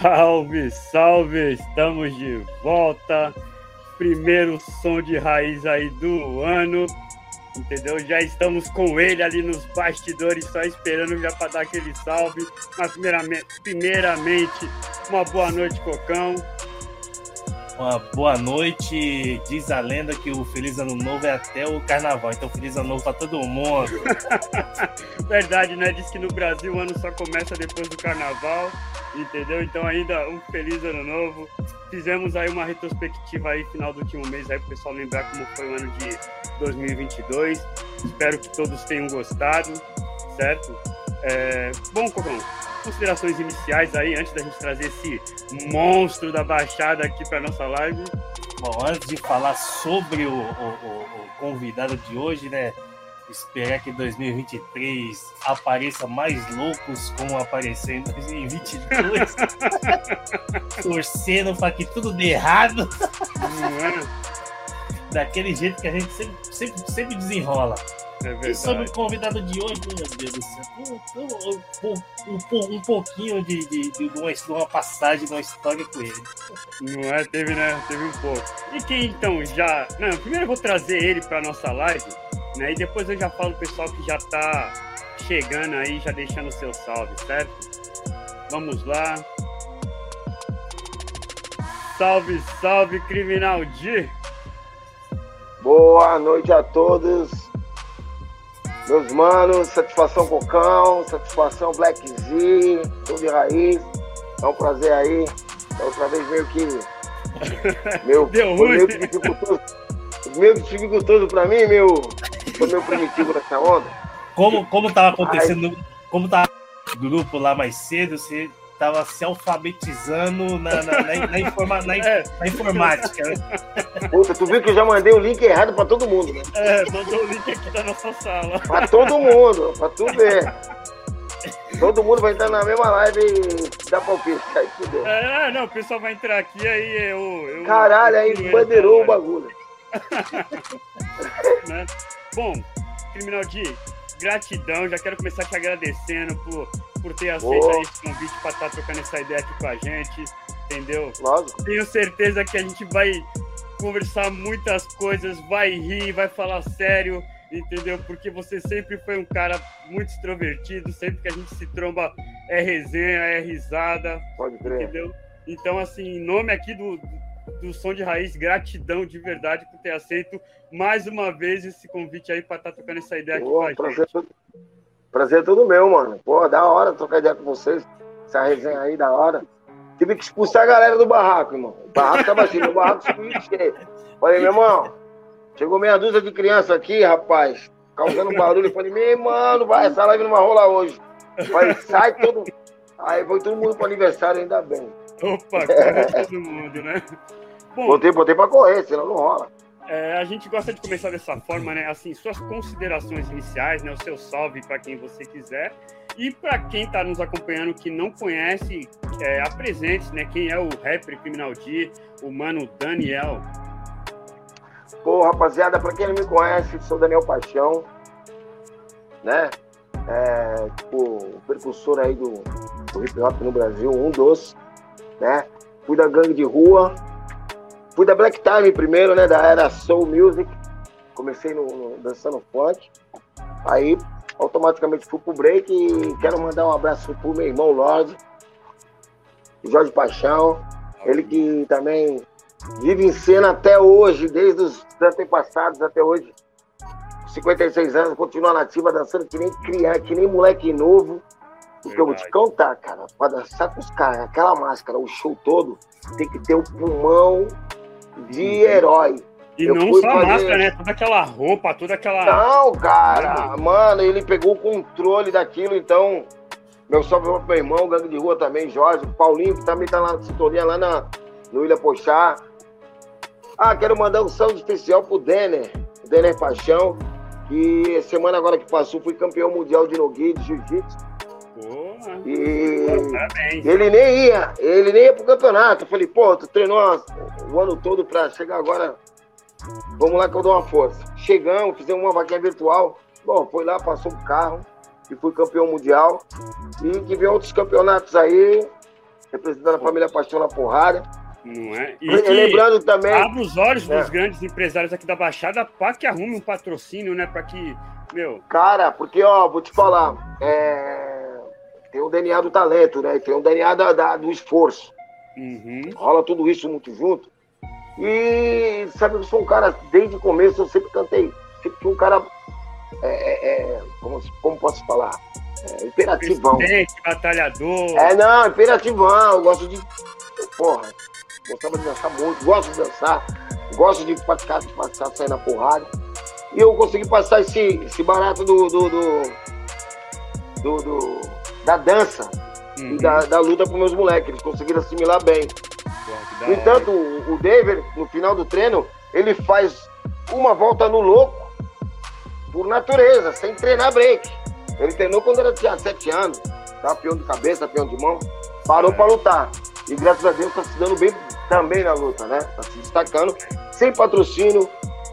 Salve, salve! Estamos de volta. Primeiro som de raiz aí do ano. Entendeu? Já estamos com ele ali nos bastidores, só esperando já para dar aquele salve. Mas primeiramente, primeiramente, uma boa noite, Cocão. Uma boa noite. Diz a lenda que o Feliz Ano Novo é até o carnaval. Então, Feliz Ano Novo para todo mundo. Verdade, né? Diz que no Brasil o ano só começa depois do carnaval. Entendeu? Então, ainda um Feliz Ano Novo. Fizemos aí uma retrospectiva aí, final do último mês, aí para o pessoal lembrar como foi o ano de 2022. Espero que todos tenham gostado, certo? É... Bom, Cocão, considerações iniciais aí, antes da gente trazer esse monstro da Baixada aqui para nossa live? Bom, antes de falar sobre o, o, o, o convidado de hoje, né? Esperar que 2023 apareça mais loucos como apareceu em 2022. Torcendo para que tudo dê errado. Daquele jeito que a gente sempre, sempre, sempre desenrola. É e sobre o convidado de hoje, meu Deus do céu, um, um, um pouquinho de, de, de, uma, de uma passagem, de uma história com ele. Não é? Teve, né? Teve um pouco. E quem então já. Não, primeiro eu vou trazer ele para nossa live, né? E depois eu já falo pro pessoal que já tá chegando aí, já deixando o seu salve, certo? Vamos lá. Salve, salve, Criminal D! Boa noite a todos. Meus manos, satisfação Cocão, satisfação Black Z, tudo de raiz. É um prazer aí. Da outra vez meio que. Meu, Deu foi meio que dificultoso. Meio que dificultoso pra mim, meu. Foi meio primitivo nessa onda. Como, como tava acontecendo, aí, como tava grupo lá mais cedo, você tava se alfabetizando na, na, na, na, informa, na, é. na informática. Né? Puta, tu viu que eu já mandei o link errado pra todo mundo, né? É, mandou o link aqui da nossa sala. Pra todo mundo, pra tu ver. Todo mundo vai entrar na mesma live e dar palpite. Aí fudeu. É, não, o pessoal vai entrar aqui, aí eu. eu Caralho, eu aí bandeirou o bagulho. né? Bom, Criminal D, gratidão. Já quero começar te agradecendo por por ter aceito oh. esse convite para estar tá trocando essa ideia aqui com a gente, entendeu? Lógico. Tenho certeza que a gente vai conversar muitas coisas, vai rir, vai falar sério, entendeu? Porque você sempre foi um cara muito extrovertido, sempre que a gente se tromba é resenha, é risada. Pode crer. Entendeu? Então, assim, em nome aqui do, do Som de Raiz, gratidão de verdade por ter aceito mais uma vez esse convite aí para estar tá trocando essa ideia aqui com a gente. Prazer é todo meu, mano. Pô, da hora trocar ideia com vocês. Essa resenha aí, da hora. Tive que expulsar a galera do barraco, irmão. O barraco tava assim, o barraco subiu cheio. Falei, meu irmão, chegou meia dúzia de criança aqui, rapaz, causando barulho. Falei, meu mano, vai, essa live não vai rolar hoje. Falei, sai todo. Aí foi todo mundo pro aniversário, ainda bem. Opa, é. todo mundo, né? Bom, botei, botei pra correr, senão não rola. É, a gente gosta de começar dessa forma, né? Assim, suas considerações iniciais, né? O seu salve para quem você quiser. E para quem está nos acompanhando que não conhece, é, apresente, né? Quem é o rapper Criminal D, o mano Daniel. Pô, rapaziada, para quem não me conhece, sou Daniel Paixão, né? É, tipo, o precursor aí do, do hip hop no Brasil, um dos, né? Fui da gangue de rua, Fui da Black Time primeiro, né? Da era Soul Music. Comecei no, no dançando funk. Aí automaticamente fui pro break e quero mandar um abraço pro meu irmão Lorde, Jorge Paixão. Ele que também vive em cena até hoje, desde os antepassados até hoje. 56 anos, continua nativa, dançando que nem criança, que nem moleque novo. Porque eu vou te contar, cara, pra dançar com os caras, aquela máscara, o show todo, tem que ter o pulmão de herói. E eu não só a máscara, né? Toda aquela roupa, toda aquela. Não, cara, mano, ele pegou o controle daquilo, então. Meu salve pro meu irmão, gangue de rua também, Jorge, Paulinho, que também tá lá na sintonia, lá na, no Ilha Pochá. Ah, quero mandar um salve especial pro Denner, Denner Paixão, que semana agora que passou fui campeão mundial de Nogui, de Jiu-Jitsu. E ele nem ia, ele nem ia pro campeonato. Eu falei, pô, tu treinou o ano todo pra chegar agora. Vamos lá que eu dou uma força. Chegamos, fizemos uma vaquinha virtual. Bom, foi lá, passou o carro e fui campeão mundial. E que vem outros campeonatos aí. representando a família Paixão na porrada. Não é? E lembrando também. Abre os olhos é. dos grandes empresários aqui da Baixada para que arrume um patrocínio, né? Para que. Meu. Cara, porque, ó, vou te falar. É... Tem o DNA do talento, né? Tem o DNA da, da do esforço. Uhum. Rola tudo isso muito junto. E sabe, eu sou um cara, desde o começo, eu sempre cantei. Sempre fui um cara. É, é, é como, como posso falar? É, imperativão. batalhador. É, não, imperativão. Eu gosto de. Porra, gostava de dançar muito, gosto de dançar, gosto de praticar, de praticar, sair na porrada. E eu consegui passar esse, esse barato do, do, do, do, do da dança uhum. e da, da luta para meus moleques. Eles conseguiram assimilar bem. no entanto, o, o David, no final do treino, ele faz uma volta no louco por natureza, sem treinar break. Ele treinou quando era, tinha 7 anos, tá? peão de cabeça, peão de mão, parou é. para lutar. E graças a Deus está se dando bem também na luta, né? Tá se destacando, sem patrocínio,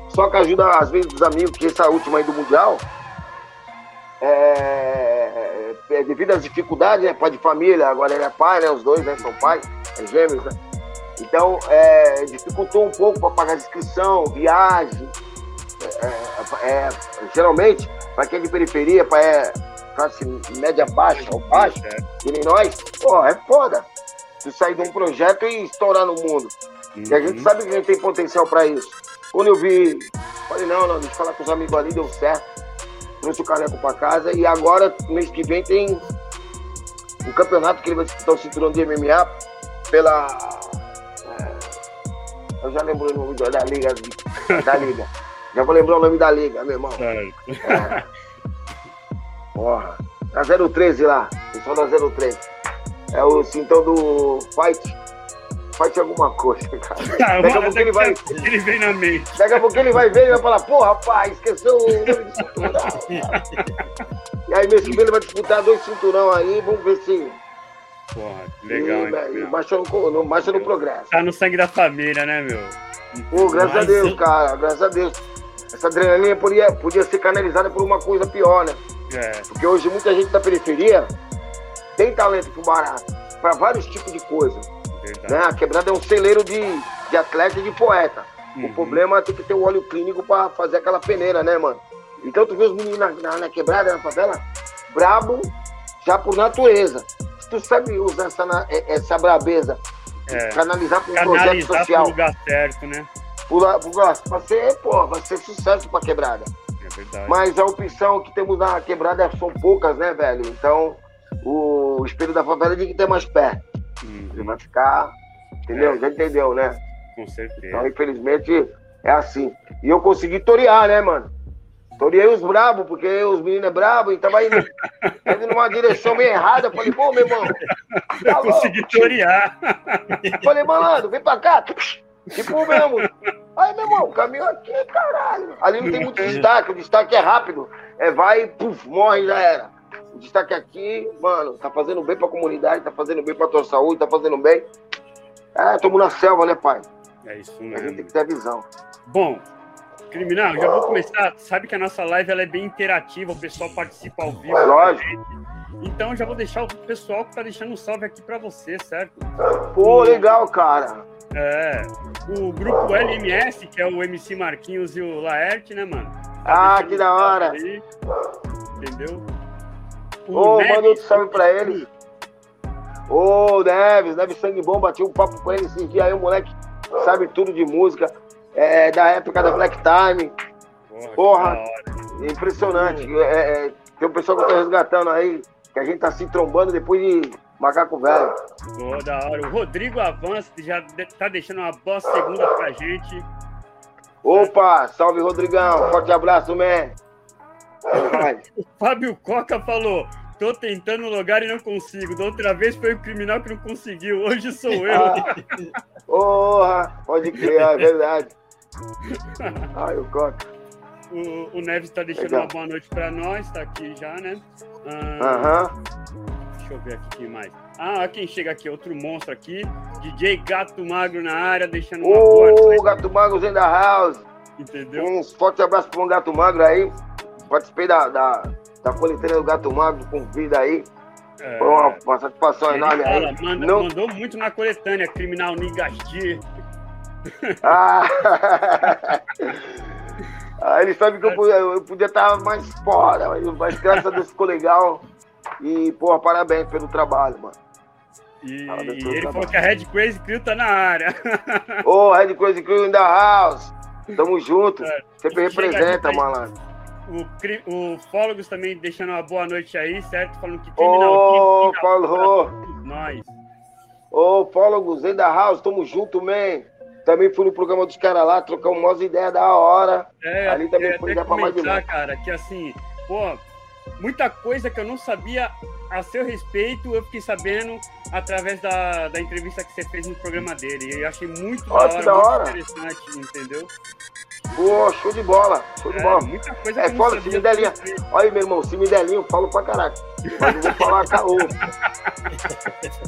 só com a ajuda, às vezes, dos amigos, que essa última aí do Mundial, é, é, é, devido às dificuldades, né? Pai de família, agora ele é pai, né? Os dois, né? São pais, é gêmeos, né? Então, é, dificultou um pouco para pagar inscrição, viagem. É, é, geralmente, para quem é de periferia, para classe média baixa ou baixa, que nem nós, pô, é foda de sair de um projeto e estourar no mundo. Uhum. E a gente uhum. sabe que a gente tem potencial para isso. Quando eu vi, falei, não, não, deixa eu falar com os amigos ali, deu certo. Trouxe o caneco para casa e agora, mês que vem, tem um campeonato que ele vai disputar o cinturão de MMA pela. É, eu já lembro o nome da liga. Da liga. Já vou lembrar o nome da liga, meu irmão. É. Porra. Da 013 lá. Pessoal da 013. É o sintão do Fight. Fight alguma coisa, cara. Tá, daqui a pouco ele vai. Ele vem na mente. Daqui a pouco ele vai ver e vai falar, pô, rapaz, esqueceu o nome de cinturão. e aí, mês que vem ele vai disputar dois cinturão aí, vamos ver se. Porra, legal, e, hein? Marcha no, no, marcha no progresso. Tá no sangue da família, né, meu? Pô, graças Mas a Deus, eu... cara, graças a Deus. Essa adrenalina podia, podia ser canalizada por uma coisa pior, né? É. Porque hoje muita gente da periferia tem talento pro barato, para vários tipos de coisa. Né? A quebrada é um celeiro de, de atleta e de poeta. Uhum. O problema é ter que ter o óleo clínico para fazer aquela peneira, né, mano? Então tu vê os meninos na, na, na, quebrada, na favela, brabo já por natureza. Se tu sabe usar essa, essa brabeza, é. canalizar para um canalizar projeto social. Pro lugar certo, né? Pra, pra ser, pô, vai ser sucesso pra quebrada. É verdade. Mas a opção que temos na quebrada são poucas, né, velho? Então, o espelho da favela tem que ter mais pé. Uhum. Ele vai ficar. Entendeu? É. Já entendeu, né? Com certeza. Então, infelizmente, é assim. E eu consegui torear, né, mano? Toreei os bravos, porque os meninos é brabo e tava indo, indo numa direção meio errada. Falei, pô, meu irmão. Tá consegui torear. Falei, malandro, vem pra cá. Tipo mesmo. Aí, meu irmão, caminho aqui, caralho. Ali não tem muito destaque, o destaque é rápido. É vai, puf, morre, já era. Destaque aqui, mano, tá fazendo bem pra comunidade, tá fazendo bem pra tua saúde, tá fazendo bem. É, tamo na selva, né, pai? É isso mesmo. A gente tem que ter a visão. Bom, Criminal, já vou começar. Sabe que a nossa live ela é bem interativa, o pessoal participa ao vivo. É lógico. Então já vou deixar o pessoal que tá deixando um salve aqui para você, certo? Pô, legal, cara. É. O grupo LMS, que é o MC Marquinhos e o Laerte, né, mano? Tá ah, que da hora. Aí, entendeu? Ô, oh, manda outro salve pra eles. Ô, oh, Neves, Neves Sangue Bom, bati um papo com ele esses dias aí, o moleque sabe tudo de música. É, da época da Black Time. Porra, Porra impressionante. É, é, tem um pessoal que eu tô resgatando aí, que a gente tá se trombando depois de Macaco Velho. Boa, da hora. O Rodrigo Avanço já tá deixando uma boa segunda pra gente. Opa, salve Rodrigão, forte abraço, man. O Fábio Coca falou: tô tentando logar e não consigo. Da outra vez foi o criminal que não conseguiu, hoje sou eu. Ah, porra, pode crer, é verdade. Ai, o Coca. O, o Neves está deixando Legal. uma boa noite para nós, está aqui já, né? Aham. Deixa eu ver aqui quem mais. Ah, quem chega aqui, outro monstro aqui. DJ Gato Magro na área, deixando uma Ô, boa Gato Magro Zenda House. Entendeu? Um forte abraço para um Gato Magro aí. Participei da, da, da coleteira do Gato Magro, convida aí. É... Foi uma, uma satisfação enorme. Fala, manda, não... Mandou muito na coletânea, criminal Nigastir. Ah. ah, ele sabe que eu podia, eu podia estar mais fora, mas graças a Deus ficou legal. E, porra, parabéns pelo trabalho, mano. E, e ele trabalho. falou que a Red Crazy Crew tá na área. Ô, oh, Red Crazy Crew in the house. Tamo junto. É, Sempre representa, malandro. O, o Fólogos também deixando uma boa noite aí, certo? Falando que Ô, oh, falou. Nós. Ô, oh, Fólogos, the house, tamo junto, man. Também fui no programa dos caras lá, trocamos umas ideias da hora. É, Ali também foi ideia pra mais de cara, que assim, pô, muita coisa que eu não sabia a seu respeito, eu fiquei sabendo através da, da entrevista que você fez no programa dele. E eu achei muito Ó, da hora, da hora. interessante, entendeu? Pô, show de bola, show de é, bola. Muita coisa é foda, se me delinha. Olha aí, meu irmão, se me delinha, eu falo pra caralho. Mas não vou falar caô.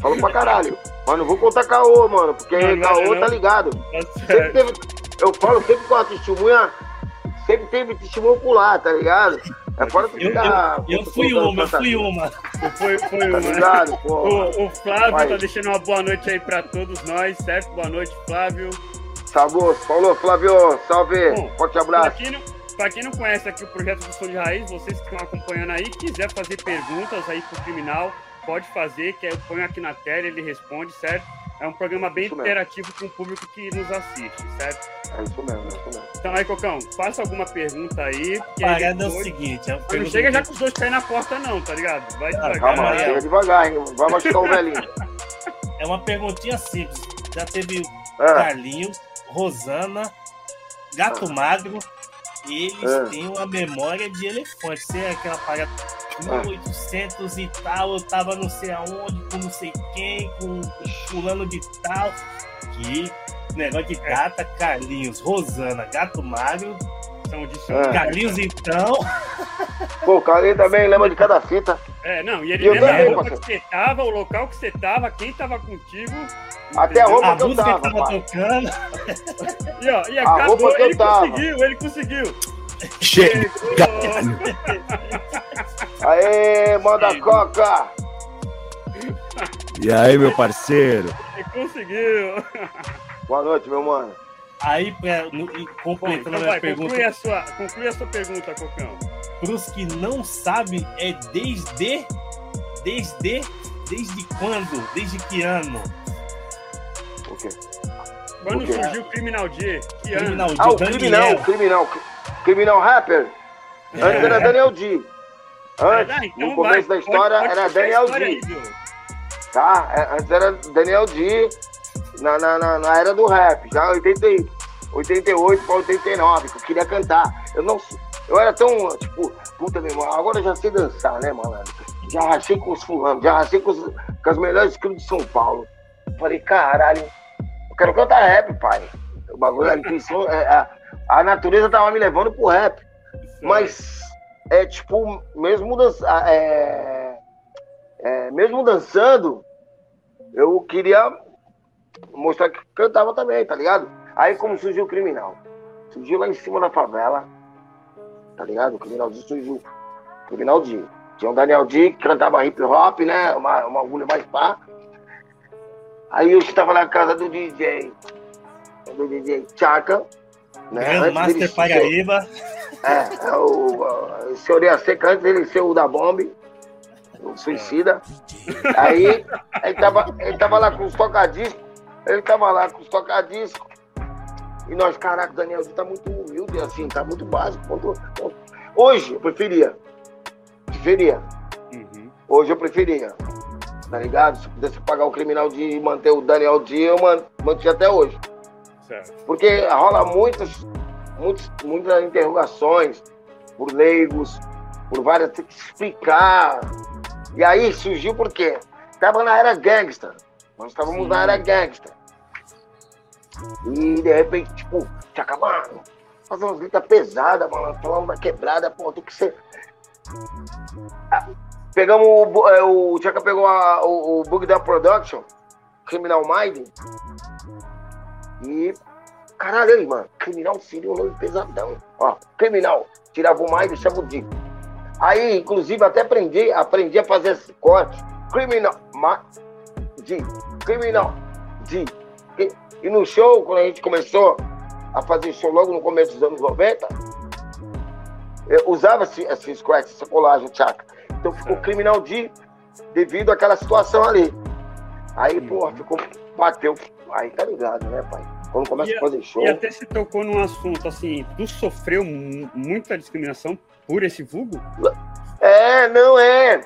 falo pra caralho. Mas não vou contar caô, mano, porque não, caô não, tá ligado. Tá sempre teve, eu falo sempre com a testemunha, sempre teve testemunho ocular, tá ligado? É fora eu, ficar, eu, eu fui uma, eu fui uma. Foi, foi tá uma. Ligado, o, o Flávio Vai. tá deixando uma boa noite aí pra todos nós, certo? Boa noite, Flávio. Salve, falou, Flávio. Salve. Bom, Forte abraço. Pra quem, não, pra quem não conhece aqui o projeto do Som de Raiz, vocês que estão acompanhando aí, quiser fazer perguntas aí pro criminal, pode fazer, que eu ponho aqui na tela, ele responde, certo? É um programa bem interativo com o público que nos assiste, certo? É isso mesmo, é isso mesmo. Então aí, Cocão, faça alguma pergunta aí. Parada é o seguinte. É não chega já com os dois pés na porta, não, tá ligado? Vai devagar. Calma, chega devagar, hein? Vai machucar o velhinho. É uma perguntinha simples. Já teve é. Carlinhos, Rosana, Gato ah. Magro. Eles é. têm uma memória de elefante. Você é aquela parada 1800 e tal, eu tava não sei aonde, com não sei quem, com fulano de tal. Que negócio de gata, Carlinhos, Rosana, Gato Magro. São de é. Carlinhos, então. Pô, o Carlinhos também lembra de cada fita. É, não, e ele e lembra a roupa que você tava, o local que você tava, quem tava contigo. Até a roupa a que eu tava. Que tava tocando. e, ó, e acabou, a roupa que ele eu tava. conseguiu, ele conseguiu. Chega! Aê, manda coca! E aí, meu parceiro? Ele conseguiu! Boa noite, meu mano. Aí, pra, no, completando então a pergunta. Conclui a, sua, conclui a sua pergunta, Cocão. Para os que não sabem, é desde. Desde. Desde quando? Desde que ano? O quê? Quando o quê? surgiu o Criminal D? Que criminal ano? Ah, o Criminal, criminal. Criminal Rapper. É. Antes era Daniel D. Antes, ah, então no começo vai, da história, pode, pode era Daniel D. Aí, tá? É, antes era Daniel D na, na, na, na era do rap, já 80, 88 para 89, que eu queria cantar. Eu não eu era tão, tipo, puta, meu irmão, agora eu já sei dançar, né, malandro? Já rachei com os fulanos, já rachei com, os, com as melhores escritas de São Paulo. Falei, caralho, eu quero cantar rap, pai. O bagulho, a intuição, é, a, a natureza tava me levando pro rap. Mas, é tipo, mesmo, dança, é, é, mesmo dançando, eu queria mostrar que cantava também, tá ligado? Aí como surgiu o criminal? Surgiu lá em cima da favela, tá ligado? O criminal surgiu. O criminal D. Tinha o Daniel D que cantava hip hop, né? Uma, uma agulha mais pá. Aí eu estava na casa do DJ, do DJ Chaka, né? Grandmaster Paraíba. É, é o, o senhor ia ser antes dele ser o da bomba, o suicida. Aí ele tava, ele tava lá com os tocadiscos ele tava lá com os tocadiscos. E nós, caraca, o Daniel tá muito humilde, assim, tá muito básico. Hoje eu preferia. Preferia. Uhum. Hoje eu preferia. Tá ligado? Se pudesse pagar o criminal de manter o Daniel D, eu mantinha até hoje. Certo. Porque rola muitas, muitas, muitas interrogações por leigos, por várias, tem que explicar. E aí surgiu porque tava na era gangsta. Nós estávamos Sim. na era gangsta. E de repente, tipo, tchaca, mano, fazer umas gritas pesadas, mano, falando da quebrada, pô, tem que ser. Ah, pegamos o. É, o Tchaca pegou a, o, o Bug da Production, Criminal Mind. E. Caralho, aí, mano, Criminal seria um nome pesadão. Ó, Criminal, tirava o Mind e chama o Dico. Aí, inclusive, até aprendi, aprendi a fazer esse corte criminal. Ma, de criminal. De. E, e no show, quando a gente começou a fazer show logo no começo dos anos 90, eu usava esse, esse scratch, essa colagem, chakra. Então ficou criminal de devido àquela situação ali. Aí, pô, ficou, bateu. Aí tá ligado, né, pai? Quando começa e, a fazer show. E até se tocou num assunto assim, tu sofreu muita discriminação por esse vulgo? É, não é.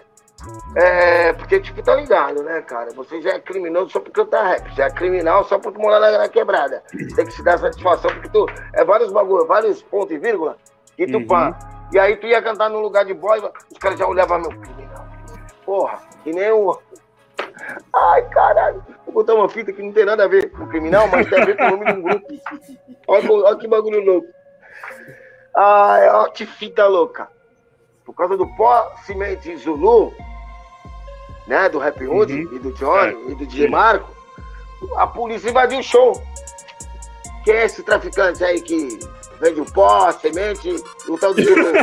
É, porque, tipo, tá ligado, né, cara? Você já é criminoso só porque eu tá rap. Já é criminal só porque mora na, na quebrada. Tem que se dar satisfação, porque tu. É vários bagulho, vários pontos e vírgula, e tu uhum. pá. E aí tu ia cantar num lugar de boy, os caras já olhavam meu criminal. Porra, que nem o. Ai, caralho. Vou botar uma fita que não tem nada a ver com criminal, mas tem a ver com o nome de um grupo. Olha, olha que bagulho louco. Ai, olha que fita louca. Por causa do pó cimento Zulu, né? Do Rap Hood uhum. e do Johnny é. e do DJ Marco, a polícia invadiu o show. Quem é esse traficante aí que vende o pó, semente o tal do Zulu?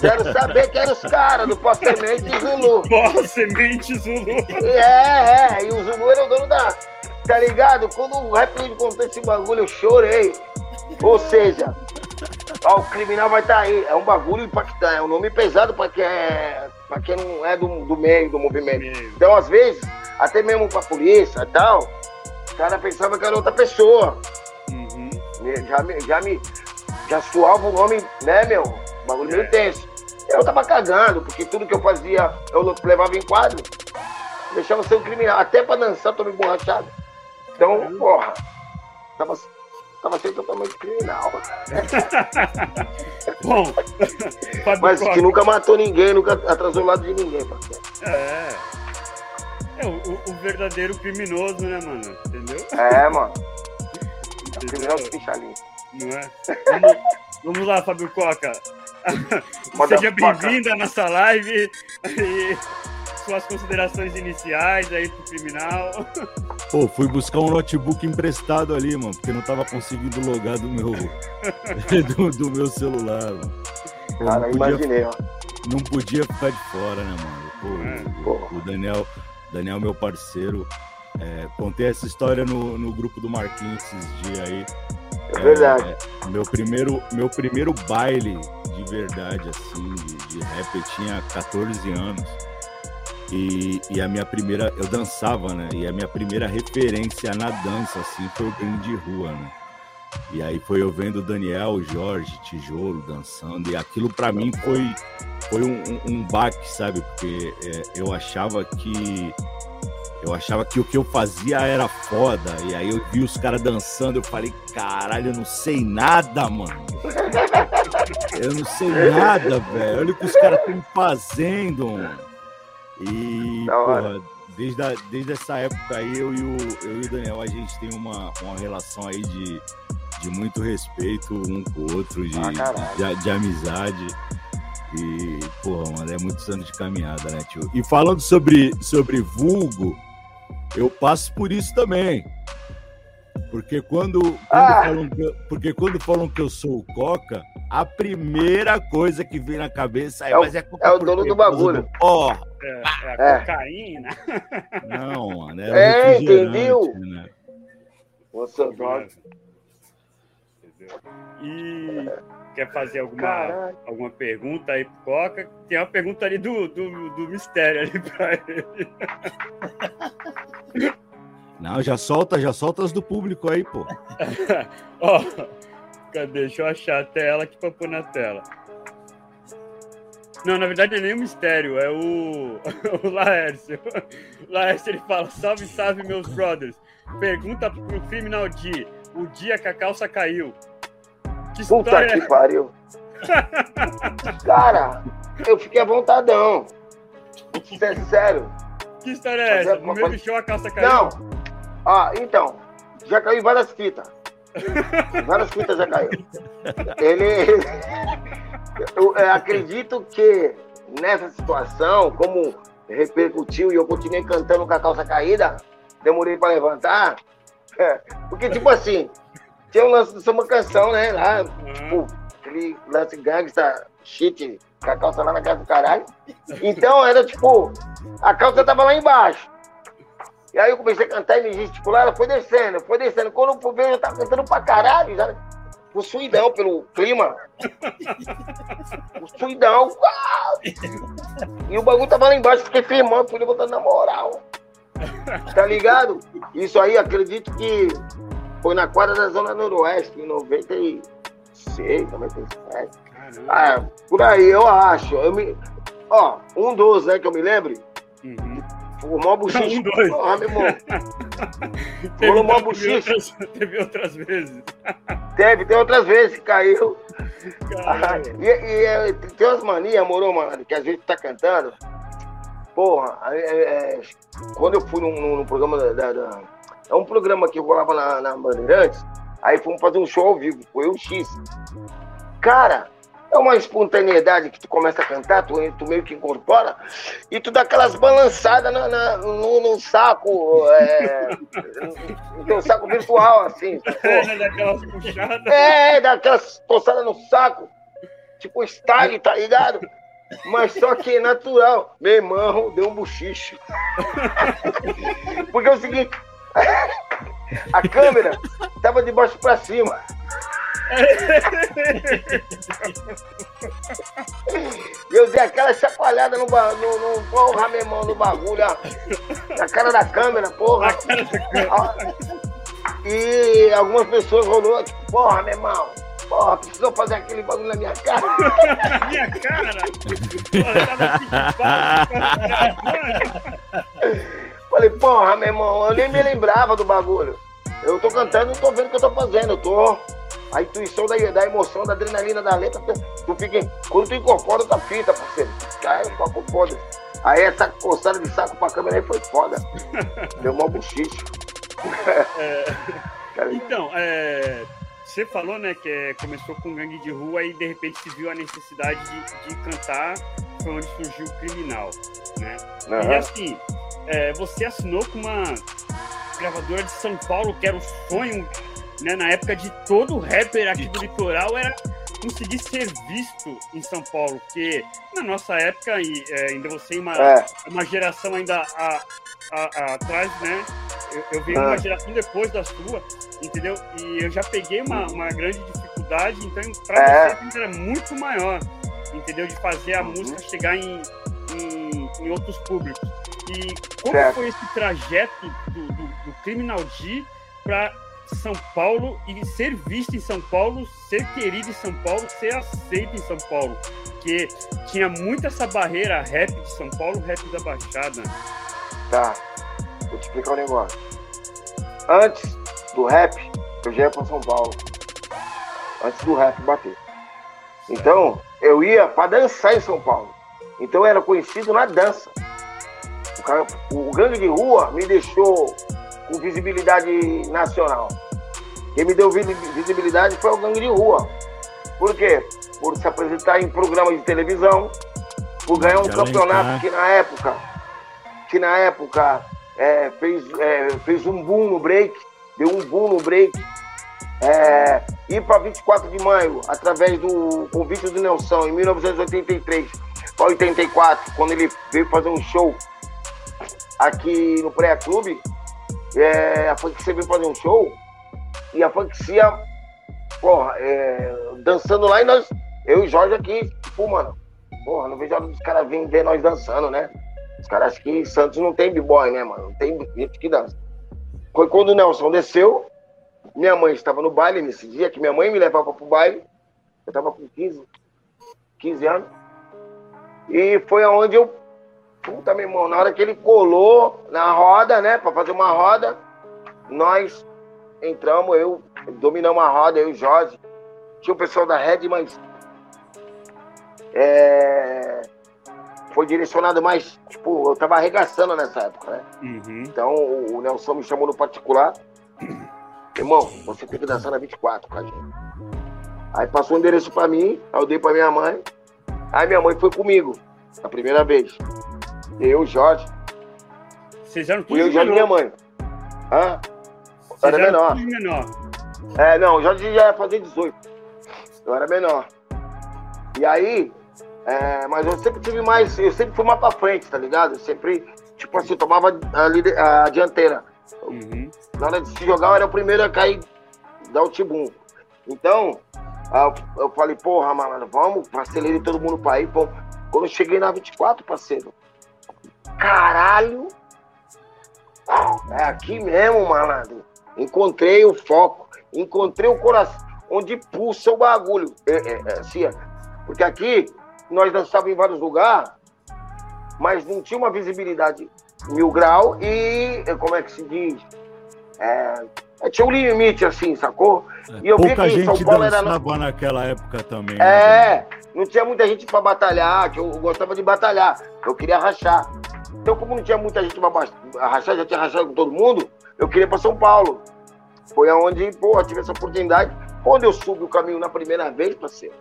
Quero saber quem eram os caras do pó, semente e Zulu. Pó, semente Zulu. É, é, e o Zulu era o dono da. Tá ligado? Quando o Rap Hood contou esse bagulho, eu chorei. Ou seja, ó, o criminal vai estar tá aí. É um bagulho impactante, é um nome pesado para quem, é, pra quem não é do, do meio, do movimento. Então, às vezes, até mesmo pra polícia e tal, o cara pensava que era outra pessoa. Uhum. Já, me, já me. Já suava o nome, né, meu? Bagulho é. meio tenso. Eu tava cagando, porque tudo que eu fazia, eu levava em quadro. Deixava ser um criminal. Até pra dançar, tô me borrachado. Então, porra. Tava Tava sendo totalmente criminal. Bom, mas que nunca matou ninguém, nunca atrasou o lado de ninguém, parceiro. É. É o, o, verdadeiro criminoso, né, mano? Entendeu? É, mano. É criminoso ficha Não é? Vamos, vamos lá, Fábio Coca. Seja bem-vindo à nossa live. E suas considerações iniciais aí pro criminal. Pô, fui buscar um notebook emprestado ali, mano, porque não tava conseguindo logar do meu, do, do, meu celular, mano. Pô, Cara, podia, imaginei, ó. Não podia ficar de fora, né, mano? Pô, é. o, o Daniel, Daniel, meu parceiro, é, contei essa história no, no grupo do Marquinhos esses dias aí. É verdade. É, meu, primeiro, meu primeiro baile de verdade, assim, de, de rap, eu tinha 14 anos. E, e, a minha primeira, eu dançava, né? E a minha primeira referência na dança, assim, foi o game de rua, né? E aí foi eu vendo o Daniel, Jorge, Tijolo dançando, e aquilo para mim foi, foi um, um, um baque, sabe? Porque é, eu achava que. Eu achava que o que eu fazia era foda. E aí eu vi os caras dançando, eu falei, caralho, eu não sei nada, mano. Eu não sei nada, velho. Olha o que os caras estão fazendo, mano. E, porra, desde, a, desde essa época aí, eu e, o, eu e o Daniel, a gente tem uma, uma relação aí de, de muito respeito um com o outro, de, ah, de, de, amizade. E, porra, mano, é muitos anos de caminhada, né, tio? E falando sobre, sobre vulgo, eu passo por isso também. Porque quando, quando ah. falam que, porque quando falam que eu sou o Coca, a primeira coisa que vem na cabeça é, é mas é, é o dono do bagulho. Ó, oh, é, é, é, cocaína. Não, mano. É, é entendeu? Né? Você droga. E quer fazer alguma, alguma pergunta aí pro Coca? Tem uma pergunta ali do, do, do mistério ali pra ele. Não, já solta, já solta as do público aí, pô. Ó, cadê? Deixa eu achar até ela aqui pra pôr na tela. Não, na verdade não é nem um mistério, é o, o Laércio. O Laércio ele fala: Salve, salve, meus brothers. Pergunta pro Criminal D: O dia que a calça caiu. Que Puta que é? pariu. Cara, eu fiquei à vontadão. Isso é sério. Que história é essa? No meu show a calça caiu? Não. Ah, então. Já caiu várias fitas. Várias fitas já caiu. Ele. Eu, eu acredito que nessa situação, como repercutiu e eu continuei cantando com a calça caída, demorei para levantar. É, porque, tipo assim, tinha um lance de uma canção, né? Lá, tipo, aquele lance gangsta, shit, com a calça lá na casa do caralho. Então era tipo, a calça tava lá embaixo. E aí eu comecei a cantar e me gesticular, ela foi descendo, foi descendo. Quando eu fui ver, eu já tava cantando pra caralho, já possuidão pelo clima. Possuidão. E o bagulho tava lá embaixo, fiquei firmando, fui levantando na moral. Tá ligado? Isso aí, acredito que foi na quadra da Zona Noroeste, em 96, 97. Ah, por aí, eu acho. Eu me... Ó, um dos, né, que eu me lembro. Uhum. O maior buchiche. Um, dois. Porra, meu irmão. teve, o. Outras, teve outras vezes. Teve, tem outras vezes que caiu. Ah, e, e, é, tem umas manias, moro, mano, que a gente tá cantando. Porra, é, é, quando eu fui num, num programa da, da, da, É um programa que rolava na, na Bandeirantes, aí fomos fazer um show ao vivo, foi o X. Cara, é uma espontaneidade que tu começa a cantar, tu, tu meio que incorpora, e tu dá aquelas balançadas na, na no, no, saco, é, no teu saco virtual, assim. É, daquelas puxadas. É, daquelas coçadas no saco, tipo style, tá ligado? Mas só que é natural. Meu irmão deu um bochicho. Porque é o seguinte, a câmera tava de baixo pra cima. Eu dei aquela chacoalhada no, no, no porra, meu irmão, no bagulho, ó. Na cara da câmera, porra. E algumas pessoas rolou, tipo, porra, meu irmão. Porra, precisou fazer aquele bagulho na minha cara. na minha cara? Porra, Falei, porra, meu irmão, eu nem me lembrava do bagulho. Eu tô cantando, não tô vendo o que eu tô fazendo, eu tô a intuição da, da emoção, da adrenalina da letra, tu fica. Quando tu incorpora tua fita, parceiro, cai, papo foda. Aí essa coçada de saco pra câmera aí foi foda. Deu mó buchiche. É, então, é, você falou, né, que é, começou com gangue de rua e de repente se viu a necessidade de, de cantar, foi onde surgiu o criminal, né? Uhum. E assim, é, você assinou com uma gravadora de São Paulo, que era o sonho né, na época de todo rapper aqui do litoral era conseguir ser visto em São Paulo, porque na nossa época, e, é, ainda você uma, é. uma geração ainda a, a, a, atrás, né? Eu, eu venho é. uma geração depois da sua, entendeu? E eu já peguei uma, uma grande dificuldade, então para é. você era muito maior, entendeu? De fazer a uhum. música chegar em, em, em, outros públicos. E como certo. foi esse trajeto do, do, do Criminal D para são Paulo e ser visto em São Paulo, ser querido em São Paulo, ser aceito em São Paulo. Porque tinha muito essa barreira rap de São Paulo, rap da Baixada. Tá, vou te explicar um negócio. Antes do rap, eu já ia pra São Paulo. Antes do rap bater. Então, eu ia pra dançar em São Paulo. Então eu era conhecido na dança. O, cara, o gangue de rua me deixou com visibilidade nacional. Quem me deu visibilidade foi o Gangue de Rua. Por quê? Por se apresentar em programas de televisão, por ganhar um campeonato que na época, que na época é, fez, é, fez um boom no break, deu um boom no break. É, ir para 24 de maio, através do convite do Nelson, em 1983 para 84, quando ele veio fazer um show aqui no Pré Clube, é, a Funkcia veio fazer um show e a Funkcia, porra, é, dançando lá e nós, eu e Jorge aqui, tipo, mano, porra, não vejo a hora dos caras virem ver nós dançando, né? Os caras acham que Santos não tem b-boy, né, mano? Não tem gente que dança. Foi quando o Nelson desceu, minha mãe estava no baile nesse dia, que minha mãe me levava pro baile, eu tava com 15, 15 anos, e foi aonde eu Puta, meu irmão, na hora que ele colou na roda, né, pra fazer uma roda, nós entramos, eu dominamos a roda, eu e o Jorge. Tinha o pessoal da Red, mas é, foi direcionado mais, tipo, eu tava arregaçando nessa época, né? Uhum. Então o Nelson me chamou no particular. Irmão, você tem que dançar na 24 com a gente. Aí passou o endereço pra mim, aí eu dei pra minha mãe. Aí minha mãe foi comigo, a primeira vez. Eu, Jorge. Vocês eram tudo Eu, Jorge e minha mãe. Hã? Vocês era menor. menor. É, não, o Jorge já ia fazer 18. Eu era menor. E aí, é, mas eu sempre tive mais, eu sempre fui mais pra frente, tá ligado? Eu sempre, tipo assim, tomava a, a dianteira. Uhum. Na hora de se jogar, eu era o primeiro a cair, dar o tibum. Então, eu falei, porra, mano, vamos, acelerei todo mundo pra ir. Pô. Quando eu cheguei na 24, parceiro, caralho, é aqui mesmo, malandro. Encontrei o foco, encontrei o coração, onde pulsa o bagulho. É, é, é, assim, porque aqui nós dançávamos em vários lugares, mas não tinha uma visibilidade mil grau e, como é que se diz? É, é tinha um limite, assim, sacou? E eu Pouca vi que São Paulo era. naquela época também. Né, é, né? não tinha muita gente para batalhar, que eu gostava de batalhar, eu queria rachar. Então, como não tinha muita gente para rachar, já tinha rachado com todo mundo, eu queria para São Paulo. Foi aonde, pô, eu tive essa oportunidade. Quando eu subi o caminho na primeira vez, parceiro,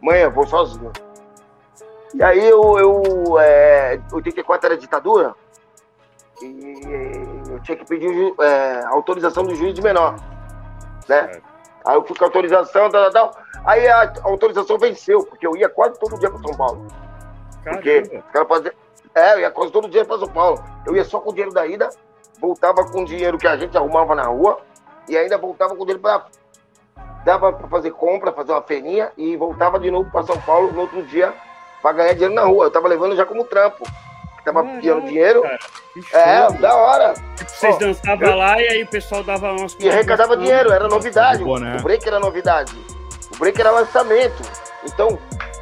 mãe, eu vou sozinho. E aí eu, eu é, 84 era ditadura, e eu tinha que pedir é, autorização do juiz de menor, né? É. Aí eu fui com a autorização, tal, tal, tal. Aí a autorização venceu, porque eu ia quase todo dia para São Paulo. Caramba. Porque os caras faziam. É, eu ia quase todo dia para São Paulo. Eu ia só com o dinheiro da ida, voltava com o dinheiro que a gente arrumava na rua e ainda voltava com o dinheiro para dava para fazer compra, fazer uma feirinha e voltava de novo para São Paulo no outro dia para ganhar dinheiro na rua. Eu tava levando já como trampo. Tava pedindo dinheiro. é, da hora. Tipo, vocês dançavam lá e aí o pessoal dava umas E arrecadava dinheiro, era novidade. Né? O break era novidade. O break era lançamento. Então,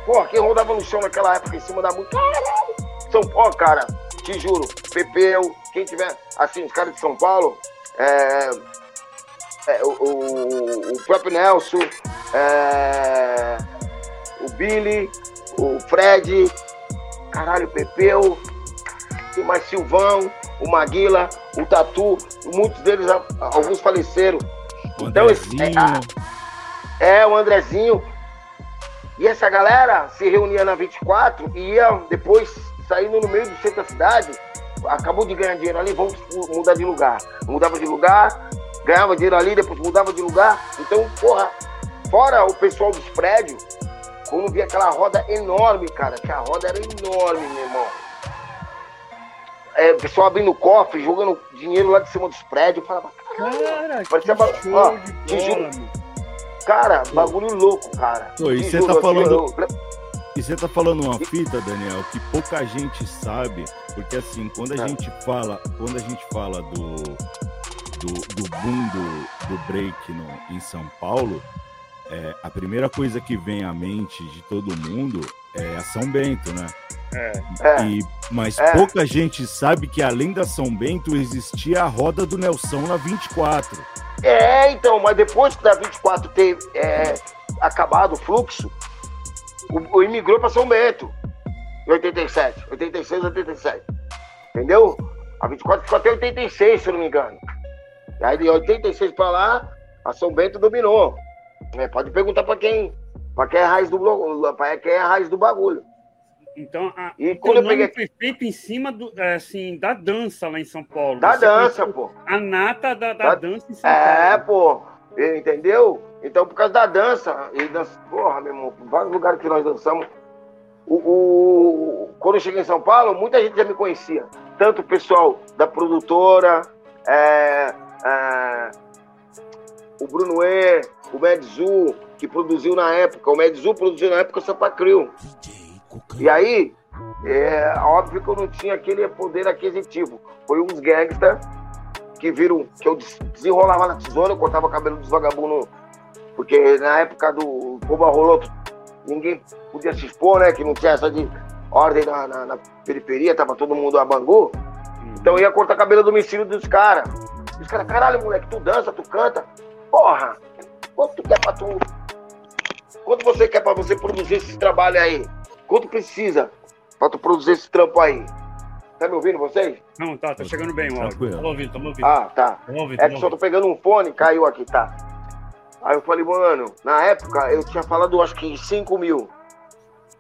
pô, quem rodava no chão naquela época em cima da música. São Paulo, cara, te juro, Pepeu, quem tiver, assim, os caras de São Paulo, é, é, o, o, o, próprio Nelson, é, o Billy, o Fred, caralho, o Pepeu, tem mais Silvão, o Maguila, o Tatu, muitos deles, alguns faleceram. O então, é, é, o Andrezinho. E essa galera se reunia na 24 e ia depois saindo no meio do centro da cidade, acabou de ganhar dinheiro ali, vamos mudar de lugar. Mudava de lugar, ganhava dinheiro ali, depois mudava de lugar. Então, porra, fora o pessoal dos prédios, quando via aquela roda enorme, cara, que a roda era enorme, meu irmão. É, o pessoal abrindo cofre, jogando dinheiro lá de cima dos prédios, falava, cara, parecia que show ó, de bola, Cara, bagulho louco, cara. Pô, e você tá falando. Eu... E você tá falando uma fita, Daniel, que pouca gente sabe, porque assim, quando a é. gente fala, quando a gente fala do, do, do boom do, do break no, em São Paulo, é, a primeira coisa que vem à mente de todo mundo é a São Bento, né? É. é. E, mas é. pouca gente sabe que além da São Bento existia a roda do Nelson na 24. É, então, mas depois que da 24 ter é, acabado o fluxo, o, o imigrou para São Bento, em 87, 86, 87. Entendeu? A 24 ficou até 86, se eu não me engano. E aí de 86 para lá, a São Bento dominou. É, pode perguntar para quem, para quem é a raiz do para quem é a raiz do bagulho. Então, a, e quando eu peguei... foi feito em cima do, é, assim, da dança lá em São Paulo. Da Você dança, pô. A nata da, da, da dança em São é, Paulo. É, pô. Entendeu? Então, por causa da dança, e dança, porra, meu irmão, vários lugares que nós dançamos. O, o, quando eu cheguei em São Paulo, muita gente já me conhecia. Tanto o pessoal da produtora, é, é, o Bruno E, o Medzu, que produziu na época. O Medzu produziu na época o Sampa. E aí, é óbvio que eu não tinha aquele poder aquisitivo. Foi uns gangsters que viram que eu desenrolava na tesoura, eu cortava o cabelo dos vagabundos porque na época do Cuba rolou, ninguém podia se expor, né? Que não tinha essa de ordem na, na, na periferia, tava todo mundo a bangu. Então eu ia cortar cabelo do domicílio dos caras. Os caras, caralho, moleque, tu dança, tu canta. Porra, quanto tu quer pra tu. Quanto você quer pra você produzir esse trabalho aí? Quanto precisa pra tu produzir esse trampo aí? Tá me ouvindo vocês? Não, tá, tá chegando bem o áudio. Tô ouvindo, tô ouvindo. Ah, tá. Ouvindo, é que só tô pegando um fone, caiu aqui, tá. Aí eu falei, mano, na época eu tinha falado acho que 5 mil.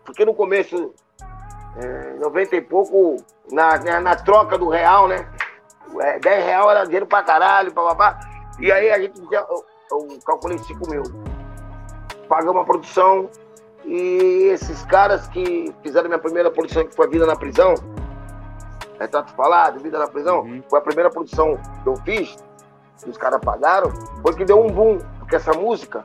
Porque no começo, é, 90 e pouco, na, na, na, troca do real, né? É, 10 real era dinheiro pra caralho, papapá. E aí a gente eu, eu calculei 5 mil. Pagamos a produção E esses caras que fizeram minha primeira produção, que foi Vida na Prisão, Retrato Falado, Vida na Prisão, uhum. foi a primeira produção que eu fiz, que os caras pagaram, foi que deu um boom, porque essa música,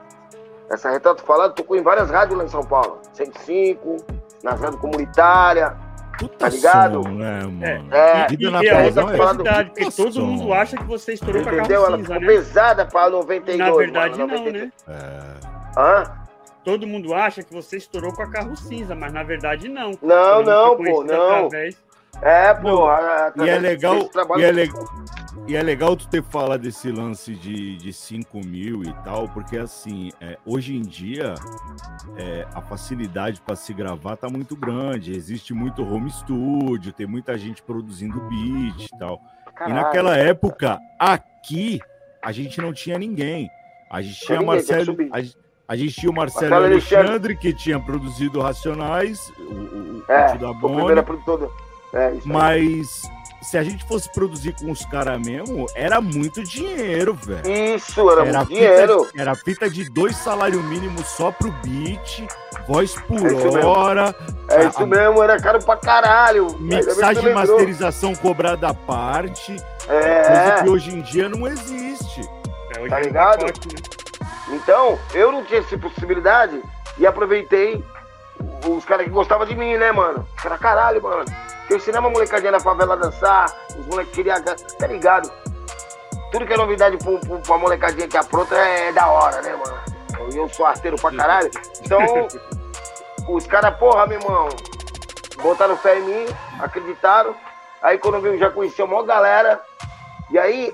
essa Retrato Falado, tocou em várias rádios lá em São Paulo. 105, nas rádios comunitárias, Puta tá ligado? Som, né, mano? É, é vida na e é outra curiosidade, porque todo som. mundo acha que você estourou Entendeu? com a carro cinza, Ela né? pesada pra 92. Na verdade, mano, 92. não, né? É. Hã? todo mundo acha que você estourou com a carro cinza, mas na verdade não. Não, não, pô, não. Através... É, pô. E é legal. E é, le... e é legal tu ter falado desse lance de, de 5 mil e tal, porque assim, é, hoje em dia é, a facilidade para se gravar tá muito grande. Existe muito home studio, tem muita gente produzindo beat e tal. Caralho. E naquela época, aqui, a gente não tinha ninguém. A gente tinha Marcelo. A gente, a tinha o Marcelo, Marcelo Alexandre, Alexandre, que tinha produzido Racionais, o, o, é, da Boni. É, mas se a gente fosse produzir com os caras mesmo, era muito dinheiro, velho. Isso, era, era muito fita, dinheiro. Era fita de dois salários mínimos só pro beat, voz por é hora. É a, isso mesmo, era caro pra caralho. Mixagem e masterização cobrada à parte. É. Coisa que hoje em dia não existe. É, tá ligado? É então, eu não tinha essa possibilidade e aproveitei os caras que gostavam de mim, né, mano? Os caras, caralho, mano. Eu ensinava a molecadinha na favela a dançar, os moleques queriam. Tá ligado? Tudo que é novidade pra, pra, pra molecadinha que apronta é, é da hora, né, mano? Eu sou arteiro pra caralho. Então, os caras, porra, meu irmão, botaram fé em mim, acreditaram. Aí quando eu já conheci a maior galera. E aí,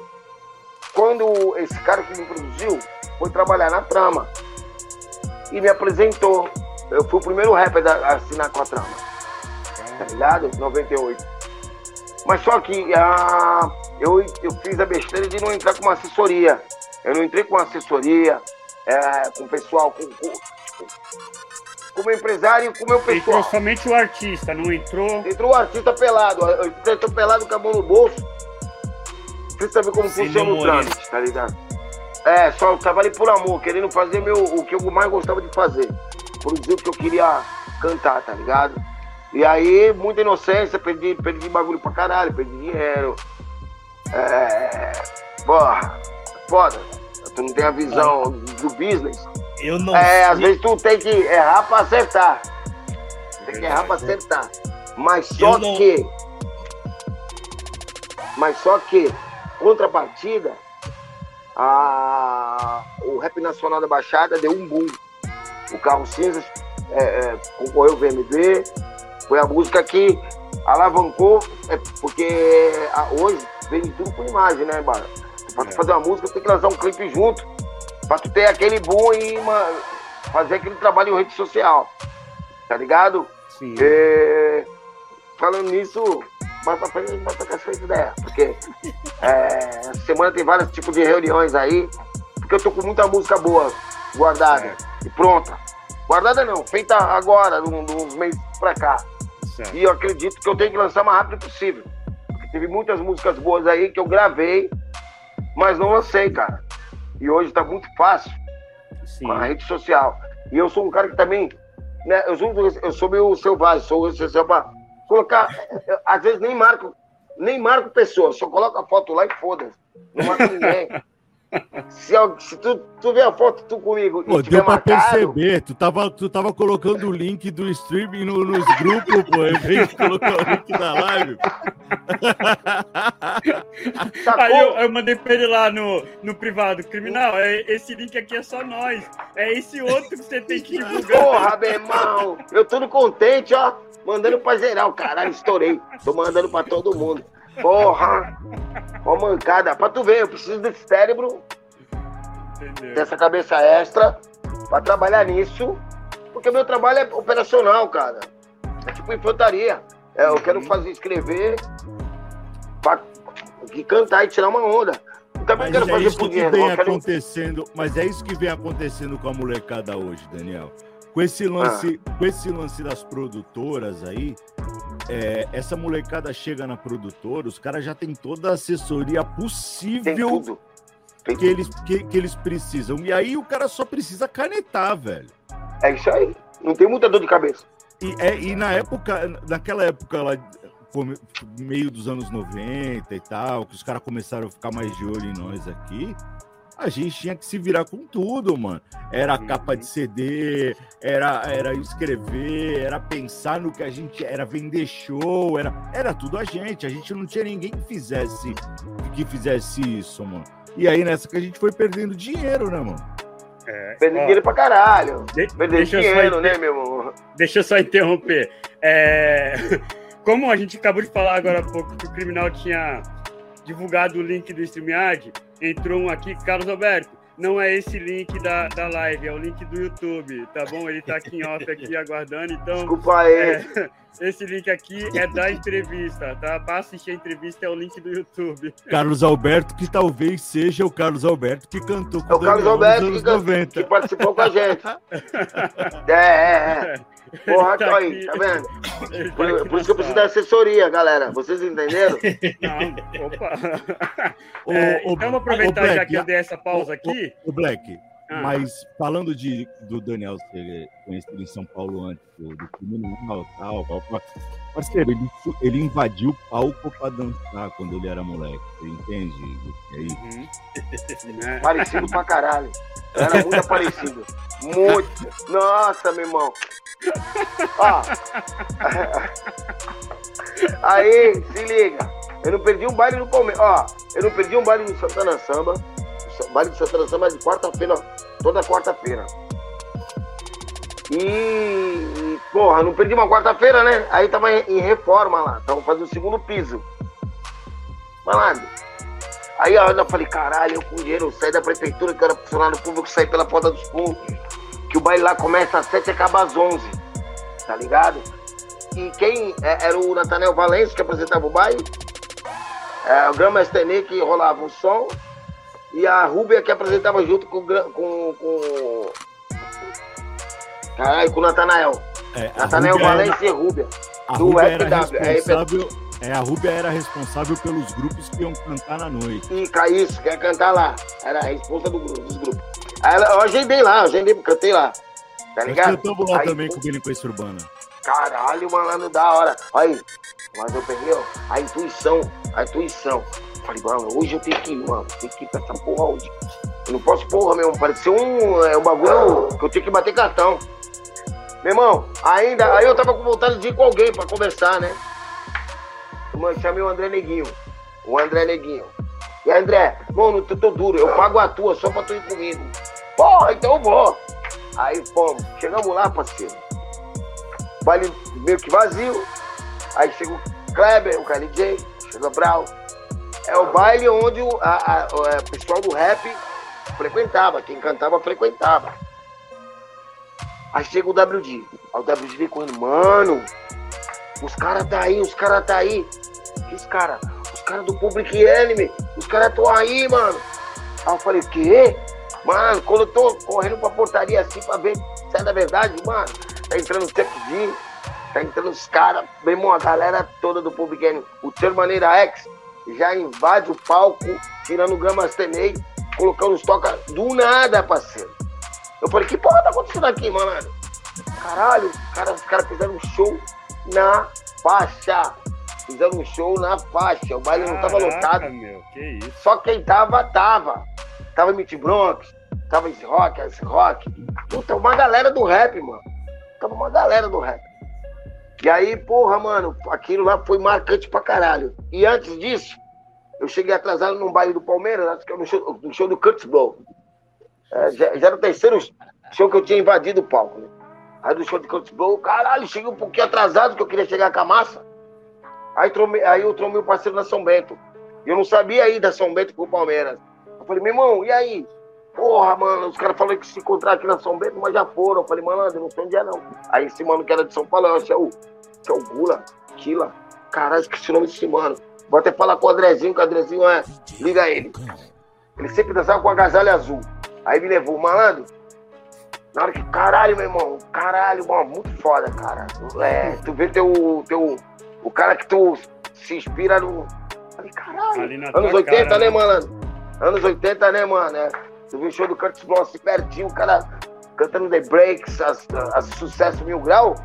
quando esse cara que me produziu, foi trabalhar na trama. E me apresentou. Eu fui o primeiro rapper a assinar com a trama. Tá ligado? 98. Mas só que ah, eu, eu fiz a besteira de não entrar com uma assessoria. Eu não entrei com uma assessoria, é, com o pessoal, com, com, como empresário com o meu pessoal. Entrou somente o artista, não entrou? Entrou o artista pelado. Entrou pelado com a mão no bolso. Você sabe como Sim, funciona o trânsito, tá ligado? É, só eu trabalhei por amor, querendo fazer meu, o que eu mais gostava de fazer. Produzir o que eu queria cantar, tá ligado? E aí, muita inocência, perdi, perdi bagulho pra caralho, perdi dinheiro. É. Porra, foda. Tu não tem a visão do business. Eu não É, às vezes tu tem que errar pra acertar. Tem que errar pra acertar. Mas só não... que. Mas só que, contrapartida a, o Rap Nacional da Baixada deu um boom. O Carro Cinzas é, é, concorreu o VMB, foi a música que alavancou, é, porque hoje vem tudo com imagem, né, Bara? Pra tu é. fazer uma música, tem que lançar um clipe junto, pra tu ter aquele boom e uma, fazer aquele trabalho em rede social, tá ligado? Sim. É, falando nisso, mais pra frente a gente vai tocar essa ideia. Porque é, semana tem vários tipos de reuniões aí. Porque eu tô com muita música boa guardada é. e pronta. Guardada não, feita agora, uns meses pra cá. Certo. E eu acredito que eu tenho que lançar o mais rápido possível. Porque teve muitas músicas boas aí que eu gravei, mas não lancei, cara. E hoje tá muito fácil Sim. com a rede social. E eu sou um cara que também. Né, eu, sou, eu sou meio selvagem, sou essencial pra colocar. Às vezes nem marco, nem marco pessoa, só coloco a foto lá e foda-se. Não marco ninguém. Se, se tu, tu ver a foto tu comigo pô, deu pra marcado, perceber, tu tava, tu tava colocando o link do streaming no, nos grupos, pô, em vez de colocar o link da live. Aí eu, eu, mandei pra ele lá no, no privado, criminal, é, esse link aqui é só nós, é esse outro que você tem que divulgar. Porra, meu irmão, eu tô contente, ó, mandando pra geral, caralho, estourei, tô mandando pra todo mundo. Porra! Ó, mancada. Pra tu ver, eu preciso desse cérebro, Entendeu. dessa cabeça extra, pra trabalhar nisso, porque meu trabalho é operacional, cara. É tipo infantaria. É, eu quero uhum. fazer, escrever, pra, e cantar e tirar uma onda. também mas quero é fazer isso por que vem acontecendo, Mas é isso que vem acontecendo com a molecada hoje, Daniel. Com esse lance, ah. com esse lance das produtoras aí, é, essa molecada chega na produtora, os caras já tem toda a assessoria possível que, eles, que, que eles precisam. E aí o cara só precisa canetar, velho. É isso aí. Não tem muita dor de cabeça. E, é, e na época, naquela época lá, meio dos anos 90 e tal, que os caras começaram a ficar mais de olho em nós aqui, a gente tinha que se virar com tudo, mano. Era capa de CD, era, era escrever, era pensar no que a gente era vender show, era, era tudo a gente. A gente não tinha ninguém que fizesse que fizesse isso, mano. E aí nessa que a gente foi perdendo dinheiro, né, mano? É, perdendo dinheiro pra caralho. De, perdendo dinheiro, né, meu irmão? Deixa eu só interromper. É, como a gente acabou de falar agora há pouco que o criminal tinha divulgado o link do StreamYard, entrou um aqui, Carlos Alberto. Não é esse link da, da live, é o link do YouTube, tá bom? Ele tá aqui em off aqui aguardando, então. Desculpa aí. É, esse link aqui é da entrevista, tá? Para assistir a entrevista é o link do YouTube. Carlos Alberto, que talvez seja o Carlos Alberto que cantou com é o Carlos Alberto que, que, participou com a gente. é, é, é. Porra, tá aí, tá vendo? Por, por isso que eu preciso da assessoria, galera. Vocês entenderam? Não, opa. É, o, então, vamos aproveitar Black, já que eu dei essa pausa aqui. O, Black, ah. mas falando de, do Daniel ser conhecido em São Paulo antes do, do criminal tal, tal, tal, parceiro, ele, ele invadiu o palco pra dançar quando ele era moleque. Você entende? É isso. Uhum. Parecido pra caralho. Era muito parecido. Muito. Nossa, meu irmão. Ó. Aí, se liga. Eu não perdi um baile no Palmeiras. Ó, eu não perdi um baile no Santana Samba. Baile de Santana é de quarta-feira, toda quarta-feira. E, porra, não perdi uma quarta-feira, né? Aí tava em reforma lá. Tava fazendo o segundo piso. Malandro. Aí eu falei, caralho, eu com dinheiro, eu saí da prefeitura, que era funcionário público, saí pela porta dos fundos que o baile lá começa às 7 e acaba às 11, tá ligado? E quem é, era o Nathaniel Valença que apresentava o baile, é, o Grama Estene que rolava o som, e a Rúbia que apresentava junto com, com, com, caralho, com o Nathanael. É, Nathanael Valença e Rúbia. A do Rúbia era responsável, é, a Rúbia era responsável pelos grupos que iam cantar na noite. E isso, quer cantar lá. Era a responsa do, dos grupos. Aí eu agendei lá, eu agendei, cantei lá. Tá ligado? Cantamos lá aí, também com delinquência urbana. Caralho, malandro, da hora. Aí, mas eu peguei, ó, a intuição, a intuição. Falei, mano, hoje eu tenho que ir, mano. Tenho que ir pra essa porra hoje. Eu não posso, porra, meu, parecia um, é, um bagulho que eu tenho que bater cartão. Meu irmão, ainda, aí eu tava com vontade de ir com alguém pra conversar, né? Eu chamei o André Neguinho. O André Neguinho. E André, mano, eu tô duro, eu pago a tua só pra tu ir comigo. Porra, então eu vou. Aí fomos, chegamos lá, parceiro. Baile meio que vazio. Aí chega o Kleber, o KLJ, chega o Brau. É o baile onde o a, a, é, pessoal do rap frequentava, quem cantava frequentava. Aí chega o WD. Aí o WD vem ele, mano, os caras tá aí, os caras tá aí. Que os caras? Os caras do Public Enemy, os caras estão aí, mano. Aí eu falei, o quê? Mano, quando eu tô correndo pra portaria assim pra ver se é da verdade, mano, tá entrando o Tech tá entrando os caras, irmão, a galera toda do Public Enemy. O Ter Maneira X já invade o palco, tirando o Gama Stenei, colocando os toca do nada, parceiro. Eu falei, que porra tá acontecendo aqui, mano? Caralho, cara, os caras fizeram um show na faixa. Fizeram um show na faixa. O baile Caraca, não tava lotado. Meu, que isso? Só quem tava, tava. Tava Meat Bronx, tava esse rock, esse rock. Puta, uma galera do rap, mano. Tava uma galera do rap. E aí, porra, mano, aquilo lá foi marcante pra caralho. E antes disso, eu cheguei atrasado num baile do Palmeiras, no show, no show do Curtis Blow. É, já, já, era o terceiro show que eu tinha invadido o palco, né? Aí do show de Contebol, caralho, cheguei um pouquinho atrasado, que eu queria chegar com a massa. Aí, tromei, aí eu tromei o parceiro na São Bento. Eu não sabia ir da São Bento pro Palmeiras. Eu falei, meu irmão, e aí? Porra, mano, os caras falaram que se encontrar aqui na São Bento, mas já foram. Eu falei, mano, eu não sei onde é não. Aí esse mano que era de São Paulo, eu achei o, que é o Gula, Kila. Caralho, esqueci o nome desse mano. Vou até falar com o Andrezinho, que o Andrezinho é. Liga ele. Ele sempre dançava com a agasalho azul. Aí me levou, malandro. Na hora que, caralho, meu irmão, caralho, mano, muito foda, cara. É, tu vê teu, teu, o cara que tu se inspira no. Falei, caralho. Anos 80, cara, né, né, mano? Anos 80, né, mano? É. Tu viu o show do Curtis Blow assim pertinho, o cara. cantando The Breaks, as, as sucesso mil grau.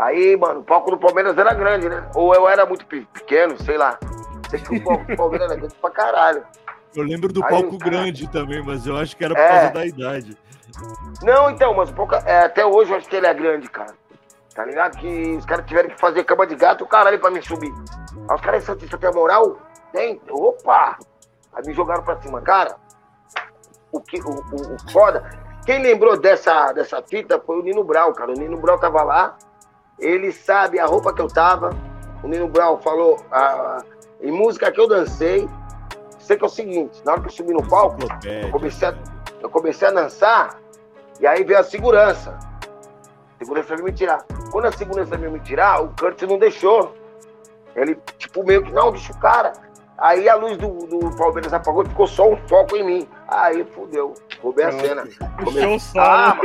Aí, mano, o palco do Palmeiras era grande, né? Ou eu era muito pequeno, sei lá. Sei que o palco do Palmeiras era grande pra caralho. Eu lembro do Aí, palco grande também, mas eu acho que era por é... causa da idade. Não, então, mas palco, é, até hoje eu acho que ele é grande, cara. Tá ligado? Que os caras tiveram que fazer cama de gato, o caralho, pra me subir. Aí os caras, Santista, tem moral? Tem? Opa! Aí me jogaram pra cima. Cara, o, que, o, o, o foda. Quem lembrou dessa, dessa fita foi o Nino Brau, cara. O Nino Brau tava lá, ele sabe a roupa que eu tava. O Nino Brau falou a, em música que eu dancei. Sei que é o seguinte, na hora que eu subi no palco, eu comecei a, eu comecei a dançar, e aí veio a segurança. A segurança veio me tirar. Quando a segurança veio me tirar, o Curtis não deixou. Ele, tipo, meio que, não, deixa o cara. Aí a luz do, do Palmeiras apagou, ficou só um foco em mim. Aí fudeu, roubei a cena. Show só. Ah,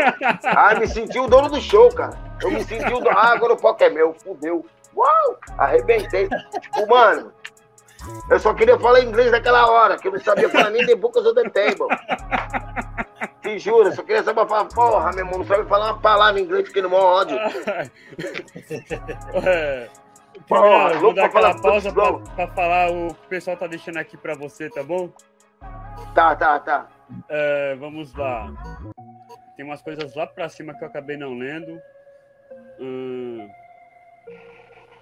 ah, me senti o dono do show, cara. Eu me senti o dono. Ah, agora o foco é meu, fudeu. Uau, arrebentei. Tipo, mano, eu só queria falar inglês naquela hora, que eu não sabia falar nem the books of the table. Te juro, eu só queria saber falar, porra, meu irmão, não sabe falar uma palavra em inglês, fiquei no maior ódio. é. Porra, vou dar aquela pausa pra, pra, falar o que o pessoal tá deixando aqui pra você, tá bom? Tá, tá, tá. É, vamos lá. Tem umas coisas lá pra cima que eu acabei não lendo. Hum...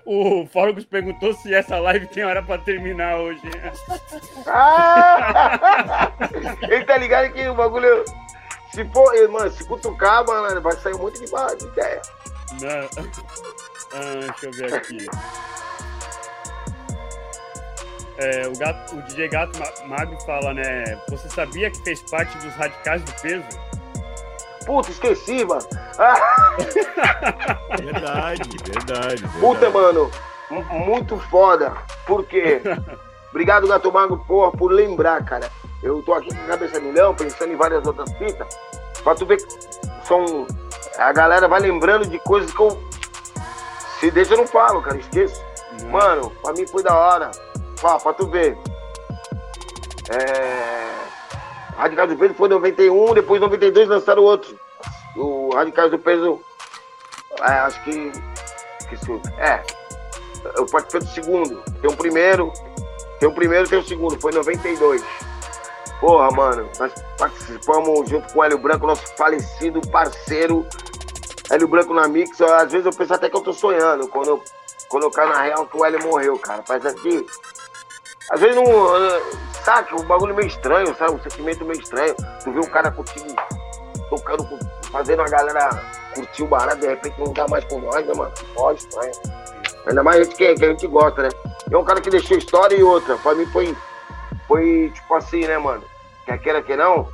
O Forgus perguntou se essa live tem hora pra terminar hoje. Ah! Ele tá ligado que o bagulho. Se for, mano, se cutucar, mano, vai sair um monte de, de ideia. Não. Ah, deixa eu ver aqui. É, o, gato, o DJ Gato Mago fala, né? Você sabia que fez parte dos radicais do peso? Puta, esqueci, mano. verdade, verdade, Puta, mano, muito foda. Por quê? Obrigado, Gato Mago, porra, por lembrar, cara. Eu tô aqui com a cabeça milhão, pensando em várias outras fitas. Pra tu ver que são. A galera vai lembrando de coisas que eu. Se deixa, eu não falo, cara, esqueço. Não. Mano, pra mim foi da hora. Pá, pra tu ver. É. Radicais do Peso foi em 91, depois em 92 lançaram outro. O Radicais do Peso, é, acho que. É. Eu participei do segundo. Tem o um primeiro, tem o um primeiro tem o um segundo. Foi em 92. Porra, mano, nós participamos junto com o Hélio Branco, nosso falecido parceiro. Hélio Branco na Mix. Às vezes eu penso até que eu tô sonhando quando eu, quando eu caio na real que o Hélio morreu, cara. Mas aqui. Às vezes não Sabe, um bagulho meio estranho, sabe? Um sentimento meio estranho. Tu vê um cara contigo tocando, fazendo a galera curtir o barato, de repente não tá mais com nós, né, mano? Pode, estranho. Ainda mais a gente que, que a gente gosta, né? É um cara que deixou história e outra. Pra mim foi, foi tipo assim, né, mano? Quer queira que não,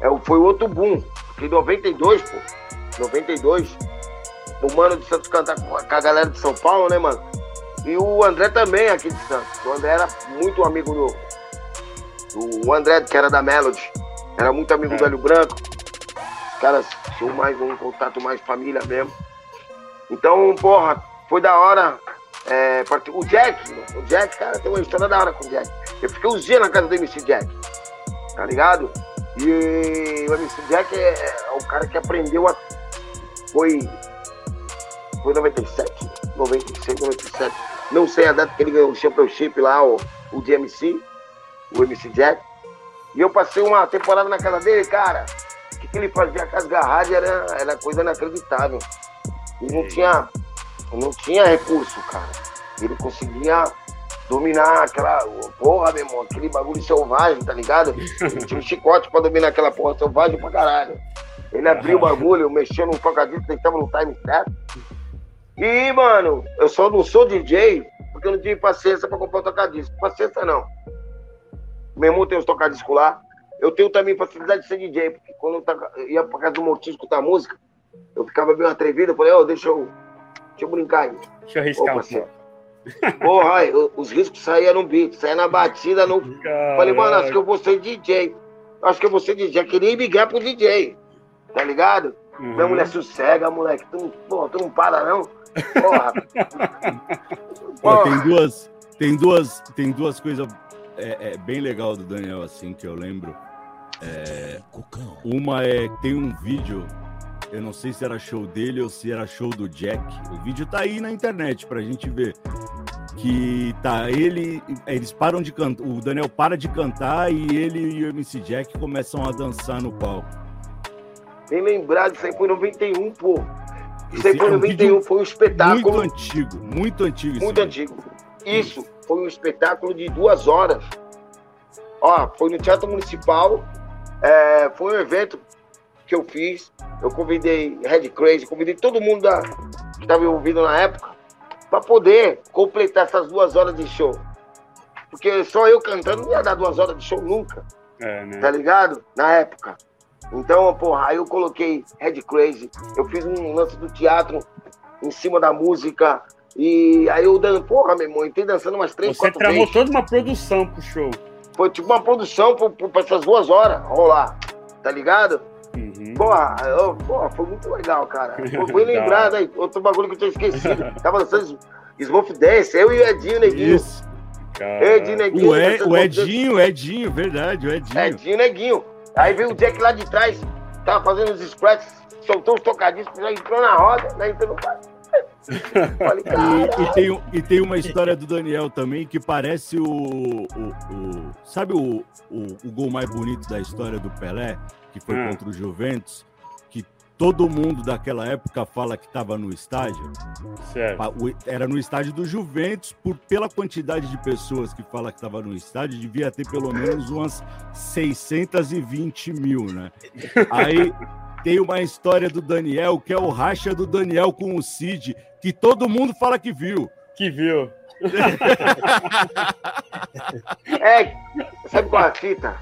é, foi outro boom. Porque em 92, pô, 92, o Mano de Santos cantar com a galera de São Paulo, né, mano? E o André também aqui de Santos. O André era muito amigo do, o André, que era da Melody, era muito amigo é. do Hélio Branco. Os caras tinham mais um contato mais família mesmo. Então, porra, foi da hora. É, o Jack, o Jack, cara, tem uma história da hora com o Jack. Eu fiquei uns dias na casa do MC Jack, tá ligado? E o MC Jack é, é o cara que aprendeu a. Foi. Foi 97, 96, 97. Não sei a data que ele ganhou o Championship lá, o, o DMC o MC Jack. E eu passei uma temporada na casa dele, cara. O que, que ele fazia com as garradas era, era coisa inacreditável. Ele não tinha, não tinha recurso, cara. Ele conseguia dominar aquela. Porra, meu irmão, aquele bagulho selvagem, tá ligado? Ele tinha um chicote pra dominar aquela porra selvagem pra caralho. Ele abriu o bagulho, mexeu no tocadisco, tava no time certo. E, mano, eu só não sou DJ porque eu não tive paciência pra comprar o tocadisco. Paciência não. Meu irmão tem os tocadiscos lá. Eu tenho também facilidade de ser DJ, porque quando eu ia pra casa do Mortinho escutar música, eu ficava bem atrevido, eu falei, ó, oh, deixa eu. Deixa eu brincar aí. Deixa eu arriscar um Porra, os riscos saíam no beat, saíam na batida. No... Falei, mano, acho que eu vou ser DJ. Acho que eu vou ser DJ. Eu queria migrar pro DJ. Tá ligado? Uhum. Minha mulher sossega, moleque. Tu, porra, tu não para, não. Porra. porra. Tem duas, tem duas, tem duas coisas é, é, bem legal do Daniel, assim, que eu lembro. É, uma é tem um vídeo, eu não sei se era show dele ou se era show do Jack. O vídeo tá aí na internet pra gente ver. Que tá ele, eles param de cantar, o Daniel para de cantar e ele e o MC Jack começam a dançar no palco. Bem lembrado, isso aí foi 91, pô. Isso aí foi é 91, foi um espetáculo. Muito antigo, muito antigo. Muito antigo. Isso, foi um espetáculo de duas horas. Ó, foi no Teatro Municipal. É, foi um evento que eu fiz. Eu convidei Red Crazy, convidei todo mundo da, que estava envolvido na época para poder completar essas duas horas de show. Porque só eu cantando não ia dar duas horas de show nunca. É, né? Tá ligado? Na época. Então, porra, aí eu coloquei Red Crazy. Eu fiz um lance do teatro em cima da música. E aí eu dando, porra, meu irmão, entrei dançando umas três, Você quatro vezes. Você tramou toda uma produção pro show. Foi tipo uma produção para essas duas horas rolar, tá ligado? Uhum. Porra, eu, porra, foi muito legal, cara. Foi lembrado aí, outro bagulho que eu tinha esquecido. Tava dançando Smurf Dance, eu e o Edinho Neguinho. Isso. Edinho Neguinho. O, Ed, o Edinho, o Edinho, verdade, o Edinho. Edinho Neguinho. Aí veio o Jack lá de trás, tava fazendo os scratches, soltou os tocadinhos, já entrou na roda, né? Entrou no Falei, e, e, tem, e tem uma história do Daniel também que parece o. o, o sabe o, o, o, gol mais bonito da história do Pelé, que foi hum. contra o Juventus? Todo mundo daquela época fala que estava no estádio. Certo. Era no estádio do Juventus, por, pela quantidade de pessoas que fala que estava no estádio, devia ter pelo menos umas 620 mil, né? Aí tem uma história do Daniel, que é o racha do Daniel com o Cid, que todo mundo fala que viu. Que viu. é, sabe qual é a fita?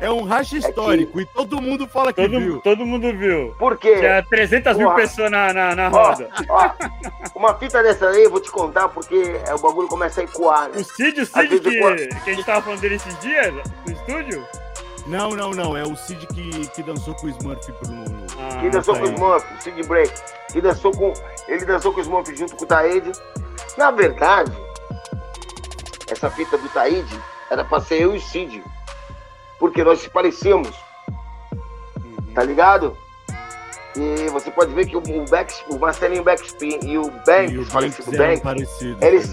É um racha histórico é que... e todo mundo fala que todo, viu. Todo mundo viu. Por quê? Tinha 300 mil pessoas na, na, na roda. Ó, ó, uma fita dessa aí eu vou te contar porque é, o bagulho começa a ecoar. Né? O Cid, o Cid que, que a gente tava falando dele esses dias no estúdio? Não, não, não. É o Cid que, que dançou com o Smurf pro. Ah, que dançou com o Smurf, Cid Break. Que dançou com. Ele dançou com o Smurf junto com o Taíde. Na verdade, essa fita do Taíde era pra ser eu e o Cid. Porque nós se parecíamos. Uhum. Tá ligado? E você pode ver que o, o, back, o Marcelinho Backspin e o Banks, falecido Banks, eles,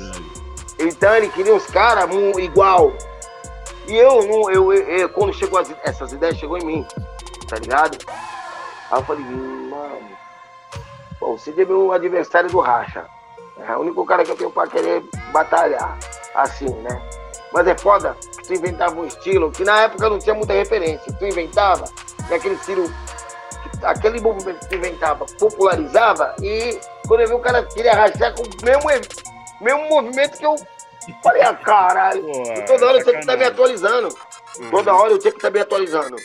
então ele queria uns caras igual. E eu, não, eu, eu, eu, quando chegou as, essas ideias, chegou em mim, tá ligado? Aí eu falei, mano, pô, o Cid é meu adversário do racha. É o único cara que eu tenho pra querer batalhar, assim, né? Mas é foda que tu inventava um estilo que na época não tinha muita referência. Tu inventava, e aquele estilo, aquele movimento que tu inventava, popularizava, e quando eu vi o cara queria rachar com o mesmo, mesmo movimento que eu Falei, ah, caralho. Pô, toda hora eu tinha que estar tá me atualizando. Uhum. Toda hora eu tinha que estar tá me atualizando.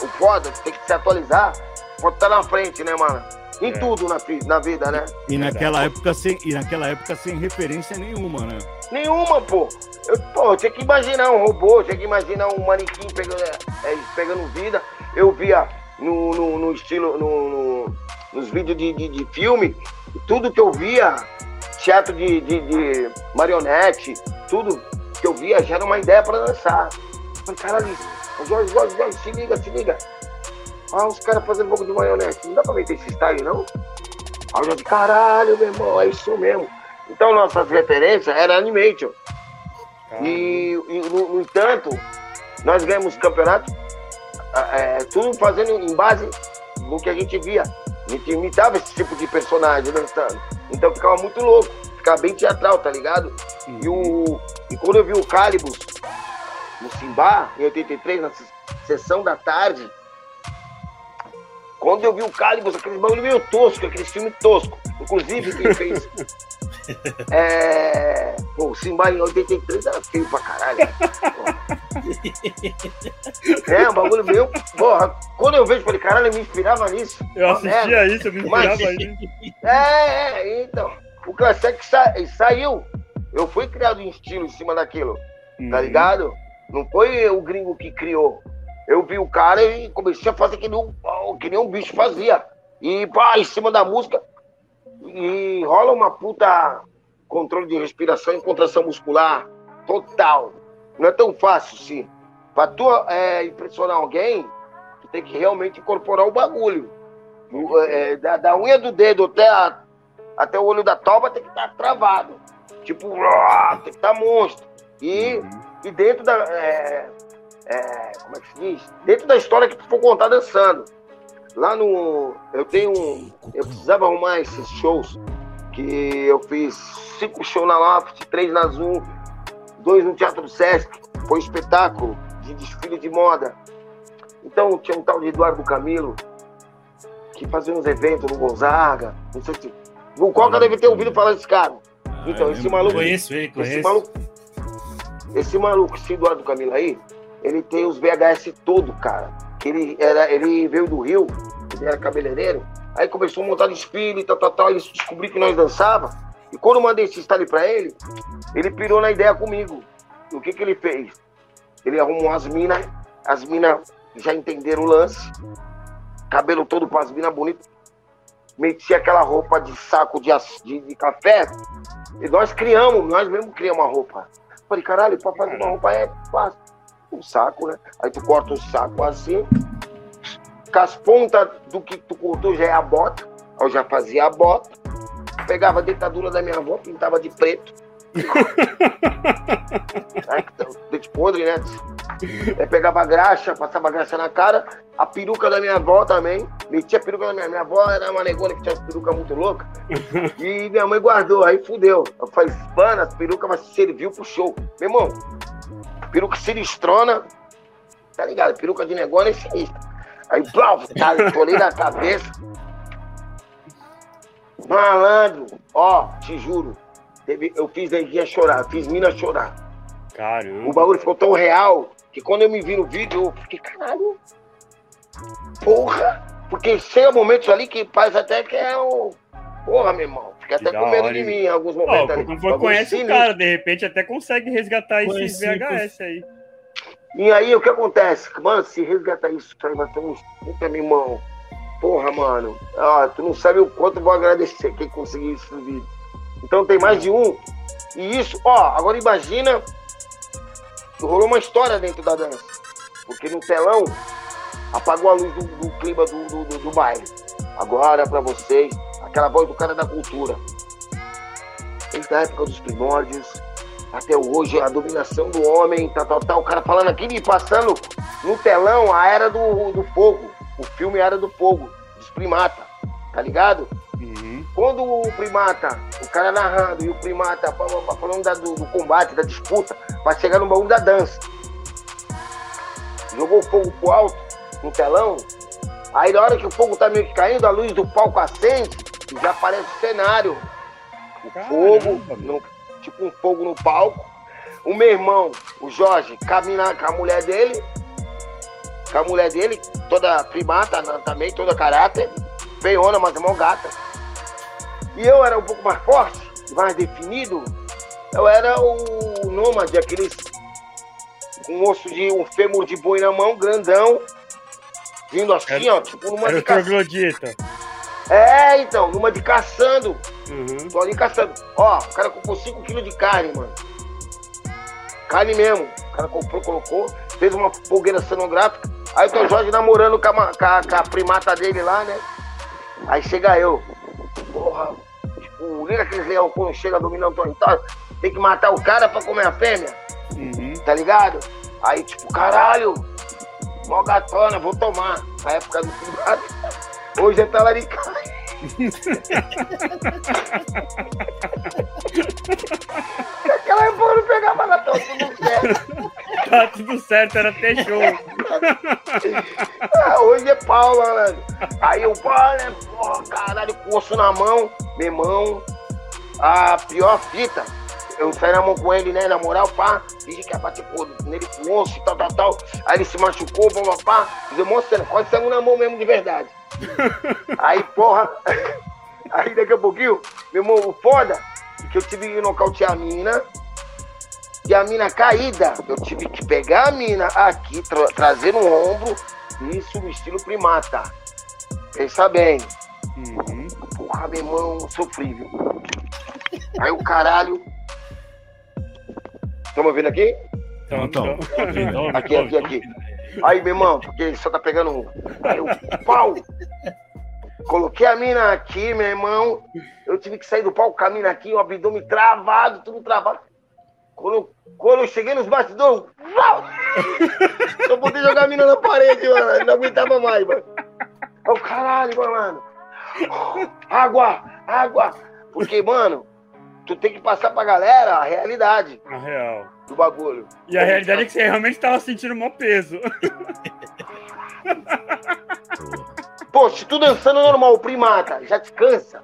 O foda, tem que se atualizar estar tá na frente, né, mano? Em é. tudo na, na vida, né? E naquela, época sem, e naquela época sem referência nenhuma, né? Nenhuma, pô. Eu, pô, eu tinha que imaginar um robô, tinha que imaginar um manequim pegando, é, é pegando vida. Eu via no, no, no estilo, no, no, nos vídeos de, de, de filme, tudo que eu via teatro de, de, de, marionete, tudo que eu via já era uma ideia para dançar. Falei, caralho, Jorge, Jorge, Jorge, se liga, se liga. Ah, os caras fazendo pouco de marionete, não dá pra meter esse style, não? Aí eu já caralho, meu irmão, é isso mesmo. Então nossas referências eram animation. E, e no, no, entanto, nós ganhamos campeonato, é, tudo fazendo em base no que a gente via. A gente imitava esse tipo de personagem dançando. Então ficava muito louco, ficava bem teatral, tá ligado? E, o, e quando eu vi o Calibus no Simba, em 83, na sessão da tarde, quando eu vi o Calibus, aquele bagulho meio tosco, aquele filme tosco. Inclusive, quem fez. é... Pô, o Simba em 83 era feio pra caralho. é, um bagulho meio. Porra, quando eu vejo, falei, caralho, eu me inspirava nisso. Eu assistia isso, eu me inspirava Mas... nisso. É, é, então. O Classic sa... saiu. Eu fui criado em estilo em cima daquilo. Tá uhum. Tá ligado? Não foi o gringo que criou. Eu vi o cara e comecei a fazer que nem um, que nem um bicho fazia. E pá, em cima da música. E rola uma puta controle de respiração e contração muscular total. Não é tão fácil, sim. Pra tu é, impressionar alguém, tem que realmente incorporar o bagulho. É, da, da, unha do dedo até, a, até o olho da toba tem que estar tá travado. Tipo, tem que estar tá monstro. E, uhum. e dentro da. É, é, como é que se diz? Dentro da história que tu for contar dançando. Lá no. Eu tenho. Eu precisava arrumar esses shows. Que eu fiz cinco shows na Loft, três na Zoom, dois no Teatro do Sesc. Foi um espetáculo de desfile de moda. Então tinha um tal de Eduardo Camilo, que fazia uns eventos no Gonzaga. Não sei se. O Coca deve ter ouvido falar desse cara. Ah, então, esse maluco. Conheço ele, conheço. Esse maluco, esse maluco, esse Eduardo Camilo aí, ele tem os VHS todo, cara. Ele, era, ele veio do Rio, ele era cabeleireiro. Aí começou a montar desfile, tal, tal, tal. Ele descobriu que nós dançava. E quando eu mandei esse style pra ele, ele pirou na ideia comigo. E o que que ele fez? Ele arrumou as minas, as minas já entenderam o lance. Cabelo todo para as minas bonitas. Metia aquela roupa de saco de, de, de, café. E nós criamos, nós mesmo criamos a roupa. Falei, caralho, para fazer uma roupa é fácil. Um saco, né? Aí tu corta o saco assim. Com as pontas do que tu cortou já é a bota. Eu já fazia a bota. Pegava a dentadura da minha avó, pintava de preto Dente podre, né? Aí pegava graxa, passava graxa na cara, a peruca da minha avó também. Metia a peruca da minha, minha avó, era uma negona que tinha uma peruca muito louca. E minha mãe guardou, aí fudeu. Eu falei, mano, a peruca vai serviu pro show. Meu irmão, peruca sinistrona, tá ligado? Peruca de negona é sinistra. Aí, plau, tá, tolei na cabeça. Malandro, ó, te juro, Teve, eu fiz neguinha chorar, fiz mina chorar. Caramba. O bagulho ficou tão real que quando eu me vi no vídeo, eu fiquei, caralho. Porra! Porque chega momentos ali que faz até que é o. Porra, meu irmão. Fica até com medo hora, de mim em alguns momentos. Oh, ali. conhece o cara, de repente até consegue resgatar esses VHS aí. E aí o que acontece? Mano, se resgatar isso, isso aí vai ter uns. Puta, meu irmão. Porra, mano. Ah, tu não sabe o quanto eu vou agradecer quem conseguiu isso no vídeo. Então tem mais de um. E isso, ó, agora imagina rolou uma história dentro da dança. Porque no telão apagou a luz do, do clima do, do, do, baile. Agora, para vocês, aquela voz do cara da cultura. Desde a época dos primórdios, até hoje, a dominação do homem, tal, tal, tal. O cara falando aqui e passando no telão a Era do, do Fogo. O filme Era do Fogo, dos primatas. Tá ligado? Uhum. Quando o primata, o cara narrando e o primata falando da, do, do, combate, da disputa, vai chegar no baú da dança. Jogou o fogo pro alto, no telão. Aí na hora que o fogo tá meio que caindo, a luz do palco acende e já aparece o cenário. O Caramba. fogo, no, tipo um fogo no palco. O meu irmão, o Jorge, caminhar com a mulher dele, com a mulher dele, toda primata também, toda caráter, feiona, mas é mó gata e eu era um pouco mais forte, mais definido, eu era o nômade, aqueles com um osso de um fêmur de boi na mão, grandão, vindo assim, era, ó, tipo numa era de caçando. É, então, numa de caçando. Uhum. Tô ali caçando. Ó, o cara comprou 5 kg de carne, mano. Carne mesmo. O cara comprou, colocou, fez uma fogueira cenográfica. Aí o teu Jorge namorando com a, com a, com a primata dele lá, né? Aí chega eu. Porra, tipo, liga aqueles leão quando chega dominando o território, tem que matar o cara pra comer a fêmea. Uhum. Tá ligado? Aí, tipo, caralho, mó gatona, vou tomar. Na época do privado, hoje é talaricagem. Aquela época não pegava nada, tão tudo certo. tá tudo certo, era até show. ah, hoje é pau, mano. Aí o pau, né? Porra, caralho, com osso na mão, meu irmão. A pior fita. Eu saí na mão com ele, né? Na moral, pá. Disse que ia bater pô, nele com osso tal, tal, tal. Aí ele se machucou, pá, pá. Demonstrando, quase saiu na mão mesmo de verdade. Aí, porra. Aí daqui a pouquinho, meu irmão, o foda, que eu tive que nocautear a mina e a mina caída. Eu tive que pegar a mina aqui, tra trazer no ombro, isso no estilo primata. Pensa bem. Uhum. Porra, meu irmão, sofrível. Aí o caralho. Estão me ouvindo aqui? Então, então. Aqui, aqui, aqui. Aí, meu irmão, porque só tá pegando um. Aí eu, pau! Coloquei a mina aqui, meu irmão. Eu tive que sair do palco com a mina aqui, o abdômen travado, tudo travado. Quando, quando eu cheguei nos bastidores, eu poder jogar a mina na parede, mano. Não aguentava mais, mano. Oh, caralho, mano. Água, água. Porque, mano, tu tem que passar pra galera a realidade. A real. Do bagulho. E a realidade é que você realmente tava sentindo um peso. Pô, se tu dançando normal, primata, já te cansa.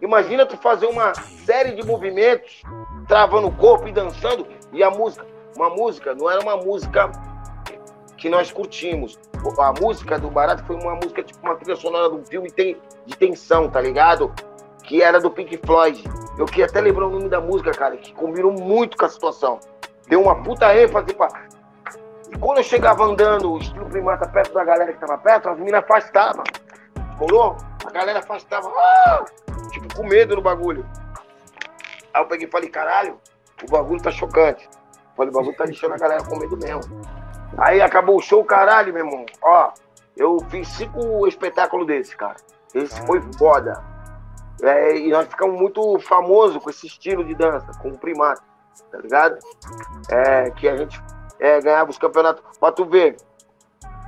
Imagina tu fazer uma série de movimentos, travando o corpo e dançando, e a música. Uma música, não era uma música que nós curtimos. A música do Barato foi uma música, tipo uma trilha sonora de um filme de tensão, tá ligado? Que era do Pink Floyd. Eu queria até lembrar o nome da música, cara, que combinou muito com a situação. Deu uma puta ênfase pra. E quando eu chegava andando, o estilo primata perto da galera que tava perto, as meninas afastavam. Colou? A galera afastava. Ah! Tipo, com medo no bagulho. Aí eu peguei e falei, caralho, o bagulho tá chocante. Falei, o bagulho tá deixando a galera com medo mesmo. Aí acabou o show, caralho, meu irmão. Ó, eu fiz cinco espetáculos desses, cara. Esse foi foda. É, e nós ficamos muito famosos com esse estilo de dança, com o primata, tá ligado? É, que a gente é, ganhava os campeonatos. Pra tu ver,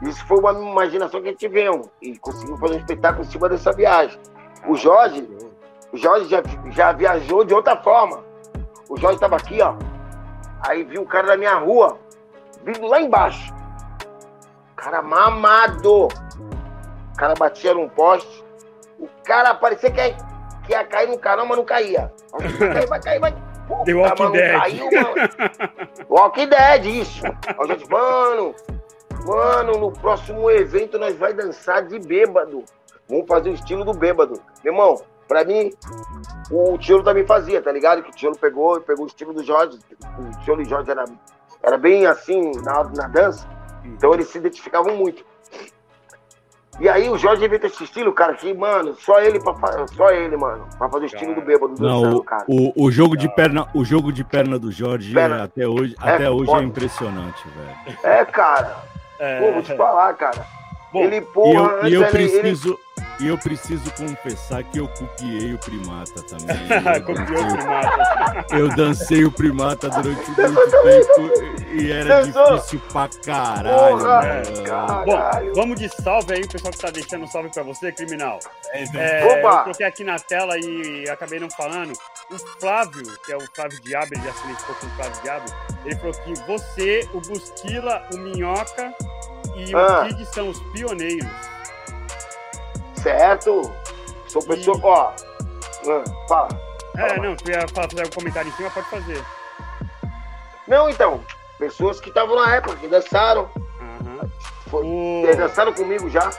isso foi uma imaginação que a gente viu e conseguiu fazer um espetáculo em cima dessa viagem. O Jorge, o Jorge já, já viajou de outra forma. O Jorge estava aqui, ó. Aí viu o cara da minha rua, vindo lá embaixo. Cara mamado. O cara batia num poste. O cara parecia que ia, que ia cair no carão, mas não caía. Vai cair, vai cair, vai. Puta, The Walking Dead. Caiu, mano. Walking Dead, isso. Aí o Jorge, mano, Mano, no próximo evento nós vai dançar de bêbado. Vamos fazer o estilo do bêbado. Meu irmão, pra mim, o Tijolo também fazia, tá ligado? Que o Tijolo pegou, pegou o estilo do Jorge. O Tijolo e o Jorge era, era bem assim na, na dança. Então eles se identificavam muito. E aí o Jorge inventou esse estilo, cara, que, mano, só ele pra, só ele, mano, pra fazer o estilo do bêbado do Não, dançando, cara. O, o jogo de perna, o jogo de perna do Jorge perna. até hoje, é, até hoje é impressionante, velho. É, cara. É... Pô, vou te falar, cara. Bom, ele, porra, e eu, e eu preciso, ele... E eu preciso confessar que eu copiei o primata também. Copiou o primata. Eu dancei o primata durante muito tempo e era difícil pra caralho. Porra, caralho. Bom, vamos de salve aí, o pessoal que tá deixando um salve pra você, criminal. É, é eu coloquei aqui na tela e acabei não falando. O Flávio, que é o Flávio Diabo, ele já se identificou com o Flávio Diabo, ele falou que você, o Busquila, o Minhoca e ah. o Kid são os pioneiros. Certo? Sou pessoa. E... Ó. Ah, fala. É, fala não, tu ia fazer um comentário em cima, pode fazer. Não, então. Pessoas que estavam na época, que dançaram. Uhum. Foi, o... Dançaram comigo já.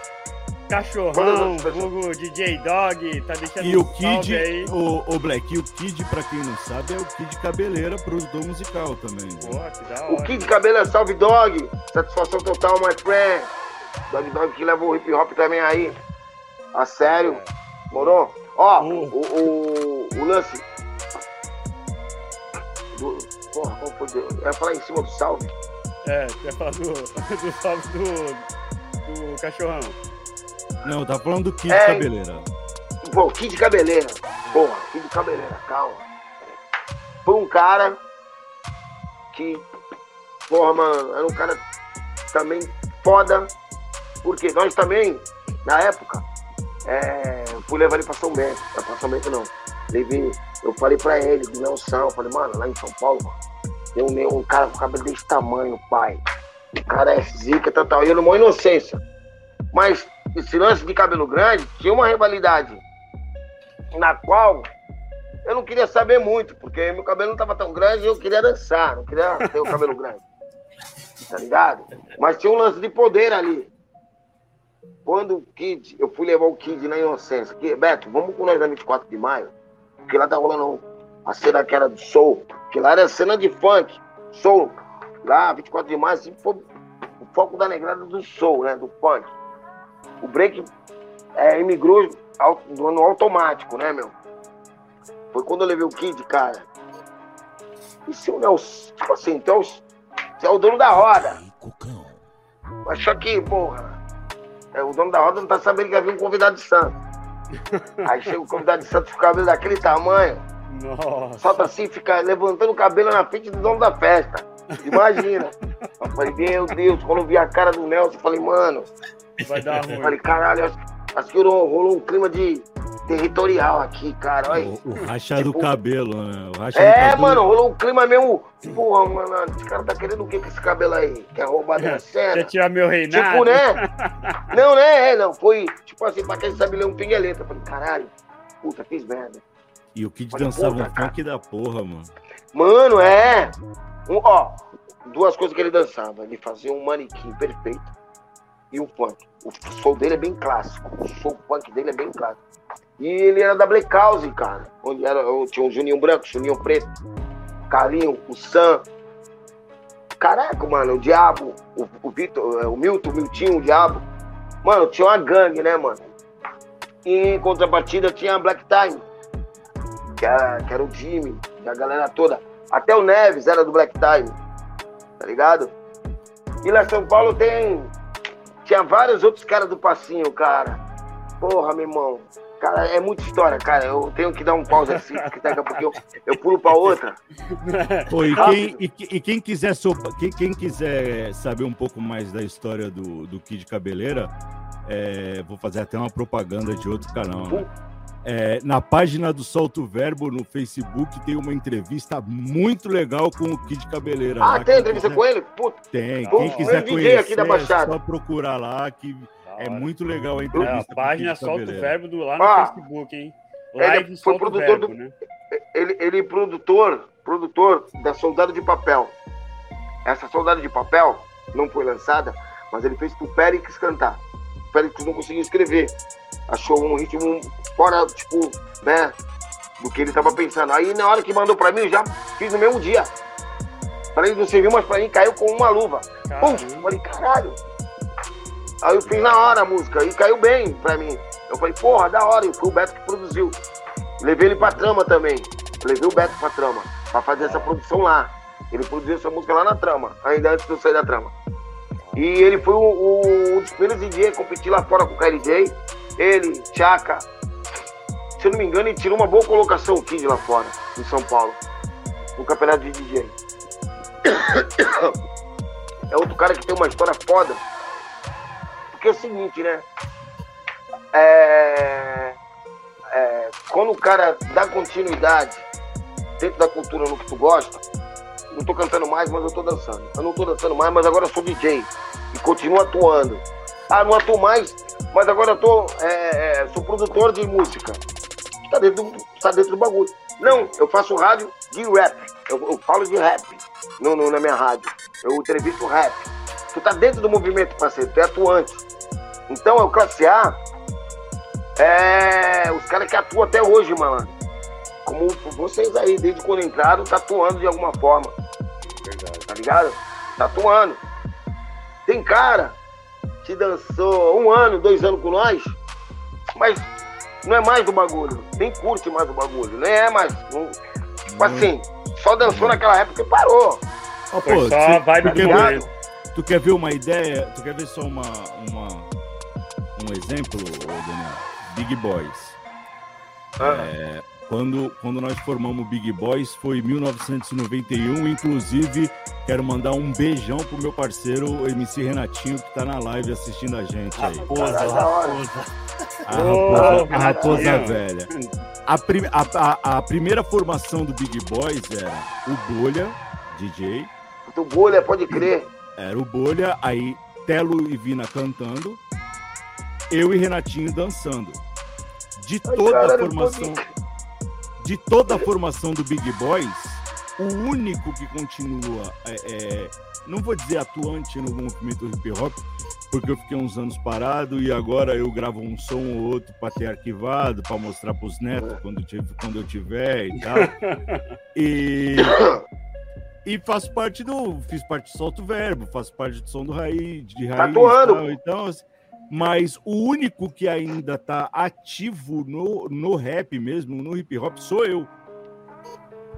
Cachorrão, Google DJ Dog, tá deixando E o Kid, aí. O, o Black, e o Kid, pra quem não sabe, é o Kid Cabeleira, produtor musical também. Porra, que da hora. O Kid Cabeleira, salve Dog, satisfação total, my friend. Dog Dog que leva o hip hop também aí. A sério? Morou? Ó, o, o, o lance. Do, porra, qual foi? Eu ia falar em cima do salve. É, tu ia falar do, do salve do, do cachorrão. Não, tá falando do Kid é, Cabeleira. Pô, Kid Cabeleira. Porra, Kid Cabeleira, calma. Foi um cara que, porra, mano, era um cara também foda, porque nós também, na época, é, fui levar ele pra São Bento. Pra São Bento não. Levei, eu falei pra ele, do Nelson, eu falei, mano, lá em São Paulo, tem um, um cara com cabelo desse tamanho, pai. O cara é zica, tal, tal. E eu numa inocência. Mas esse lance de cabelo grande tinha uma rivalidade na qual eu não queria saber muito, porque meu cabelo não tava tão grande e eu queria dançar, não queria ter o cabelo grande. Tá ligado? Mas tinha um lance de poder ali. Quando o Kid, eu fui levar o Kid na inocência, que, Beto, vamos com nós na 24 de maio, porque lá tá rolando a cena que era do soul, que lá era cena de funk, soul. Lá, 24 de maio, assim, foi o foco da negrada do soul, né, do funk. O break é, emigrou no automático, né, meu? Foi quando eu levei o Kid, cara. E se o Nelson, tipo assim, então, você é o dono da roda. Mas só que, porra, o dono da roda não tá sabendo que havia um convidado de santo. Aí chega o convidado de santo com o cabelo daquele tamanho. Nossa. Solta assim, fica levantando o cabelo na frente do dono da festa. Imagina. eu falei, meu Deus, quando eu vi a cara do Nelson, eu falei, mano. Vai dar ruim. Eu falei, caralho, acho, acho que rolou um clima de territorial aqui, cara. Olha. O, o racha do cabelo, né? é, cabelo... mano, rolou um clima mesmo. Porra, mano, esse cara tá querendo o que com esse cabelo aí? Quer roubar minha cena? Quer tirar meu reinado? Tipo, né? não, né? É, não. Foi, tipo assim, pra quem sabe ler um pingueleta. Eu falei, caralho, puta, fiz merda. E o Kid dançava um funk da porra, mano. Mano, é. Um, ó, duas coisas que ele dançava. Ele fazia um manequim perfeito e um funk. O som dele é bem clássico. O som funk dele é bem clássico. E ele era da Black House, cara. Onde era, tinha o Juninho Branco, Juninho Preto, Carlinho, o Sam. Caraca, mano, o Diabo, o, o Vitor, o Milton, o Miltinho, o Diabo. Mano, tinha uma gangue, né, mano? E em contrapartida tinha a Black Time, que era, que era o Jimmy, a galera toda. Até o Neves era do Black Time, tá ligado? E lá em São Paulo tem. Tinha vários outros caras do passinho, cara. Porra, meu irmão. Cara, é muita história, cara. Eu tenho que dar um pause assim, porque daqui a pouco eu, eu pulo pra outra. Pô, e, quem, e, e, quem, quiser so, quem, quem, quiser saber um pouco mais da história do, do Kid Cabeleira, é, vou fazer até uma propaganda de outro canal. Né? É, na página do Solto Verbo no Facebook tem uma entrevista muito legal com o Kid Cabeleira. Ah, lá, tem entrevista quiser... com ele? Puta. Tem. Quem quiser conhecer, aqui da Baixada. é só procurar lá que é muito legal a entrevista. É, a página Solta o Verbo do, lá no ah, Facebook, hein? Live ele foi produtor verbo, do, né? ele, ele produtor, produtor da Soldado de Papel. Essa Soldado de Papel não foi lançada, mas ele fez pro Périx cantar. O Périx não conseguiu escrever. Achou um ritmo fora, tipo, né? Do que ele tava pensando. Aí na hora que mandou pra mim, eu já fiz no mesmo dia. Falei, não serviu, mas pra mim caiu com uma luva. Pum! Falei, caralho, Aí eu fiz na hora a música e caiu bem pra mim. Eu falei, porra, da hora. E foi o Beto que produziu. Levei ele pra trama também. Levei o Beto pra trama, pra fazer essa produção lá. Ele produziu essa música lá na trama, ainda antes de eu sair da trama. E ele foi o, o, um dos primeiros DJ a competir lá fora com o KLJ. Ele, Chaka. Se eu não me engano, ele tirou uma boa colocação o Kid lá fora, em São Paulo. No campeonato de DJ. É outro cara que tem uma história foda porque é o seguinte, né? É, é, quando o cara dá continuidade dentro da cultura no que tu gosta, não tô cantando mais, mas eu tô dançando. Eu não tô dançando mais, mas agora eu sou DJ e continuo atuando. Ah, não atuo mais, mas agora eu tô, é, é, sou produtor de música. Tá dentro, do, tá dentro do bagulho. Não, eu faço rádio de rap. Eu, eu falo de rap no, no, na minha rádio. Eu entrevisto rap. Tu tá dentro do movimento, parceiro, tu é atuante. Então, é o classe A é os caras que atuam até hoje, mano. Como vocês aí, desde quando entraram, tá atuando de alguma forma. Verdade. Tá ligado? Tá atuando. Tem cara que dançou um ano, dois anos com nós, mas não é mais do bagulho. Nem curte mais o bagulho. Nem é mais. Não, tipo assim, só dançou naquela época e parou. Oh, pô, só vai do quer, tu quer ver uma ideia? Tu quer ver só uma, uma, um exemplo, Daniel? Big Boys. Ah. É, quando, quando nós formamos o Big Boys foi em 1991, inclusive quero mandar um beijão pro meu parceiro MC Renatinho que tá na live assistindo a gente aí. Raposa, raposa. A raposa, a raposa velha. A, prim, a, a, a, primeira formação do Big Boys era o Bolha, DJ. O Bolha, pode crer. Era o Bolha, aí Telo e Vina cantando, eu e Renatinho dançando. De toda a formação, de toda a formação do Big Boys, o único que continua, é, é, não vou dizer atuante no movimento hip hop, porque eu fiquei uns anos parado e agora eu gravo um som ou outro para ter arquivado, para mostrar para os netos quando, quando eu tiver e tal. E e faço parte do. Fiz parte do Solto Verbo, faço parte do som do Raiz, de Raiz. Tatuando. Tal, então, assim, mas o único que ainda tá ativo no, no rap mesmo, no hip hop, sou eu.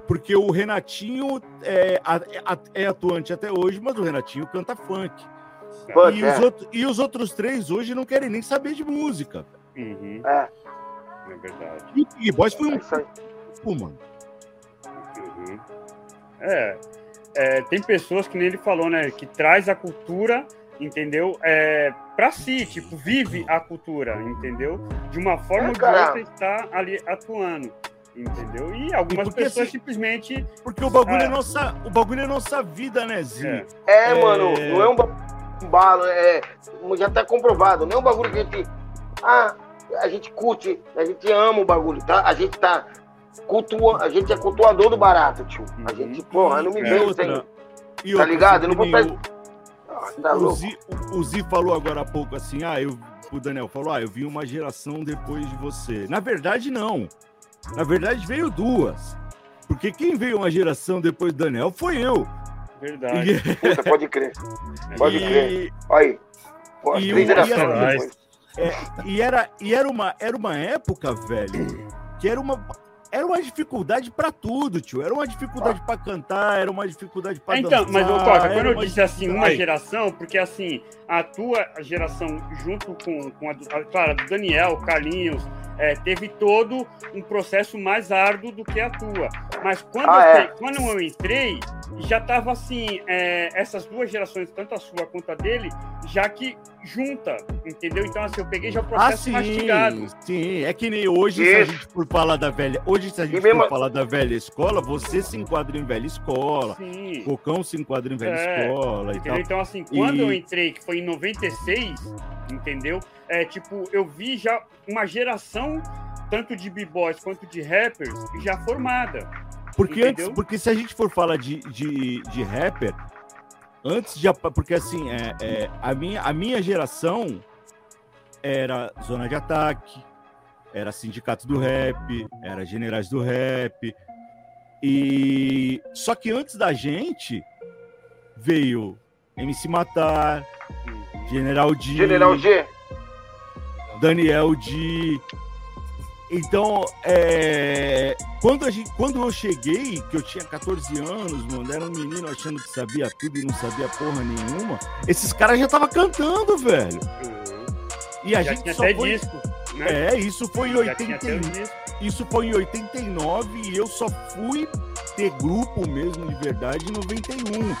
Porque o Renatinho é, é atuante até hoje, mas o Renatinho canta funk. e, os outro, e os outros três hoje não querem nem saber de música. Uhum. É. É verdade. E o Big Boys foi um. Pô, mano. Uhum. É, é, tem pessoas que nem ele falou, né? Que traz a cultura, entendeu? É, para si, tipo, vive a cultura, entendeu? De uma forma é, ou de outra está ali atuando. Entendeu? E algumas porque, pessoas assim, simplesmente. Porque o bagulho é, é nossa. O bagulho é nossa vida, né, Zinho? É, é, mano, não é um balo, é. Já tá comprovado, não é um bagulho que a gente. Ah, a gente curte, a gente ama o bagulho, tá? A gente tá. Cultua, a gente é cultuador do barato, tio. A uhum. gente, porra, não me é vejo sem. E tá ligado? Eu não vou. Tá o, Zi, o Zi falou agora há pouco assim, ah, eu, o Daniel falou, ah, eu vi uma geração depois de você. Na verdade, não. Na verdade, veio duas. Porque quem veio uma geração depois do Daniel foi eu. Verdade. E... Puta, pode crer. Pode e... crer. Olha aí. Pô, e, três gerações é, e era, e era, uma, era uma época, velho, que era uma, era uma dificuldade para tudo, tio. Era uma dificuldade para cantar, era uma dificuldade para Então, mas ô Coca, quando eu disse assim, uma geração, porque assim, a tua geração junto com, com a, a claro, do Daniel, Carlinhos, é, teve todo um processo mais árduo do que a tua. Mas quando, ah, eu, é. quando eu entrei, já estava assim, é, essas duas gerações, tanto a sua quanto a dele, já que junta, entendeu? Então, assim, eu peguei já o processo ah, sim, mastigado. Sim, é que nem hoje, se a gente for falar da velha. Hoje, se a gente for falar da velha escola, você se enquadra em velha escola. Sim. Cocão se enquadra em velha é, escola e tal. Então, assim, quando e... eu entrei, que foi em 96, entendeu? É, tipo, eu vi já uma geração, tanto de b-boys quanto de rappers, já formada. Porque, antes, porque se a gente for falar de, de, de rapper, antes de. Porque assim, é, é, a, minha, a minha geração era Zona de Ataque, era Sindicato do Rap, era Generais do Rap. E só que antes da gente veio MC Matar, General D, General G, Daniel D, então, é, quando, a gente, quando eu cheguei, que eu tinha 14 anos, mano, era um menino achando que sabia tudo e não sabia porra nenhuma, esses caras já estavam cantando, velho. Uhum. E a já gente só foi... disco, né? É, isso foi em 89. Isso foi em 89 e eu só fui ter grupo mesmo de verdade em 91.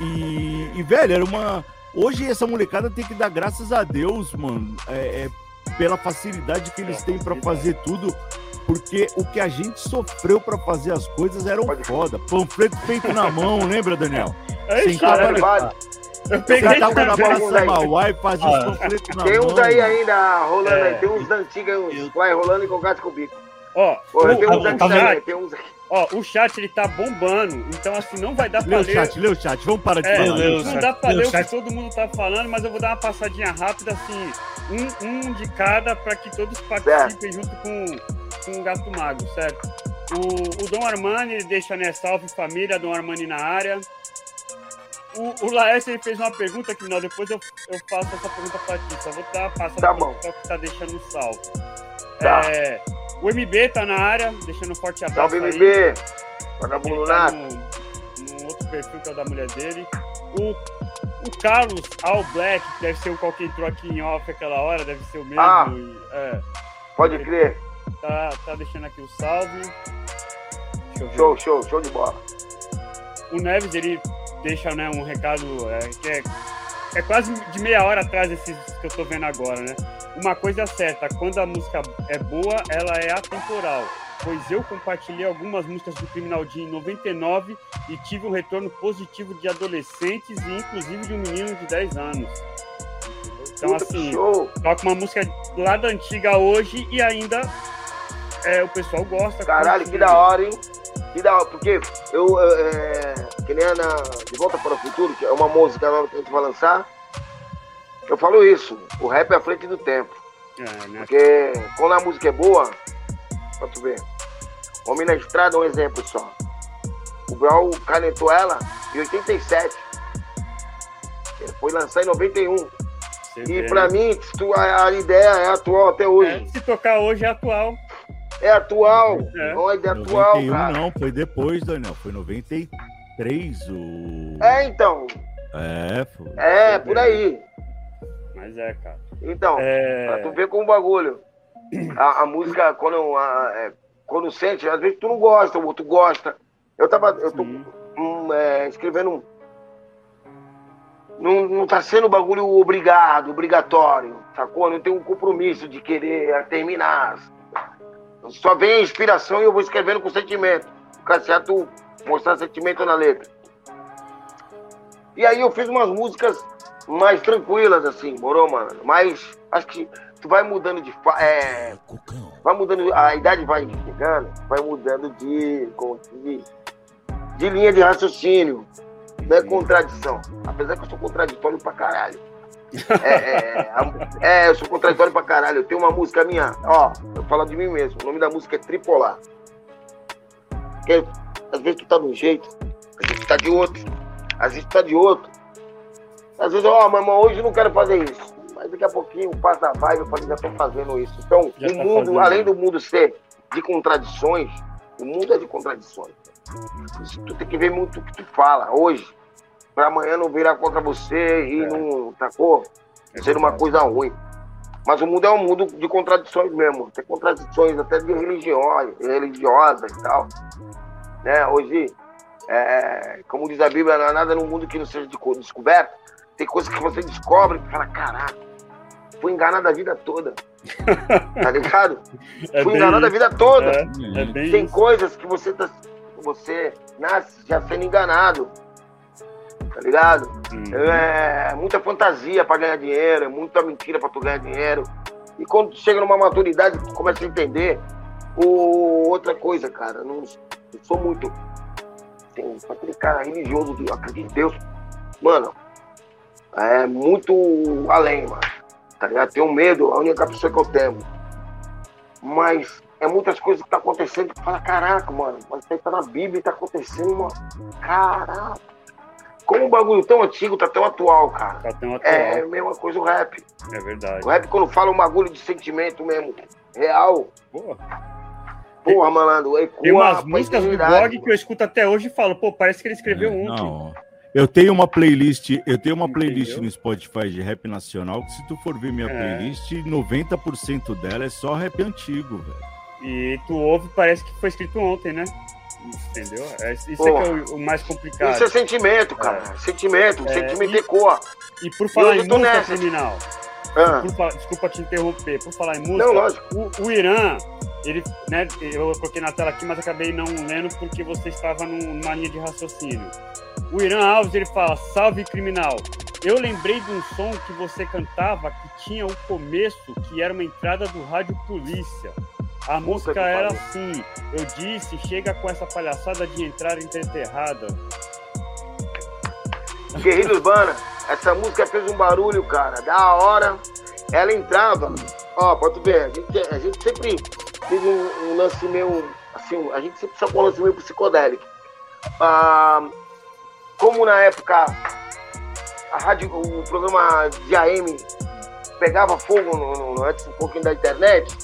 E, e velho, era uma. Hoje essa molecada tem que dar graças a Deus, mano. É, é pela facilidade que eles têm para fazer tudo, porque o que a gente sofreu para fazer as coisas era um foda. Panfleto feito na mão, lembra, Daniel? É Sentava na... Eu peguei Sentava na e fazia ah, os panfletos na tem uns aí ainda rolando é, aí, tem uns da antiga, uns vai rolando e com gato com bico. Ó, Pô, tem uns aqui também, tem uns aqui. Ó, o chat ele tá bombando, então assim, não vai dar pra lê ler. Lê o chat, lê o chat, vamos parar de é, falar. Lê, não dá pra ler o que todo mundo tá falando, mas eu vou dar uma passadinha rápida, assim, um, um de cada, para que todos participem é. junto com, com o Gato Mago, certo? O, o Dom Armani deixa, né, salve família, Dom Armani na área. O, o Laércio fez uma pergunta que não, depois eu, eu faço essa pergunta pra ti, só vou dar passando tá bom. que tá deixando salve. Tá. É, o MB tá na área, deixando um forte abraço. Salve, MB! Vagabundo tá no, no outro perfil que é o da mulher dele. O, o Carlos All Black, que deve ser o qual que entrou aqui em off aquela hora, deve ser o mesmo. Ah, é, pode crer. Tá, tá deixando aqui o salve. Show, show, show de bola. O Neves, ele deixa né, um recado é, que é, é quase de meia hora atrás desses que eu tô vendo agora, né? Uma coisa é certa, quando a música é boa, ela é atemporal. Pois eu compartilhei algumas músicas do Criminal D em 99 e tive um retorno positivo de adolescentes e inclusive de um menino de 10 anos. Então, assim, toca uma música lá da antiga hoje e ainda é, o pessoal gosta. Caralho, que da hora, hein? Que da hora, porque eu, é, que nem a na, De Volta para o Futuro, que é uma música nova que a gente vai lançar, eu falo isso, o rap é à frente do tempo. É, né? Porque quando a música é boa, pra tu ver. Homem na Estrada é um exemplo só. O Brau canetou ela em 87. Ele foi lançar em 91. Você e pra né? mim, a, a, ideia é atual até hoje. É, se tocar hoje é atual. É atual. É. Não é ideia 91, atual, cara. Não, foi depois, Daniel. Foi 93 o. É, então. É, pô. É, por aí. Mas é, cara. Então, é... tu vê com o bagulho. A, a música, quando, a, é, quando sente, às vezes tu não gosta, o outro gosta. Eu tava. Eu tô um, é, escrevendo um. Não, não tá sendo bagulho obrigado, obrigatório, sacou? Não tem um compromisso de querer terminar. Só vem a inspiração e eu vou escrevendo com sentimento. Fica certo mostrar sentimento na letra. E aí eu fiz umas músicas mais tranquilas, assim, morou, mano? Mas acho que tu vai mudando de. É, vai mudando, a idade vai chegando, vai mudando de, de, de linha de raciocínio. Não é contradição. Apesar que eu sou contraditório pra caralho. É, é, é, eu sou contraditório pra caralho. Eu tenho uma música minha, ó, eu falo de mim mesmo. O nome da música é Tripolar. Porque às vezes tu tá de um jeito, às vezes tu tá de outro, às vezes tu tá de outro. Às vezes, ó, oh, mamãe, hoje eu não quero fazer isso. Mas daqui a pouquinho passa a vibe, eu falei, já tô fazendo isso. Então, já o tá mundo, além do mundo ser de contradições, o mundo é de contradições. Tu tem que ver muito o que tu fala hoje, para amanhã não virar contra você e é. não, tacou? É ser uma coisa ruim. Mas o mundo é um mundo de contradições mesmo. Tem contradições até de religiões, religiosas e tal. Né? Hoje, é, como diz a Bíblia, não há nada no mundo que não seja descoberto. Tem coisas que você descobre e fala, caraca, fui enganado a vida toda. tá ligado? É fui enganado isso. a vida toda. É, é Tem isso. coisas que você tá. Você nasce já sendo enganado. Tá ligado? Uhum. É muita fantasia para ganhar dinheiro, é muita mentira para tu ganhar dinheiro. E quando tu chega numa maturidade, tu começa a entender o, outra coisa, cara. Não, não sou muito. Tem aquele cara religioso que acredita em Deus. Mano, é muito além, mano. Tá ligado? Tenho medo, a única pessoa que eu tenho. Mas é muitas coisas que tá acontecendo que fala, caraca, mano, mas tá na Bíblia e tá acontecendo, mano. Caraca. Como um bagulho tão antigo tá tão atual, cara. Tá tão atual. É a mesma coisa o rap. É verdade. O rap, quando fala um bagulho de sentimento mesmo, real. Porra. Porra, malandro, ecoa Tem umas músicas do blog que eu escuto até hoje e falo, pô, parece que ele escreveu é, ontem. Não. Eu tenho uma playlist, eu tenho uma playlist Entendeu? no Spotify de rap nacional que se tu for ver minha é. playlist, 90% dela é só rap antigo, velho. E tu ouve, parece que foi escrito ontem, né? Entendeu? É, isso Pô, é, é o, o, mais complicado. Isso é sentimento, cara. É. Sentimento, é, sentimento ecoa. E por falar em música nessa. criminal, ah. por, desculpa te interromper, por falar em música, não, lógico. O, o Irã, ele, né, eu coloquei na tela aqui, mas acabei não lendo porque você estava numa linha de raciocínio. O Irã Alves ele fala: Salve criminal. Eu lembrei de um som que você cantava que tinha o começo, que era uma entrada do rádio polícia. A música era assim. Eu disse: chega com essa palhaçada de entrar entreterrada. Guerrilha Urbana, essa música fez um barulho, cara, da hora. Ela entrava, ó, pode ver, a gente, a gente sempre teve um, um lance meio, assim, a gente sempre sacou um lance meio psicodélico. Ah, como na época a rádio, o programa de AM pegava fogo no, no, antes um pouquinho da internet,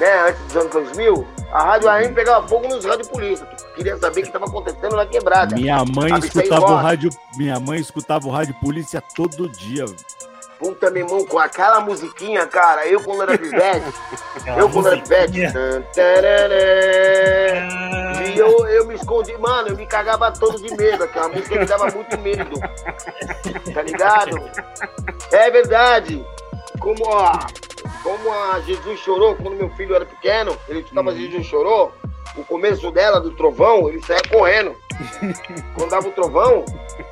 né, antes dos anos 2000, a rádio AM pegava fogo nos rádio polícia. Queria saber o que estava acontecendo na quebrada. Minha mãe escutava o rádio, minha mãe escutava o rádio polícia todo dia. Puta, meu irmão, com aquela musiquinha, cara, eu quando era pivete, eu quando era pivete, e eu, eu me escondi, mano, eu me cagava todo de medo, aquela música me dava muito medo, tá ligado? É verdade, como, ó, como a Jesus chorou quando meu filho era pequeno, ele escutava hum. Jesus chorou, o começo dela, do trovão, ele saia correndo. Quando dava o trovão,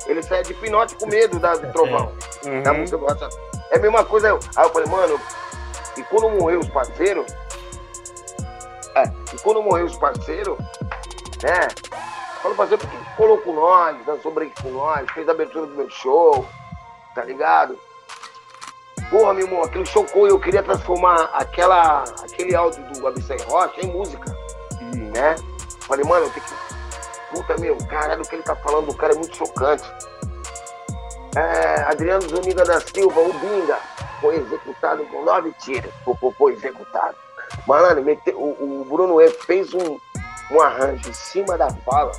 ele saia de pinote com medo da, do trovão. Uhum. Da música do WhatsApp. É a mesma coisa. Aí eu falei, mano, e quando morreu os parceiros, é, e quando morreu os parceiros, né? Falou, parceiro, porque colou com nós, dançou break com nós, fez a abertura do meu show, tá ligado? Porra, meu irmão, aquilo chocou e eu queria transformar aquela, aquele áudio do Abissai Rocha em música, uhum. né? Falei, mano, eu tenho que Puta, meu, caralho, o que ele tá falando, o cara é muito chocante. É, Adriano Zuniga da Silva, o Binga, foi executado com nove tiros. Foi, foi executado. Mete, o, o, Bruno E fez um, um arranjo em cima da fala.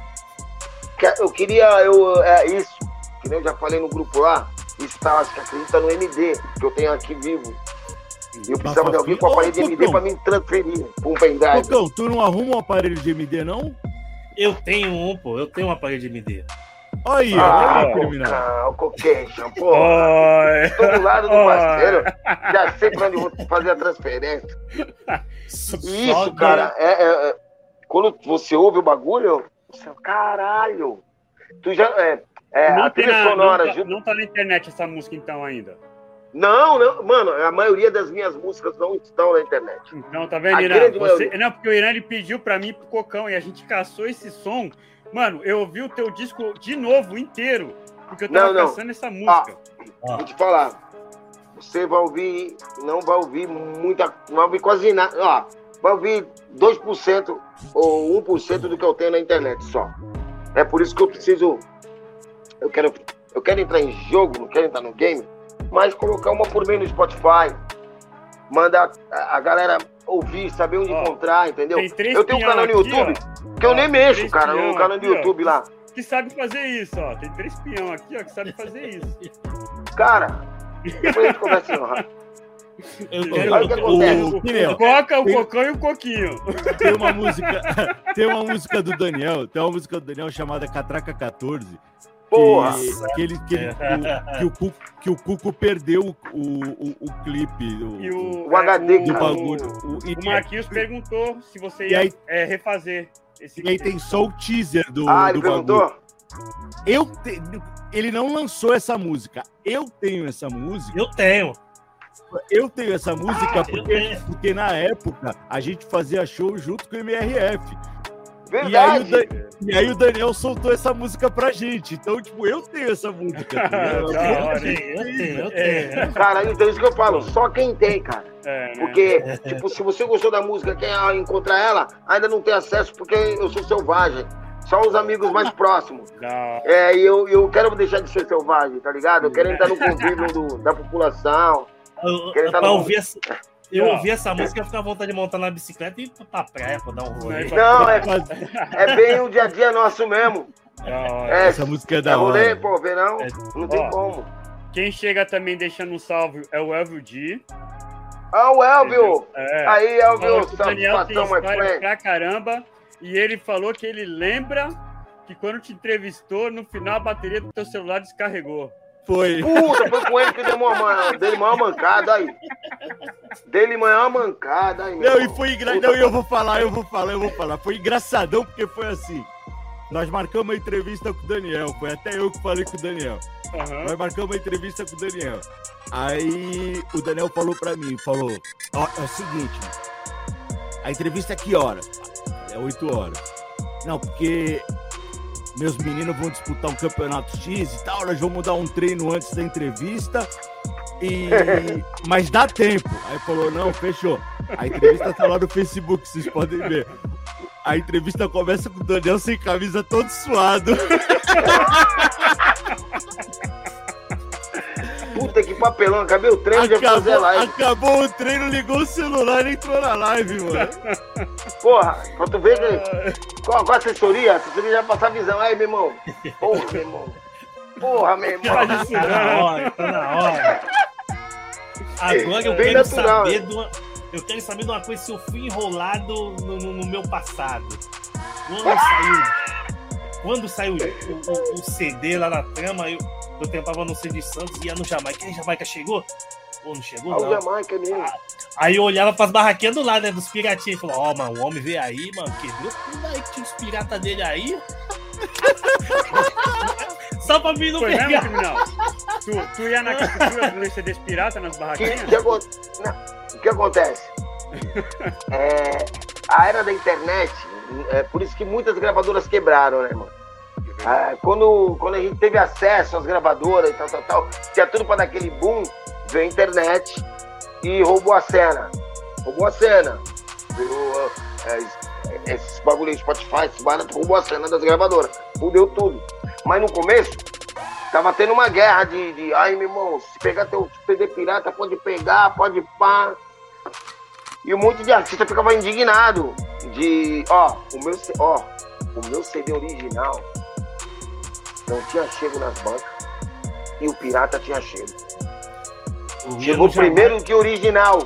Eu queria, eu, é isso. que nem eu já falei no grupo lá, está, acho que acredita no MD, que eu tenho aqui vivo. E eu precisava de alguém com aparelho de MD para me transferir para um pendrive. Cocão, tu não arruma um aparelho de MD, não? Eu tenho um, pô. Eu tenho um aparelho de MD. Aí, ah, olha criminal. Coqueixo, pô. Tô do lado do parceiro. Já sei pra onde vou fazer a transferência. Isso, cara, é, é, é, quando você ouve o bagulho, você, caralho. Tu já. É, é não a trilha sonora. Não tá, não tá na internet essa música então ainda. Não, não, mano, a maioria das minhas músicas não estão na internet. Não, tá vendo, Irã? Você... Não, porque o Irã ele pediu pra mim pro Cocão e a gente caçou esse som Mano, eu ouvi o teu disco de novo inteiro, porque eu tava não, não. essa música. Ah, vou te falar. Você vai ouvir, não vai ouvir muita, não vai ouvir quase nada. Ó, vai ouvir 2% ou 1% do que eu tenho na internet só. É por isso que eu preciso. Eu quero, eu quero entrar em jogo, não quero entrar no game, mas colocar uma por meio no Spotify. Mandar a, a galera ouvir, saber onde ó, encontrar, entendeu? eu tenho um canal no YouTube. Aqui, que eu nem mexo, cara, no canal do YouTube ó, lá. Que sabe fazer isso, ó. Tem três peão aqui, ó, que sabe fazer isso. Cara, depois a gente conversa no eu quero o, o, o, Coca, o tem, Cocão e o Coquinho. Tem uma música, tem uma música do Daniel, tem uma música do Daniel chamada Catraca 14. Porra! Que, que, ele, que, ele, que, o, Cuco, que o Cuco perdeu o, o, o clipe. O, e o, o HD do bagulho. O, o Marquinhos perguntou se você ia aí, é, refazer. Esse e aí tem só o teaser do, ah, do ele bagulho. Eu te... Ele não lançou essa música. Eu tenho essa música. Eu tenho. Eu tenho essa música ah, porque, porque na época a gente fazia show junto com o MRF. Verdade. E aí, Dan... e aí, o Daniel soltou essa música pra gente. Então, tipo, eu tenho essa música. Tá eu, tenho, eu tenho, eu tenho. Cara, então isso que eu falo, só quem tem, cara. É, né? Porque, tipo, se você gostou da música, quer encontrar ela, ainda não tem acesso porque eu sou selvagem. Só os amigos mais próximos. Não. É, e eu, eu quero deixar de ser selvagem, tá ligado? Eu quero entrar no convívio do, da população. Eu, quero entrar no... ouvir essa... Eu ouvi essa música e ficar à vontade de montar na bicicleta e ir pra praia pra dar um rolê. Não, é, é bem o dia a dia nosso mesmo. É, essa música é da é rolê, hora. pô, verão, é, não tem ó, como. Quem chega também deixando um salve é o Elvio D. Ah, o Elvio! É. Aí, Elvio, o Daniel tem história pra caramba. E ele falou que ele lembra que quando te entrevistou, no final a bateria do teu celular descarregou. Foi. Puta, foi com ele que deu uma, dele maior mancada aí. Dele maior mancada aí. Não, e foi engraçado. Não, eu vou falar, eu vou falar, eu vou falar. Foi engraçadão porque foi assim. Nós marcamos uma entrevista com o Daniel. Foi até eu que falei com o Daniel. Uhum. Nós marcamos uma entrevista com o Daniel. Aí o Daniel falou pra mim, falou, ó, é o seguinte, a entrevista é que horas? É 8 horas. Não, porque meus meninos vão disputar um campeonato X e tal, nós vamos dar um treino antes da entrevista. E... Mas dá tempo. Aí falou, não, fechou. A entrevista tá lá no Facebook, vocês podem ver. A entrevista começa com o Daniel sem camisa todo suado. Puta que papelão, acabei o treino acabou, de fazer live. Acabou o treino, ligou o celular e entrou na live, mano. Porra, pra tu ver qual, qual a assessoria? A assessoria já passa a visão. Aí, meu irmão. Porra, meu irmão. Porra, meu irmão. Tá na hora, tá na hora. Agora eu Bem quero natural, saber de uma, eu quero saber de uma coisa se eu fui enrolado no, no, no meu passado. Quando saiu, quando saiu o, o, o CD lá na trama, eu, eu tentava no CD Santos e ia no Jamaica. E Jamaica chegou? Ou não chegou? Ah, não. Jamaica mesmo. Ah, aí eu olhava pras barraquinhas do lado, né? Dos piratinhos. E falou, ó, oh, mano, o homem veio aí, mano. Quebrou tudo aí que tinha os piratas dele aí. Só pra mim não Foi pegar. Mesmo, criminal? Tu, tu ia na cultura dos CDs pirata nas barraquinhas? O que, que, que acontece? é, a era da internet, é por isso que muitas gravadoras quebraram, né, mano? Ah, quando, quando a gente teve acesso às gravadoras e tal, tal, tal, tinha tudo para dar aquele boom, veio a internet e roubou a cena. Roubou a cena. Virou, é, esses bagulho Spotify, esse barato, roubou a cena das gravadoras. Fudeu tudo. Mas no começo, tava tendo uma guerra de, de ai meu irmão, se pegar teu CD pirata, pode pegar, pode pá. E um monte de artista ficava indignado de, ó, o meu, ó, o meu CD original não tinha chego nas bancas. e o pirata tinha cheiro. Chegou primeiro do que o original.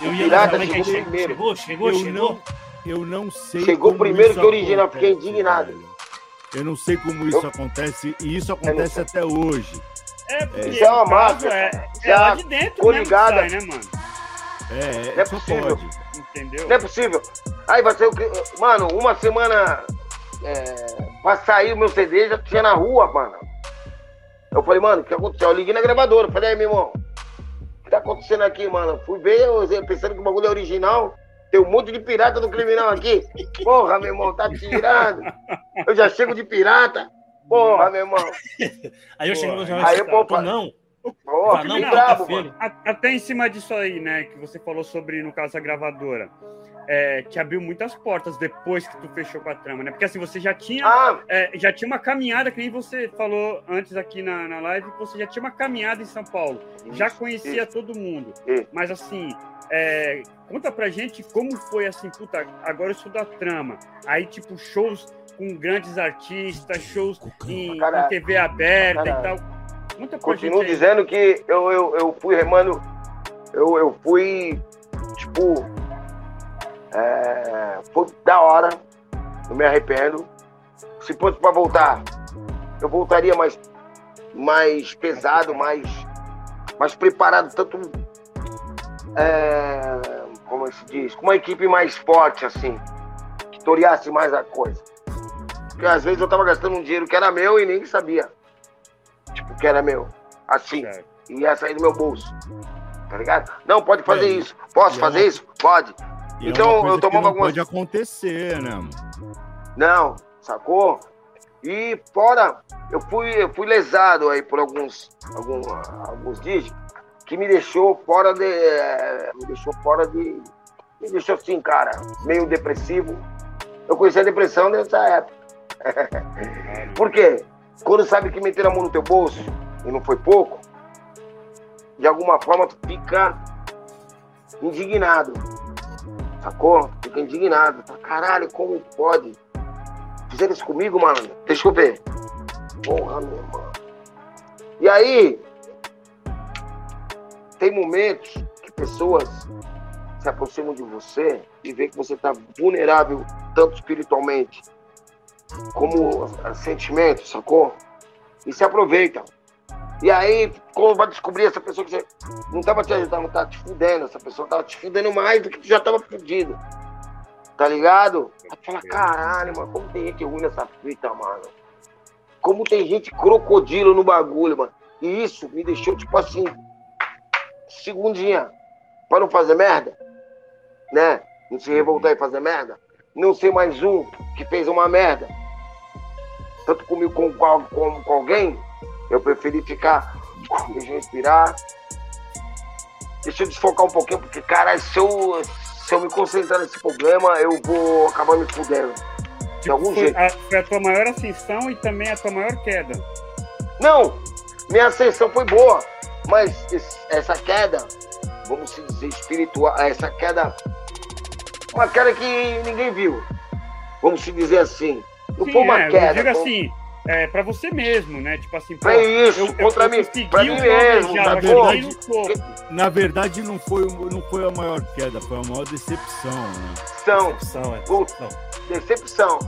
Eu o pirata chegou primeiro. Chegou, chegou, eu chegou. Não, eu não sei. Chegou primeiro que o original, fiquei indignado. Eu não sei como isso eu... acontece, e isso acontece até hoje. É, porque isso é uma máfia. É, é lá de dentro ligada. Sai, né, mano? É, não é possível. Pode. Entendeu? Não é possível. Aí vai ser o que. Mano, uma semana é, pra sair o meu CD já tinha na rua, mano. Eu falei, mano, o que aconteceu? Eu liguei na gravadora. Falei, aí, meu irmão, o que tá acontecendo aqui, mano? Fui ver, eu, pensando que o bagulho é original. Tem um monte de pirata do criminal aqui. Porra, meu irmão, tá tirando. Eu já chego de pirata. Porra, meu irmão. Aí eu chego no jornal aí, pô, não. Porra, não, brabo, tá Até em cima disso aí, né, que você falou sobre, no caso, a gravadora é, te abriu muitas portas depois que tu fechou com a trama, né? Porque assim, você já tinha, ah. é, já tinha uma caminhada, que nem você falou antes aqui na, na live, que você já tinha uma caminhada em São Paulo. Isso, já conhecia isso. todo mundo. Isso. Mas assim, é, conta pra gente como foi assim, puta, agora eu sou da trama. Aí, tipo, shows com grandes artistas, shows em, em TV aberta e tal. Pra Continuo dizendo que eu, eu, eu fui remando, eu, eu fui, tipo, é, foi da hora, não me arrependo. Se fosse para voltar, eu voltaria mais, mais pesado, mais, mais preparado, tanto é, como se diz, com uma equipe mais forte, assim, que toreasse mais a coisa. Porque às vezes eu tava gastando um dinheiro que era meu e nem sabia. Tipo, que era meu. Assim. E ia sair do meu bolso. Tá ligado? Não, pode fazer é, isso. Posso fazer isso? Pode. E é então é eu tomava algumas. Pode acontecer, né? Não, sacou? E fora, eu fui, eu fui lesado aí por alguns, alguns, alguns dias que me deixou fora de. Eh, me deixou fora de. Me deixou assim, cara, meio depressivo. Eu conheci a depressão nessa época. por quê? Quando sabe que meter a mão no teu bolso, e não foi pouco, de alguma forma tu fica indignado. Sacou? Fica indignado. Caralho, como pode? Fizeram isso comigo, mano? Deixa eu ver. Porra, meu irmão. E aí, tem momentos que pessoas se aproximam de você e vê que você está vulnerável, tanto espiritualmente como sentimentos, sacou? E se aproveitam. E aí, como vai descobrir essa pessoa que não tava te ajudando, tava te fudendo, essa pessoa tava te fudendo mais do que tu já tava fudido. Tá ligado? Aí tu fala, caralho, mano, como tem gente ruim nessa fita, mano. Como tem gente crocodilo no bagulho, mano. E isso me deixou, tipo assim, segundinha. Pra não fazer merda. Né? Não se revoltar e fazer merda. Não ser mais um que fez uma merda. Tanto comigo como com, com, com alguém eu preferi ficar, deixa eu respirar. Deixa eu desfocar um pouquinho, porque, cara, se eu, se eu me concentrar nesse problema, eu vou acabar me fudendo. De tipo, algum foi jeito. A, foi a tua maior ascensão e também a tua maior queda. Não! Minha ascensão foi boa, mas essa queda, vamos dizer, espiritual, essa queda, uma queda que ninguém viu. Vamos se dizer assim. Não Sim, foi uma é, queda. Diga foi... assim, é, pra você mesmo, né? Tipo assim, pô, é isso, eu, contra eu, mim, pra mim mesmo. Na verdade, na verdade não, foi, não foi a maior queda, foi a maior decepção, né? Decepção. Decepção, é. Decepção. decepção.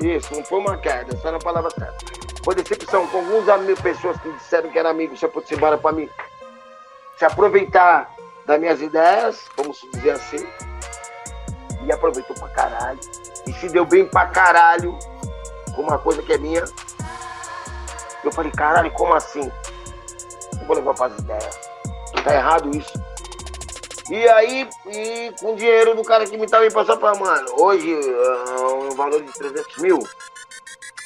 Isso, não foi uma queda, essa era a palavra certa. Foi decepção com alguns amigos, pessoas que disseram que eram amigos, se aproximaram para mim, se aproveitar das minhas ideias, vamos dizer assim, e aproveitou pra caralho. E se deu bem pra caralho com uma coisa que é minha, eu falei, caralho, como assim? Eu vou levar para as ideias. Tá errado isso. E aí, e com o dinheiro do cara que me tava me passando pra, mano, hoje uh, um valor de 300 mil.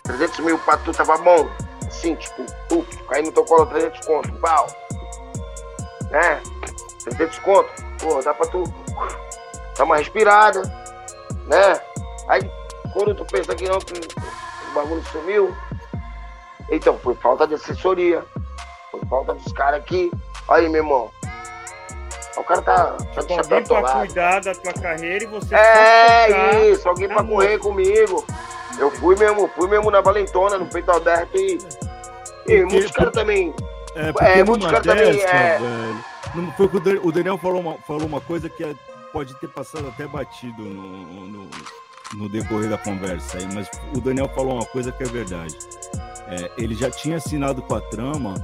300 mil pra tu tava bom. Assim, tipo, tu, aí no teu colo 300 conto, pau. Né? 300 conto. Pô, dá pra tu dar uma respirada, né? Aí, quando tu pensa que não, tu, o bagulho sumiu, então, foi falta de assessoria. Foi falta dos caras aqui. Aí, meu irmão. O cara tá. Só alguém pra cuidar da tua carreira e você. É isso, alguém pra correr comigo. Eu fui mesmo, fui mesmo na Valentona, no peito aberto e. E muitos caras também É, é muitos caras também. É... Velho, não, foi o Daniel falou uma, falou uma coisa que é, pode ter passado até batido no, no, no, decorrer da conversa aí, mas o Daniel falou uma coisa que é verdade. É, ele já tinha assinado com a trama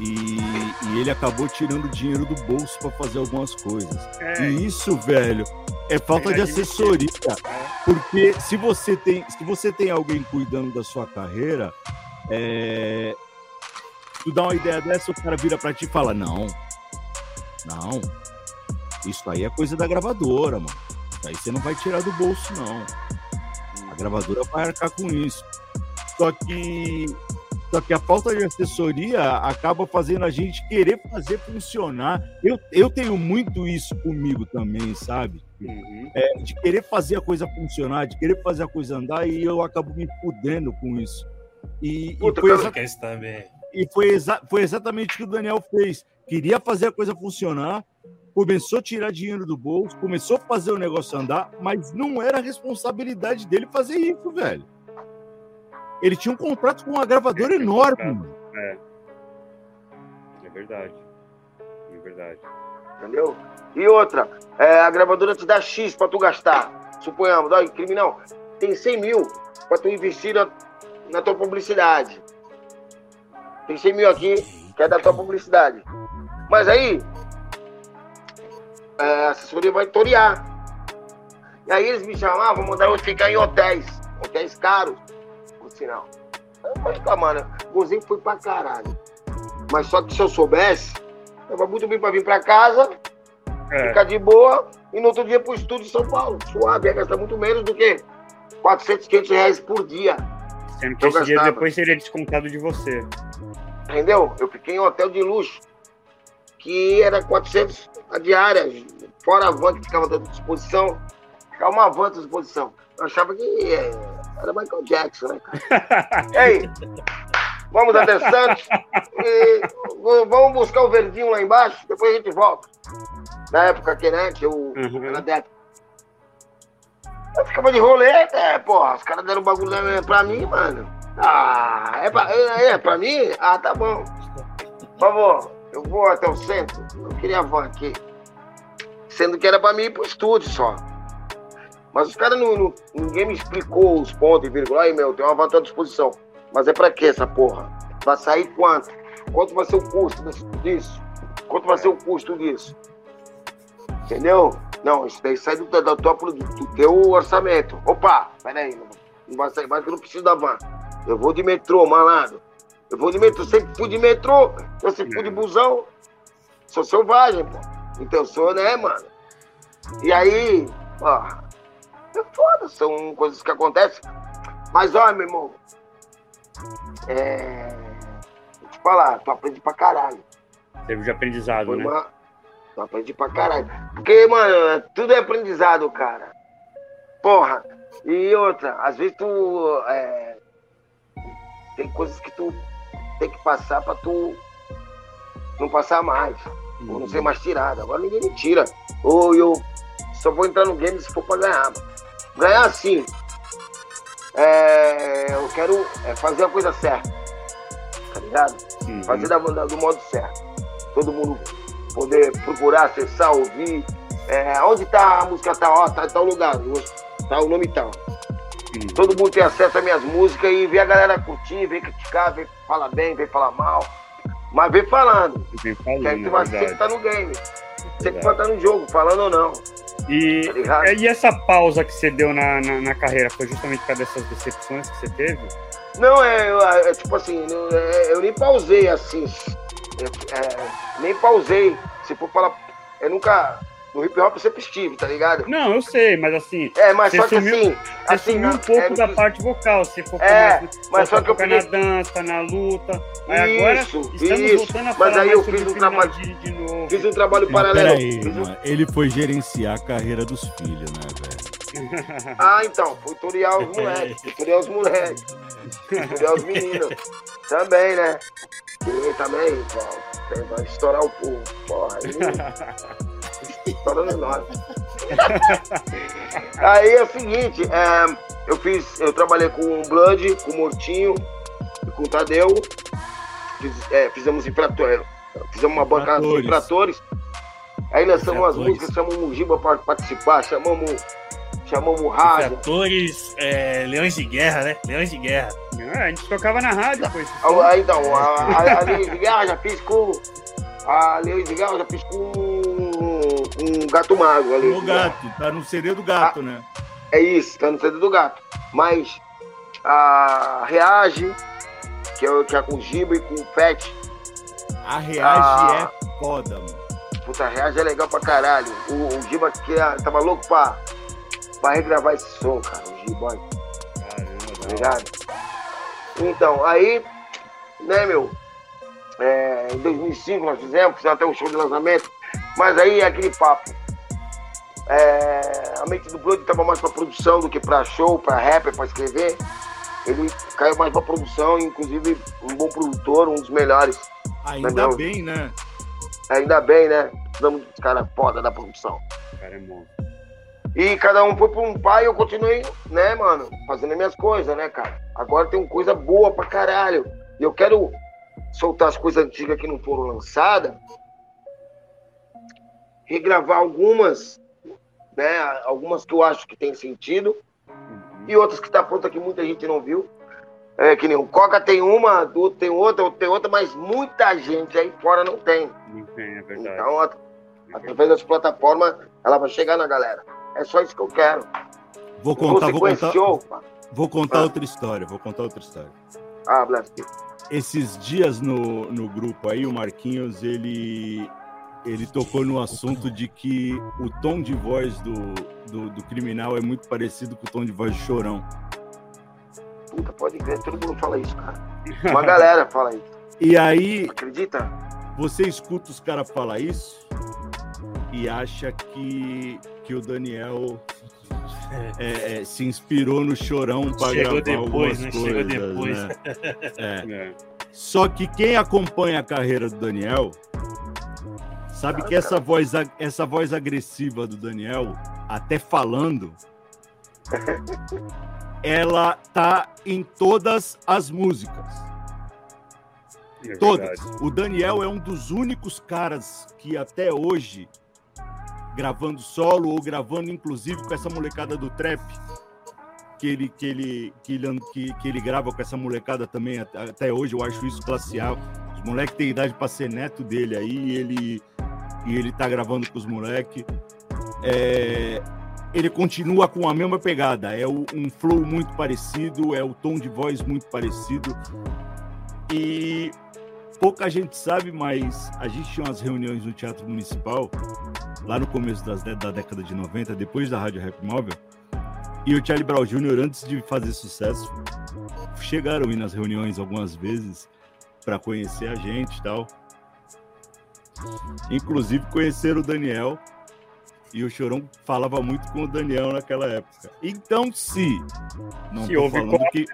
e, e, ele acabou tirando dinheiro do bolso para fazer algumas coisas. É. E isso, velho, é falta de assessoria. Porque se você tem, se você tem alguém cuidando da sua carreira, é, tu dá uma ideia dessa, o cara vira para ti e fala: Não, não, isso aí é coisa da gravadora, mano. Aí você não vai tirar do bolso, não. A gravadora vai arcar com isso. Só que só que a falta de assessoria acaba fazendo a gente querer fazer funcionar. Eu, eu tenho muito isso comigo também, sabe? Uhum. É, de querer fazer a coisa funcionar, de querer fazer a coisa andar, e eu acabo me fudendo com isso. E, Puta, e foi, exa. E foi, exa foi exatamente o que o Daniel fez. Queria fazer a coisa funcionar, começou a tirar dinheiro do bolso, começou a fazer o negócio andar, mas não era responsabilidade dele fazer isso, velho. Ele tinha um contrato com uma gravadora é, enorme. É. É verdade. É verdade. Entendeu? E outra, é, a gravadora te dá X para tu gastar. Suponhamos, olha, criminal, tem 100 mil para tu investir na, na tua publicidade. Tem 100 mil aqui, que é da tua publicidade. Mas aí, a assessoria vai torear. E aí eles me chamavam, mandaram eu ficar em hotéis, hotéis caros sinal. Eu não vou reclamar, né? Gozinho foi pra caralho. Mas só que se eu soubesse, tava muito bem pra vir pra casa, é. ficar de boa e no outro dia pro estúdio em São Paulo. Suave, ia gastar muito menos do que 400, 500 reais por dia. Sendo que esse dia depois seria descontado de você. Entendeu? Eu fiquei em um hotel de luxo, que era 400 a diária, fora a van que ficava à disposição. Ficava uma van à disposição. Eu achava que é, era Michael Jackson, né, cara? Ei, vamos até Santos e vamos buscar o verdinho lá embaixo, depois a gente volta. Na época que, né, que eu uhum. era adepto. Eu ficava de rolê, é, porra, os caras deram bagulho pra mim, mano. Ah, é pra, é, é pra mim? Ah, tá bom. Por favor, eu vou até o centro. Eu queria van aqui. Sendo que era pra mim ir pro estúdio só. Mas os caras não, não, Ninguém me explicou os pontos e vírgula. Aí, meu, tem uma vantagem à disposição. Mas é pra quê essa porra? Vai sair quanto? Quanto vai ser o custo disso? Quanto vai ser o custo disso? Entendeu? Não, isso daí sai do, do, do, do teu orçamento. Opa, peraí, não vai sair mais que eu não preciso da van. Eu vou de metrô, malandro. Eu vou de metrô, sempre fui de metrô, eu sempre fui de busão. Sou selvagem, pô. Então sou, né, mano? E aí, ó, é foda, são coisas que acontecem. Mas olha, meu irmão, é. Vou te falar, tu aprende pra caralho. Teve de aprendizado, Foi né? Uma... Tu aprende pra caralho. Porque, mano, tudo é aprendizado, cara. Porra. E outra, às vezes tu. É... Tem coisas que tu tem que passar pra tu não passar mais. Uhum. Ou não ser mais tirado. Agora ninguém me tira. Ou eu só vou entrar no game se for pra ganhar. Ganhar assim. É, eu quero é, fazer a coisa certa. Tá ligado? Uhum. Fazer da, do modo certo. Todo mundo poder procurar, acessar, ouvir. É, onde tá a música tá, ó, tá, tá o lugar, tá o nome tal. Uhum. Todo mundo tem acesso às minhas músicas e vê a galera curtir, vem criticar, vem falar bem, vem falar mal. Mas vem falando. Vem falando que aí tu vai sempre estar tá no game. Sempre vai estar tá no jogo, falando ou não. E, tá e essa pausa que você deu na, na, na, carreira foi justamente por causa dessas decepções que você teve? Não, é, é, é tipo assim, é, eu nem pausei assim. É, é, nem pausei. Se for falar. Eu nunca no hip hop eu sempre estive, tá ligado? Não, eu sei, mas assim. É, mas só que sumiu, assim. Você assim, sumiu um pouco é, da parte vocal. Se for é, mas só que eu peguei... na dança, na luta. Aí isso, agora estamos isso. voltando a mas aí eu fiz um trabalho de, de novo. Fiz um trabalho paralelo. Peraí, um... Ele foi gerenciar a carreira dos filhos, né, velho? ah, então, tutorial os moleques, tutorial os moleques, tutorial os meninos. Também, né? E também, pô, vai estourar o povo, porra. Aí... Estourando enorme. Aí é o seguinte, é, eu fiz, eu trabalhei com o Blood, com o Mortinho e com o Tadeu. fiz, é, fizemos infrator, fizemos uma bancada de infratores. Aí lançamos as músicas, chamamos o Mujiba para participar, chamamos, chamamos o Rádio. Infratores, é, Leões de Guerra, né? Leões de Guerra. Ah, a gente tocava na rádio, pois. Ah, então, a, a, a Leões de Guerra já fiz com. A Leões de Guerra já fiz com um gato mago ali. O gato, tá no CD do gato, ah, né? É isso, tá no CD do gato. Mas a Reage, que é, que é com o Giba e com o Pet. A Reage a... é foda, mano. Puta, a Reage é legal pra caralho. O, o Giba que é, tava louco pra, pra regravar esse som, cara. O Giba. Caramba, tá ligado? Então, aí, né, meu? É, em 2005 nós fizemos, fizemos até um show de lançamento. Mas aí é aquele papo. É, a mente do Blood estava mais para produção do que para show, para rapper, para escrever. Ele caiu mais para produção, inclusive um bom produtor, um dos melhores. Ainda bem, né? Ainda bem, né? Precisamos dos caras foda da produção. cara é bom. E cada um foi para um pai, eu continuei, né, mano, fazendo as minhas coisas, né, cara? Agora tem uma coisa boa pra caralho. E eu quero soltar as coisas antigas que não foram lançadas regravar algumas, né? Algumas que eu acho que tem sentido e outras que tá pronta que muita gente não viu. É, que nem o Coca tem uma, do tem outra, tem outra, mas muita gente aí fora não tem. Não tem, é verdade. Então, através das plataformas, ela vai chegar na galera. É só isso que eu quero. Vou contar, vou contar. Vou contar ah. outra história, vou contar outra história. Ah, bless Esses dias no, no grupo aí, o Marquinhos, ele ele tocou no assunto de que o tom de voz do, do, do, criminal é muito parecido com o tom de voz do chorão. Puta, pode ver, todo mundo fala isso, cara. Uma galera fala isso. E aí. Acredita? Você escuta os caras falar isso e acha que, que o Daniel é, é, se inspirou no chorão para gravar depois, algumas né? coisas. Chegou depois. Né? É. é. Só que quem acompanha a carreira do Daniel Sabe que essa voz, essa voz agressiva do Daniel, até falando, ela tá em todas as músicas. É todas. O Daniel é um dos únicos caras que até hoje, gravando solo ou gravando inclusive com essa molecada do trap, que ele, que ele, que ele, que, que ele grava com essa molecada também até hoje, eu acho isso classe A. Os moleques têm idade para ser neto dele aí, ele e ele tá gravando com os moleques. É, ele continua com a mesma pegada, é um flow muito parecido, é o tom de voz muito parecido. E pouca gente sabe, mas a gente tinha umas reuniões no Teatro Municipal, lá no começo das, da década de 90, depois da Rádio Rap Móvel, e o Charlie Brown Jr., antes de fazer sucesso, chegaram aí nas reuniões algumas vezes para conhecer a gente e tal. Inclusive conheceram o Daniel e o Chorão falava muito com o Daniel naquela época. Então, se não se tô falando que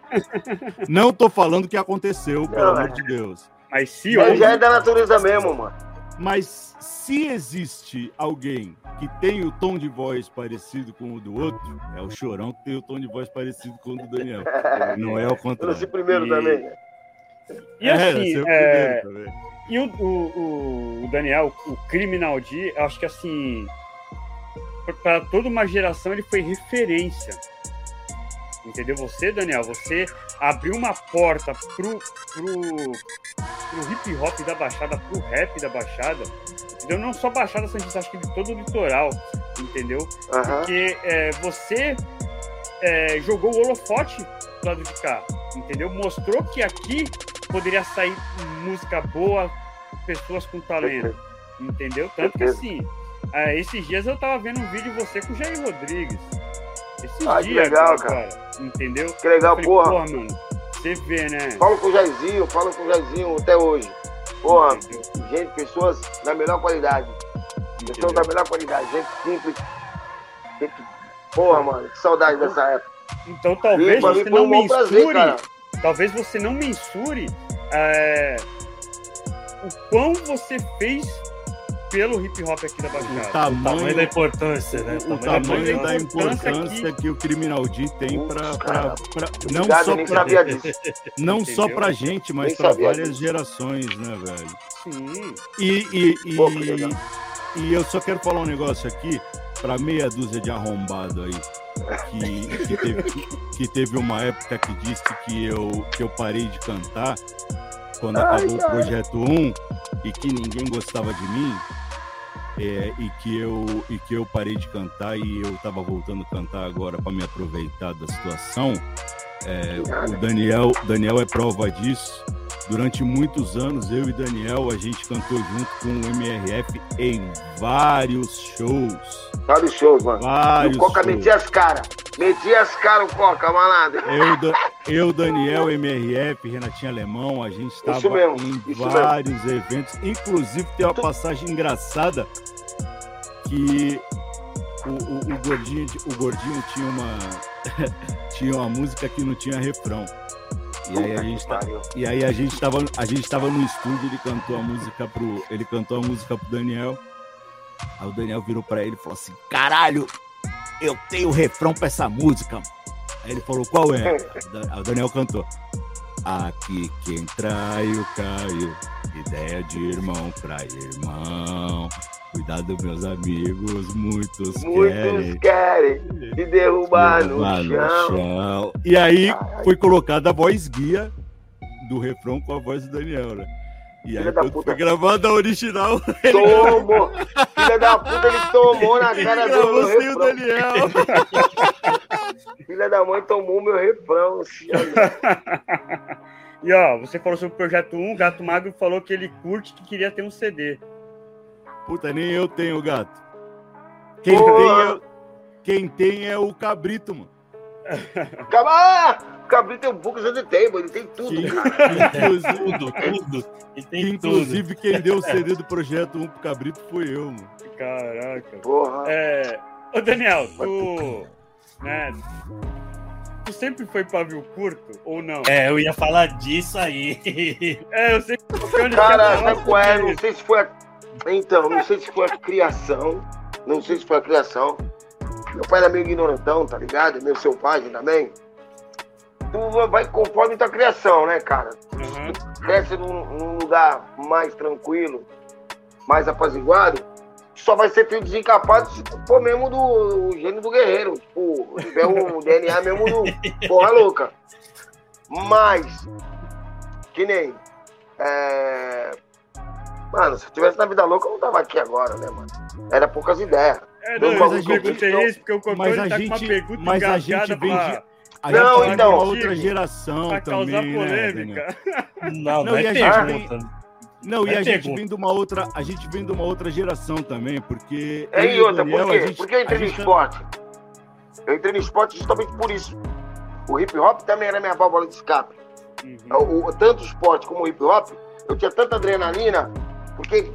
não tô falando que aconteceu, não, pelo amor de Deus. Mas se Mas já é da natureza mesmo, mano. Mas se existe alguém que tem o tom de voz parecido com o do outro, é o Chorão que tem o tom de voz parecido com o do Daniel. não é o contrário. Eu primeiro e... também. E assim, é, é... também. E o, o, o, Daniel, o Criminal D, acho que assim, para toda uma geração ele foi referência. Entendeu? Você, Daniel, você abriu uma porta pro, pro, pro hip hop da Baixada, pro rap da Baixada, entendeu? Não só Baixada Santista, acho que de todo o litoral, entendeu? Uhum. Porque é, você é, jogou o holofote do lado de cá, entendeu? Mostrou que aqui poderia sair música boa, pessoas com talento, entendeu? Tanto que assim, é, esses dias eu tava vendo um vídeo de você com o Jair Rodrigues. Esses ah, dias, legal, cara, cara. Entendeu? Que legal, falei, porra. porra. mano, você vê, né? Falo com o Jairzinho, falo com o Jairzinho até hoje. Porra, entendeu? gente, pessoas da melhor qualidade. Entendeu? Pessoas da melhor qualidade, gente simples. Gente... Porra, mano, que saudade dessa época. Então talvez você não mensure. Prazer, talvez você não mensure é, o quão você fez pelo hip hop aqui da Baixada. O tamanho, o tamanho da importância, né? O, o tamanho, tamanho da importância que... que o Criminal D tem para não Obrigado, só pra, não Entendeu? só pra gente, mas para várias disso. gerações, né, velho? Sim. E, e, e, Pô, e eu só quero falar um negócio aqui para meia dúzia de arrombado aí. Que, que, teve, que, teve, uma época que disse que eu, que eu parei de cantar quando Ai, acabou cara. o projeto 1 e que ninguém gostava de mim. É, e, que eu, e que eu parei de cantar e eu tava voltando a cantar agora para me aproveitar da situação. É, o Daniel, Daniel é prova disso. Durante muitos anos, eu e Daniel, a gente cantou junto com o MRF em vários shows. Vários shows, mano. Vários e o Coca shows. metia as caras. Metia as caras o Coca, malandro. Eu, eu, Daniel, MRF, Renatinho Alemão, a gente estava em vários mesmo. eventos. Inclusive, tem uma passagem engraçada que o, o, o, gordinho, o gordinho tinha uma, tinha uma música que não tinha refrão. E aí a gente tá, e aí a gente tava, a gente tava no estúdio, ele cantou a música pro, ele cantou a música pro Daniel. Aí o Daniel virou para ele e falou assim: "Caralho, eu tenho refrão para essa música". Aí ele falou: "Qual é?". Aí o Daniel cantou: Aqui quem traiu caiu, ideia de irmão pra irmão. Cuidado, meus amigos, muitos, muitos querem, querem te derrubar, derrubar no, chão. no, chão. E aí Ai. foi colocada a voz guia do refrão com a voz do Daniel, né? E aí, quando foi gravada a original. Tomou! Filha da puta, ele tomou na cara do meu refrão. o Daniel. Filha da mãe tomou meu refrão. E ó, você falou sobre o Projeto 1, o Gato Magro falou que ele curte que queria ter um CD. Puta, nem eu tenho, gato. Quem tem, é, quem tem é o Cabrito, mano. Ah, o Cabrito tem um pouco de tempo, ele tem tudo. Que, tudo, tudo. Ele tem inclusive, tudo. quem deu o CD do Projeto 1 pro Cabrito foi eu, mano. Caraca. Porra. É... Ô, Daniel, tu... Né, Tu sempre foi pavio curto ou não? É, eu ia falar disso aí. é, eu sempre. Cara, sabe qual é? Não sei se foi a então, não sei se foi a criação, não sei se foi a criação. Meu pai era meio ignorantão, tá ligado? Meu selvagem também. Tu vai conforme tua criação, né, cara? Uhum. Tu cresce num, num, lugar mais tranquilo, mais apaziguado, só vai ser filho desencapado se tu for mesmo do gênio do guerreiro. Tipo, tiver um DNA mesmo do porra louca. Mas, que nem. É, Mano, se eu tivesse na vida louca, eu não tava aqui agora, né, mano? Era poucas ideias. É, não, mas a gente perguntei isso porque o Cocone tá gente, com uma pergunta mas a gente vem pra... A não, gente então, uma outra geração pra também, causar né, polêmica. Né, não, não, não é pergunta. Vem... Não, e a gente vem de uma outra, a gente vem de uma outra geração também, porque É e outra, Daniel, por quê? Gente, porque eu entrei no tá esporte. Eu entrei no esporte justamente por isso. O hip hop também era minha válvula de escape. Uhum. O, o, tanto o esporte como o hip hop, eu tinha tanta adrenalina porque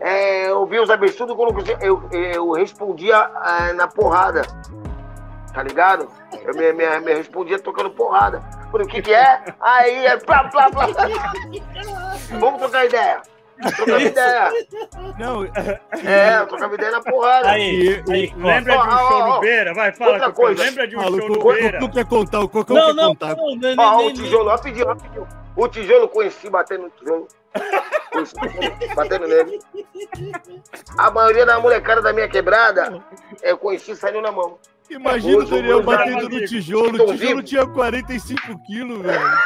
é, eu vi os absurdos quando eu, eu respondia é, na porrada. Tá ligado? Eu me, me, me respondia tocando porrada. Por o que que é? Aí é plá, plá, plá. Vamos trocar ideia. Trocar ideia. Não, é, eu trocava ideia na porrada. Aí, aí lembra de um show no Beira? Vai, fala. Outra coisa. Lembra de um show no Beira? Tu quer contar? O que não, quer não, contar? Não, não, não, ó, o tijolo, rapidinho, rapidinho. O tijolo conheci batendo no tijolo. batendo nele. A maioria da molecada da minha quebrada, eu conheci saindo na mão. Imagina o Daniel batendo no tijolo. O tijolo tinha 45 quilos, velho.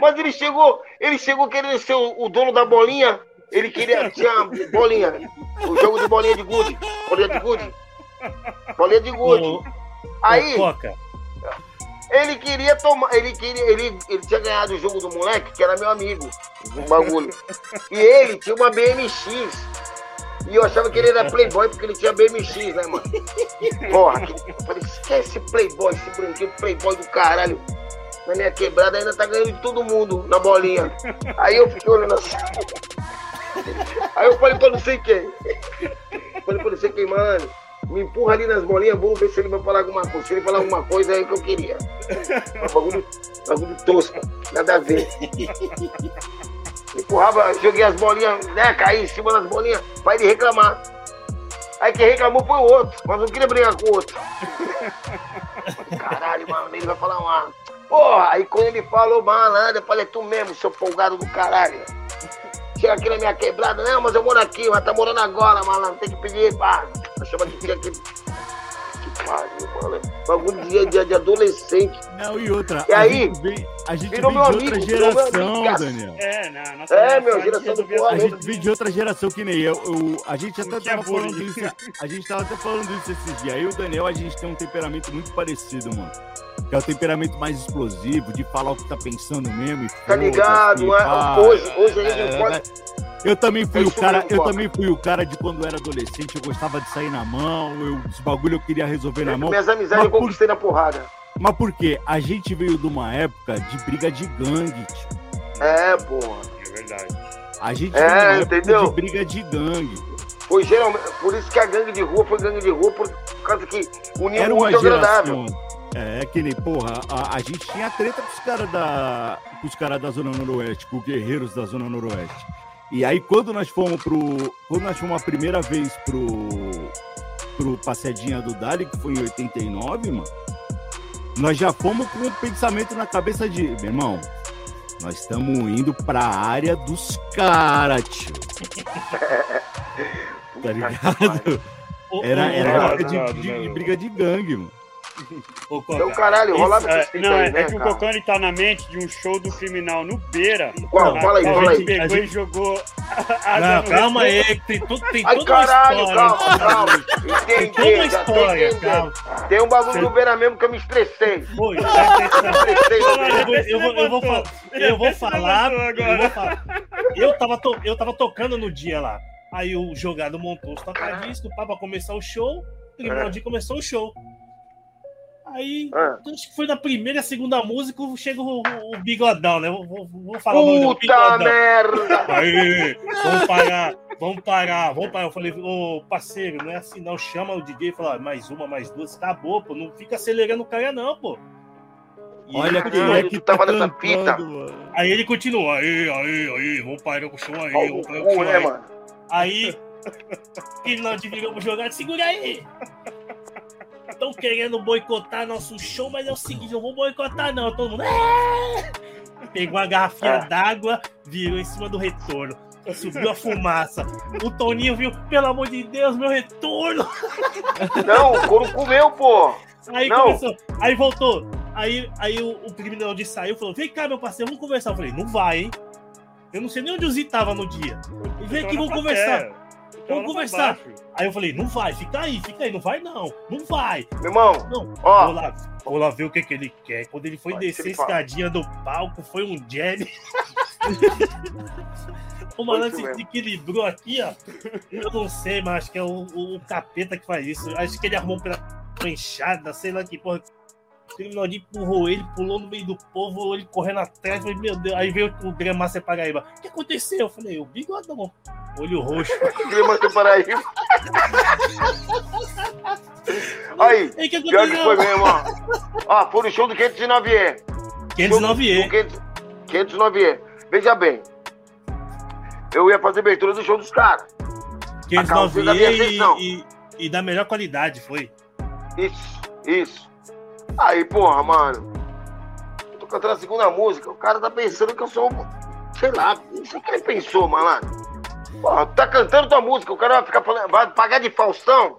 Mas ele chegou, ele chegou querendo ser o, o dono da bolinha. Ele queria, tinha bolinha. O jogo de bolinha de gude. Bolinha de gude. Bolinha de gude. Aí. Coca ele queria tomar. Ele, queria, ele, ele tinha ganhado o jogo do moleque, que era meu amigo, um bagulho. E ele tinha uma BMX. E eu achava que ele era playboy porque ele tinha BMX, né, mano? Porra, eu falei, esquece playboy, esse brinquedo playboy do caralho. Na minha quebrada ainda tá ganhando de todo mundo na bolinha. Aí eu fiquei olhando assim. Aí eu falei pra não sei quem. Falei pra não sei quem, mano me empurra ali nas bolinhas, vamos ver se ele vai falar alguma coisa. Se ele falar alguma coisa, é o que eu queria. Um bagulho, bagulho tosco, nada a ver. empurrava, joguei as bolinhas, né? Caí em cima das bolinhas pra ele reclamar. Aí quem reclamou foi o outro, mas não queria brigar com o outro. Caralho, mano, ele vai falar uma. Porra, aí quando ele falou malandro, eu falei, tu mesmo, seu folgado do caralho. Chega aqui na minha quebrada, não, mas eu moro aqui, mas tá morando agora, malandro, tem que pedir, pá. Chama de aqui. Que pariu, mano. Bagulho de, de, de adolescente. Não, e outra. E aí, a gente virou vem de outra amigo, geração, Daniel. É, não, nossa é meu, geração do porra. A gente vem de outra geração que nem eu. eu a gente até tava falando isso. A gente tava até falando isso esses dias. Aí o Daniel, a gente tem um temperamento muito parecido, mano que é o temperamento mais explosivo, de falar o que tá pensando mesmo. tá ligado? é, hoje, hoje a gente é, não pode. Eu também fui o cara, eu também fui o cara de quando eu era adolescente, eu gostava de sair na mão, eu, esse bagulho eu queria resolver na mão. Minhas amizades eu conquistei por... na porrada. Mas por quê? A gente veio de uma época de briga de gangue, tio. É, porra. É verdade. A gente é, veio de uma entendeu? de briga de gangue. Foi geralmente, por isso que a gangue de rua foi gangue de rua, por causa que unia era uma muito agradável. É, que nem, porra, a, a gente tinha treta com os caras da, com os caras da Zona Noroeste, com os guerreiros da Zona Noroeste. E aí, quando nós fomos pro. Quando nós fomos a primeira vez pro. pro Passeadinha do Dali, que foi em 89, mano, nós já fomos com o pensamento na cabeça de, meu irmão, nós estamos indo pra área dos caras, tio. tá ligado? Era, era briga de, de, de briga de gangue, mano. Ô, então, caralho, rolava é, Não, aí, é, né, é que cara? o Cocone tá na mente de um show do criminal no Beira. Qual? Na, fala aí, fala aí. pegou gente... e jogou. Não, calma aí, que tem, tudo, tem Ai, toda caralho, uma história. Calma, calma. Entendi, tem toda uma história, calma. Tem um bagulho do Beira mesmo que eu me estressei. Foi, eu, vou, eu, vou, falar. Eu vou falar. Eu tava, to, eu tava tocando no dia lá. Aí o jogado montou os tocadiscos, pra começar o show. O Grimaldi começou o show. Aí, ah. acho que foi na primeira e segunda música, chega o, o, bigodão, né? Vou, vou, vou falar Puta o nome bigodão. merda! Aí, vamos parar, vamos parar, vamos parar. Eu falei, ô parceiro, não é assim não, chama o DJ e fala, mais uma, mais duas, acabou, pô, não fica acelerando o cara não, pô. E Olha que é que tava tá nessa fita. Aí ele continua, aí, aí, aí, vamos parar com o show aí, vamos parar com o show aí. Aí, ele não virou jogar, segura aí! Estão querendo boicotar nosso show, mas é o seguinte, eu vou boicotar não. Todo mundo. É! Pegou uma garrafinha é. d'água, virou em cima do retorno. Subiu a fumaça. O Toninho viu, pelo amor de Deus, meu retorno. Não, o couro comeu, pô. Aí não. começou, aí voltou. Aí, aí o, o criminal de saiu falou: Vem cá, meu parceiro, vamos conversar. Eu falei: Não vai, hein? Eu não sei nem onde o Zito tava no dia. Vem aqui, vamos conversar. Vamos conversar. Aí eu falei, não vai, fica aí, fica aí, não vai não, não vai. Meu irmão, não, ó. Vou lá, vou lá ver o que, que ele quer. Quando ele foi vai, descer a escadinha do palco, foi um jab. o malandro se equilibrou aqui, ó. Eu não sei, mas acho que é o, o, capeta que faz isso. Acho que ele arrumou pela enxada, sei lá que porra. O criminalzinho empurrou ele, pulou no meio do povo, ele correndo atrás. Falei, meu Deus. Aí veio o Grêmio Paraíba. O que aconteceu? Eu falei, o bigodão. Olho roxo. Grêmio Paraíba. Aí, Ei, que pior que foi mesmo, ó. Ó, foi no show do 509E. 509E. 509E. Veja bem. Eu ia fazer abertura do show dos caras. 509E e, e, e da melhor qualidade, foi. Isso, isso. Aí, porra, mano. Eu tô cantando a segunda música. O cara tá pensando que eu sou. Sei lá, não sei o que ele pensou, malandro. Porra, tá cantando tua música, o cara vai ficar falando. Vai pagar de Faustão?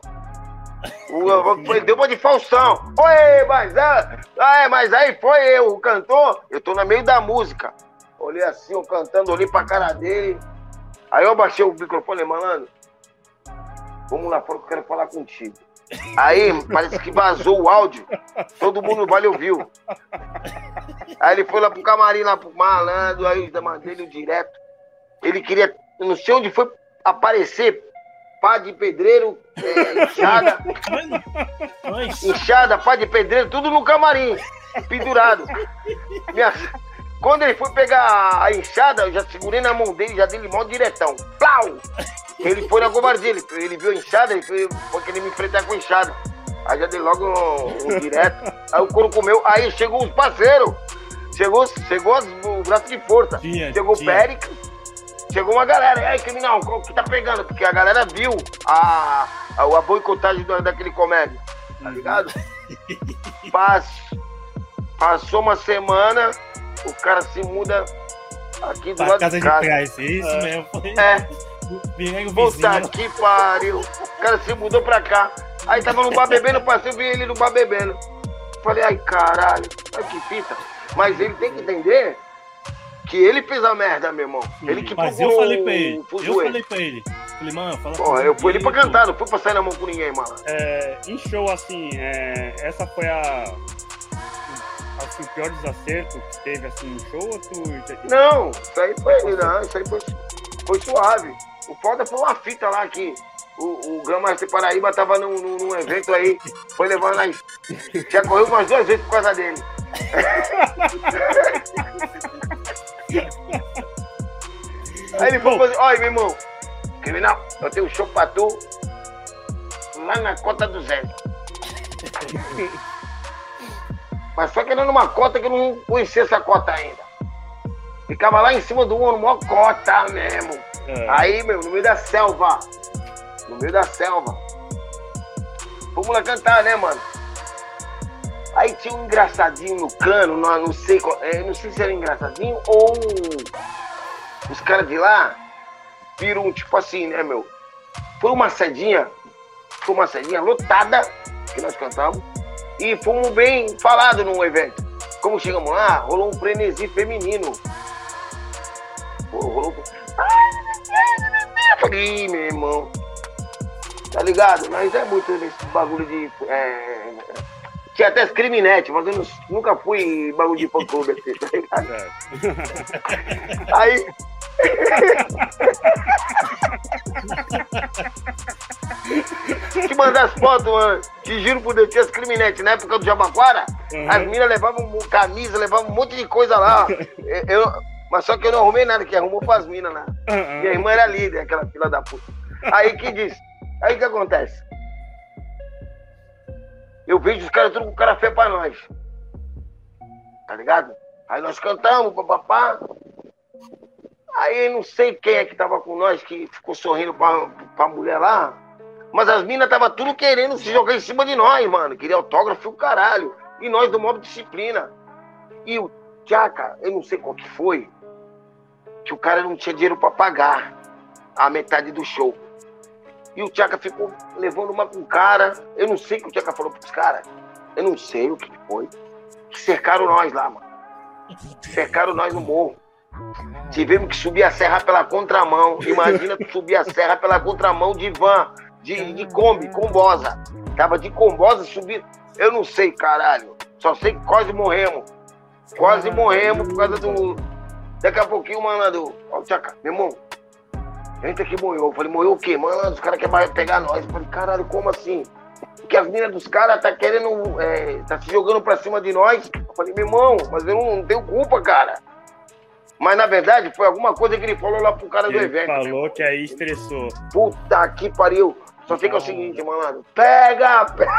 Deu uma de Faustão. Oi, mas, é, mas aí foi eu, o cantor. Eu tô no meio da música. Olhei assim, eu cantando, olhei pra cara dele. Aí eu abaixei o microfone, malandro. Vamos lá fora que eu quero falar contigo. Aí parece que vazou o áudio, todo mundo vale ouviu. Aí ele foi lá pro camarim, lá pro malandro, aí da dele direto. Ele queria, não sei onde foi aparecer, pá de pedreiro, é, enxada. enxada, pá de pedreiro, tudo no camarim, pendurado. Minha, quando ele foi pegar a enxada, eu já segurei na mão dele, já dei limão diretão. Plau! Ele foi na covardia, ele, ele viu a enxada, ele foi, foi querer me enfrentar com a enxada. Aí já dei logo um, um direto. Aí o couro comeu, aí chegou os parceiros. Chegou, chegou os, o braço de força. Tinha, chegou o Péricles, chegou uma galera, e aí, criminal, o que tá pegando? Porque a galera viu a, a, a boicotagem daquele comédia, tá ligado? Pass, passou uma semana, o cara se muda aqui do pra lado casa de casa. De isso, é. mesmo. É. Puta que pariu. O cara se mudou pra cá. Aí tava no bar bebendo, passei, eu vi ele no bar bebendo. Falei, ai caralho, ai que fita. Mas ele tem que entender que ele fez a merda, meu irmão. Ele que Mas eu falei pra ele. Eu falei pra ele. Falei, mano, fala Porra, eu fui ali pra cantar, não fui pra sair na mão com ninguém, mano. É, em show, assim, é, essa foi a. Assim, o pior desacerto que teve assim no show ou tu. Não, isso aí foi. Não, isso aí foi, foi suave. O foda foi uma fita lá que o, o Grão de Paraíba tava num, num, num, evento aí, foi levando nas. Já correu umas duas vezes por causa dele. Aí ele falou assim, olha, meu irmão, criminal, eu tenho um show pra tu lá na cota do Zé. Mas só querendo uma cota que eu não conhecia essa cota ainda. Ficava lá em cima do ombro, mó cota mesmo. É. Aí, meu, no meio da selva. No meio da selva. Vamos lá cantar, né, mano? Aí tinha um engraçadinho no cano, não, não sei qual, é, não sei se era engraçadinho ou os caras de lá viram tipo assim, né, meu? Foi uma sedinha, foi uma sedinha lotada que nós cantamos e fomos bem falados no evento. Como chegamos lá, rolou um frenesi feminino. Pô, rolou. Falei, meu irmão, tá ligado? Mas é muito nesse bagulho de. É, tinha até criminete, mas eu não, nunca fui bagulho de fã clube assim, tá ligado? É. Aí. Te mandar as fotos, mano. Te juro por Deus, tinha as criminetes na época do Jabaquara. Uhum. As minas levavam camisa, levavam um monte de coisa lá. Eu, mas só que eu não arrumei nada, que arrumou pras minas lá. Uhum. Minha irmã era líder, aquela fila da puta. Aí que diz? Aí o que acontece? Eu vejo os caras tudo com cara feio pra nós. Tá ligado? Aí nós cantamos, papapá. Aí não sei quem é que tava com nós, que ficou sorrindo pra, pra mulher lá. Mas as minas tava tudo querendo se jogar em cima de nós, mano. Queria autógrafo e o caralho. E nós do modo disciplina. E o Tchaca, eu não sei qual que foi, que o cara não tinha dinheiro pra pagar a metade do show. E o Tchaca ficou levando uma com o cara. Eu não sei o que o Tchaca falou pros caras. Eu não sei o que foi. Cercaram nós lá, mano. Cercaram nós no morro. Tivemos que subir a serra pela contramão. Imagina tu subir a serra pela contramão de van, de, de Kombi, combosa. Tava de combosa subir. Eu não sei, caralho. Só sei que quase morremos. Quase morremos por causa do. Daqui a pouquinho, mano, ó, Tchaca, meu irmão, Gente aqui morreu. Eu falei, morreu o quê? Mano, os caras querem pegar nós. Eu falei, caralho, como assim? Porque as meninas dos caras tá querendo. É, tá se jogando pra cima de nós. Eu falei, meu irmão, mas eu não, não tenho culpa, cara. Mas na verdade foi alguma coisa que ele falou lá pro cara ele do evento. Falou que aí estressou. Puta que pariu. Só fica o seguinte, malandro. Pega! pega.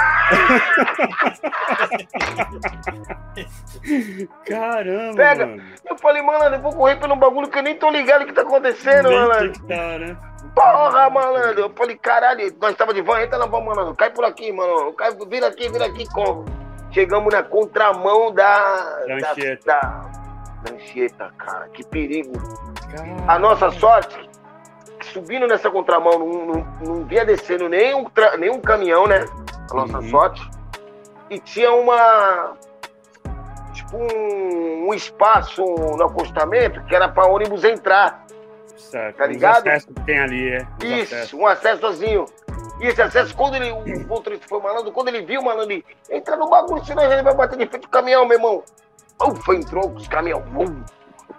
Caramba! Pega! Mano. Eu falei, malandro, eu vou correr pelo bagulho que eu nem tô ligado o que tá acontecendo, nem malandro. Tá, né? Porra, malandro! Eu falei, caralho, nós tava de van, entra na van, malandro. Cai por aqui, mano. Cai, vira aqui, vira aqui, como? Chegamos na contramão da. Lancheta. Da, da Lancheta, cara. Que perigo. Caramba. A nossa sorte subindo nessa contramão, não, não, não via descendo nenhum, nenhum caminhão, né? A nossa uhum. sorte. E tinha uma. Tipo um, um espaço no acostamento que era para ônibus entrar. Certo. Tá ligado? O acesso que tem ali, é. Isso, acessos. um acessozinho. E esse acesso, quando ele. O motorista foi malandro, quando ele viu, malandro, ele entra no bagulho, senão ele vai bater de frente do caminhão, meu irmão. Ufa, entrou com os caminhões.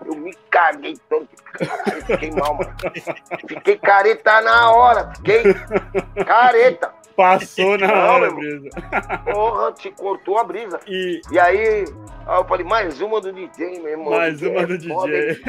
Eu me caguei todo. Caralho, fiquei mal, mano. Fiquei careta na hora. Fiquei careta. Passou na Não, hora, brisa. Porra, te cortou a brisa. E, e aí, eu falei, mais uma do DJ, meu irmão. Mais uma do DJ. Ele,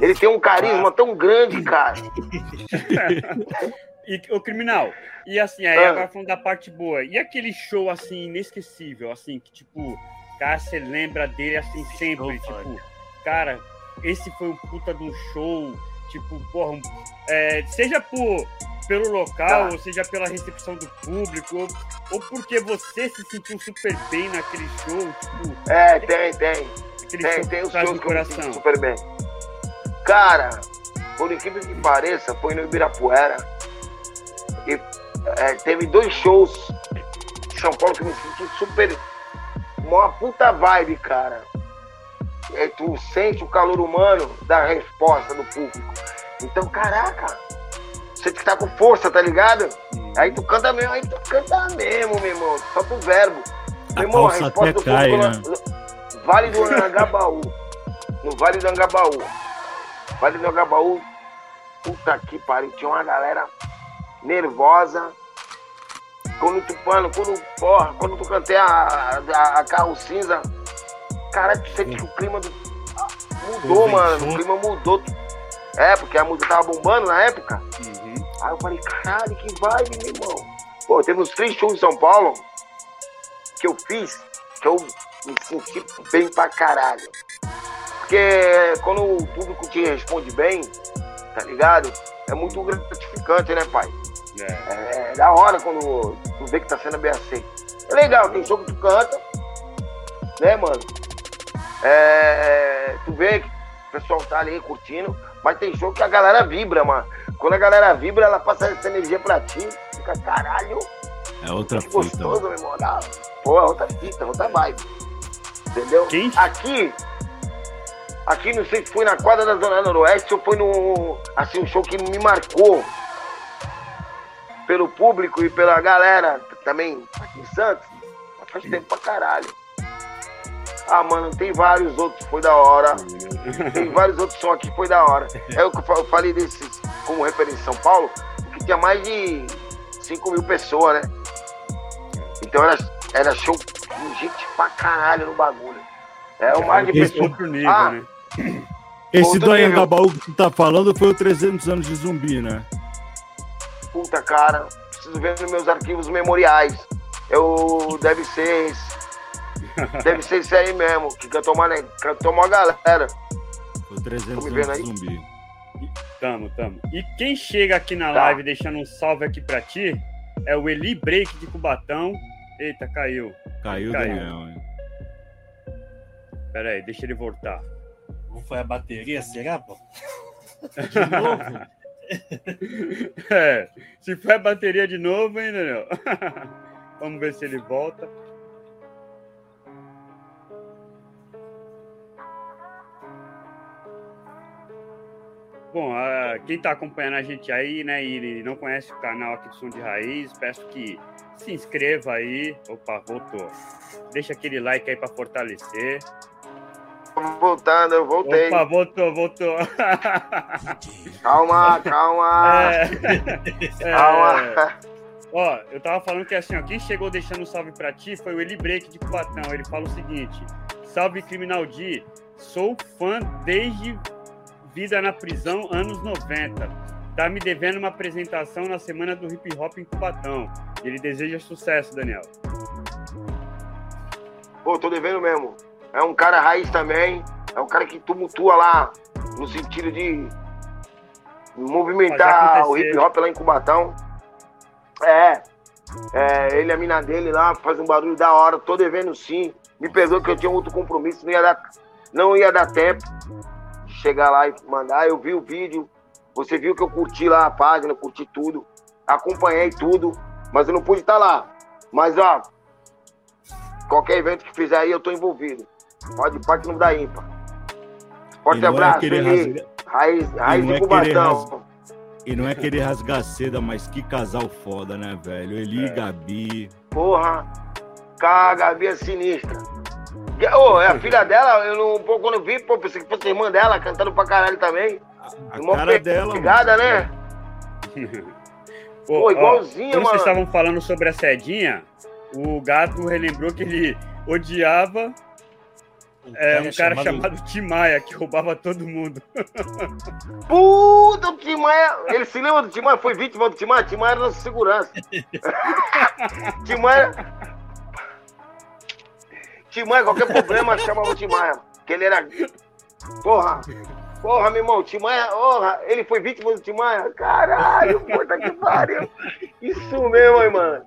ele tem um carisma tão grande, cara. E o criminal, e assim, aí ah. agora falando da parte boa, e aquele show assim, inesquecível, assim, que tipo, cara, você lembra dele assim sempre, tipo, cara, esse foi um puta do show. Tipo, porra, é, seja por, pelo local, tá. ou seja pela recepção do público, ou, ou, porque você se sentiu super bem naquele show, tipo... É, tem, tem. Aquele tem, show tem os shows que coração. super bem. Cara, por incrível que pareça, foi no Ibirapuera. E é, teve dois shows em São Paulo que eu me senti super. Uma puta vibe, cara. E tu sente o calor humano da resposta do público. Então, caraca, você que tá com força, tá ligado? Aí tu canta mesmo, aí tu canta mesmo, meu irmão. Só pro verbo. A meu irmão, a resposta do cai, público né? Vale do Angabaú. no Vale do Angabaú. Vale do Angabaú, puta que pariu, tinha uma galera nervosa. Quando tu, mano, quando, porra, quando tu cantei a, a, a carro cinza, cara, tu sente que o clima do, mudou, mano. O clima mudou. É, porque a música tava bombando na época. Uhum. Aí eu falei, caralho, que vibe, meu irmão. Pô, teve uns três shows em São Paulo que eu fiz, que eu me senti bem pra caralho. Porque quando o público te responde bem, tá ligado? É muito gratificante, né, pai? É. é da hora quando tu vê que tá sendo bem aceito. É legal, tem show que tu canta, né, mano? É, tu vê que o pessoal tá ali curtindo, mas tem show que a galera vibra, mano. Quando a galera vibra, ela passa essa energia pra ti, fica caralho. É outra fita. gostoso, meu irmão. Pô, é outra fita, outra vibe. Entendeu? Quem? Aqui, aqui não sei se foi na quadra da Zona Noroeste ou foi no. Assim, um show que me marcou pelo público e pela galera também aqui em Santos. Faz tempo pra caralho. Ah, mano, tem vários outros, foi da hora. Tem vários outros sons aqui, foi da hora. É o que eu falei desses como referência em São Paulo, que tinha mais de 5 mil pessoas, né? Então era, era show com gente pra caralho no bagulho. É o mais de pessoas. ah, né? Esse do Anhangabaú que tu tá falando foi o 300 anos de zumbi, né? Puta, cara, preciso ver nos meus arquivos memoriais. Eu, deve ser esse. Deve ser isso aí mesmo, que cantou uma, cantou uma galera. Foi 300 anos de zumbi. Tamo, tamo. E quem chega aqui na tá. live deixando um salve aqui pra ti é o Eli Break de Cubatão. Eita, caiu. Caiu, caiu. Daniel. Pera aí, deixa ele voltar. Não foi a bateria, será, pô? De novo? é, se foi a bateria de novo, hein, Daniel? Vamos ver se ele volta. Bom, quem está acompanhando a gente aí, né, e não conhece o canal aqui do Som de Raiz, peço que se inscreva aí. Opa, voltou. Deixa aquele like aí para fortalecer voltando, eu voltei. Opa, voltou, voltou. Calma, calma. É, calma. É, ó, eu tava falando que assim, ó, quem chegou deixando um salve pra ti foi o Eli Break de Cubatão. Ele fala o seguinte: Salve Criminal D, sou fã desde Vida na Prisão, anos 90. Tá me devendo uma apresentação na semana do hip hop em Cubatão. Ele deseja sucesso, Daniel. Pô, tô devendo mesmo é um cara raiz também, é um cara que tumultua lá no sentido de movimentar o hip hop lá em Cubatão. É, é, ele e a mina dele lá faz um barulho da hora, tô devendo sim. Me perdoa que eu tinha outro compromisso, não ia dar, não ia dar tempo chegar lá e mandar. Eu vi o vídeo, você viu que eu curti lá a página, curti tudo, acompanhei tudo, mas eu não pude estar lá. Mas ó, qualquer evento que fizer aí eu tô envolvido. Pode pode não dá ímpar. Forte abraço, é rasga... Raiz, raiz de é Cubatão. E não é querer rasgar seda, mas que casal foda, né, velho? Eli e é. Gabi. Porra, cara, a Gabi é sinistra. Ô, oh, é a filha dela, eu não, pô, quando eu vi, pô, pensei que fosse irmã dela, cantando pra caralho também. A, a cara dela, pegada, né? pô, pô, igualzinha, ó, mano. vocês estavam falando sobre a Cedinha, o gato relembrou que ele odiava é, um cara chamado... chamado Tim Maia, que roubava todo mundo. Puta, o Tim Maia. Ele se lembra do Tim Maia? Foi vítima do Tim Maia? Tim Maia era nossa segurança. Tim Maia. Tim Maia, qualquer problema, chamava o Tim Maia. Que ele era. Porra. Porra, meu irmão, Timanha, porra, ele foi vítima do Timanha? Caralho, puta que pariu. Isso mesmo, aí, mano.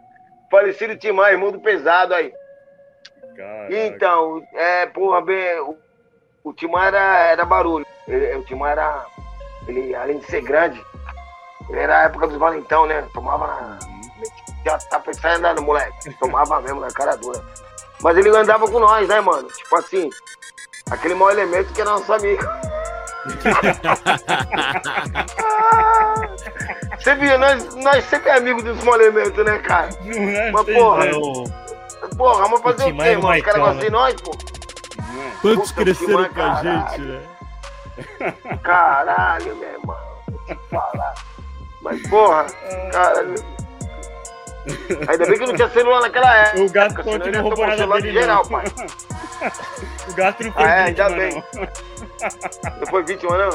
Falecido Timanha, irmão do pesado aí. Caraca. Então, é, porra, bem, o, o era, era barulho. Ele, o Timanha era, ele, além de ser grande, ele era a época dos valentão, né? Tomava na. Já tá pensando andando, moleque. Tomava mesmo na cara dura. Mas ele andava com nós, né, mano? Tipo assim, aquele mau elemento que é nosso amigo. Você viu, nós, nós sempre é amigos dos molementos, né, cara? É, mas, porra, porra, vamos fazer o, o quê, mano? Os caras gostam de nós, pô? Quantos Puta, cresceram com a gente, né? Caralho, meu irmão. Falar. Mas, porra, caralho. Ainda bem que não tinha celular naquela época. O gato continua não roubou nada dele, geral, pai. o gato não foi ah, é, ainda bem. Não foi vítima, não?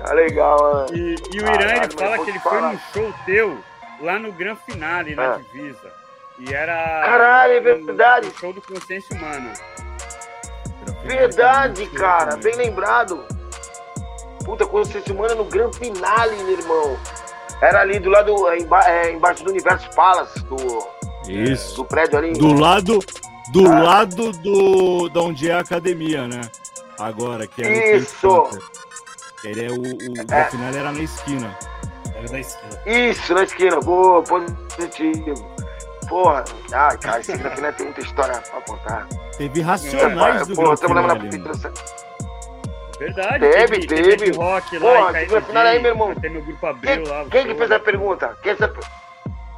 Tá legal, mano. E, e o Irã, Caralho, ele fala que ele foi no show teu, lá no Gran Finale, na é. Divisa. E era... Caralho, é verdade. Show do Consciência Humana. Verdade, cara. Bem lembrado. Puta, Consciência Humana no Gran Finale, meu irmão. Era ali do lado, é, emba é, embaixo do Universo Palace, do, Isso. do prédio ali. Do lado, do ah. lado do, de onde é a academia, né? Agora, que é Isso! Ele é o, o é. final era na esquina. Era na esquina. Isso, na esquina. Boa, positivo. Porra, ai, cara, esse final tem muita história pra contar. Teve racionais é, do Porra, estamos na Verdade, teve, teve. teve. rock lá, Pô, final aí, meu irmão. Tem meu grupo abril quem, lá. Quem que fez a pergunta? Quem essa...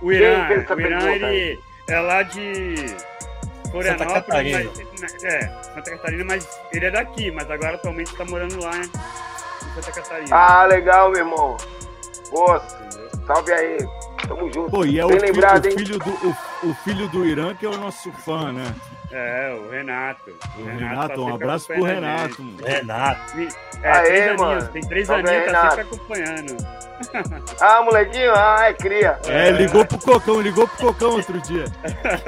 O Irã, quem fez essa o Irã, pergunta? ele é lá de Florianópolis. Santa Catarina. Mas, é, Santa Catarina, mas ele é daqui, mas agora atualmente tá morando lá em Santa Catarina. Ah, legal, meu irmão. Boa, salve aí. Tamo junto. Pô, e é Bem o, lembrado, filho, o, filho do, o, o filho do Irã que é o nosso fã, né? É, o Renato. O Renato, Renato tá um abraço pro Renato. Renato. É, Aê, três mano. aninhos, tem três aninhos, tá sempre acompanhando. Ah, molequinho, ah, é cria. É, ligou pro Cocão, ligou pro Cocão outro dia.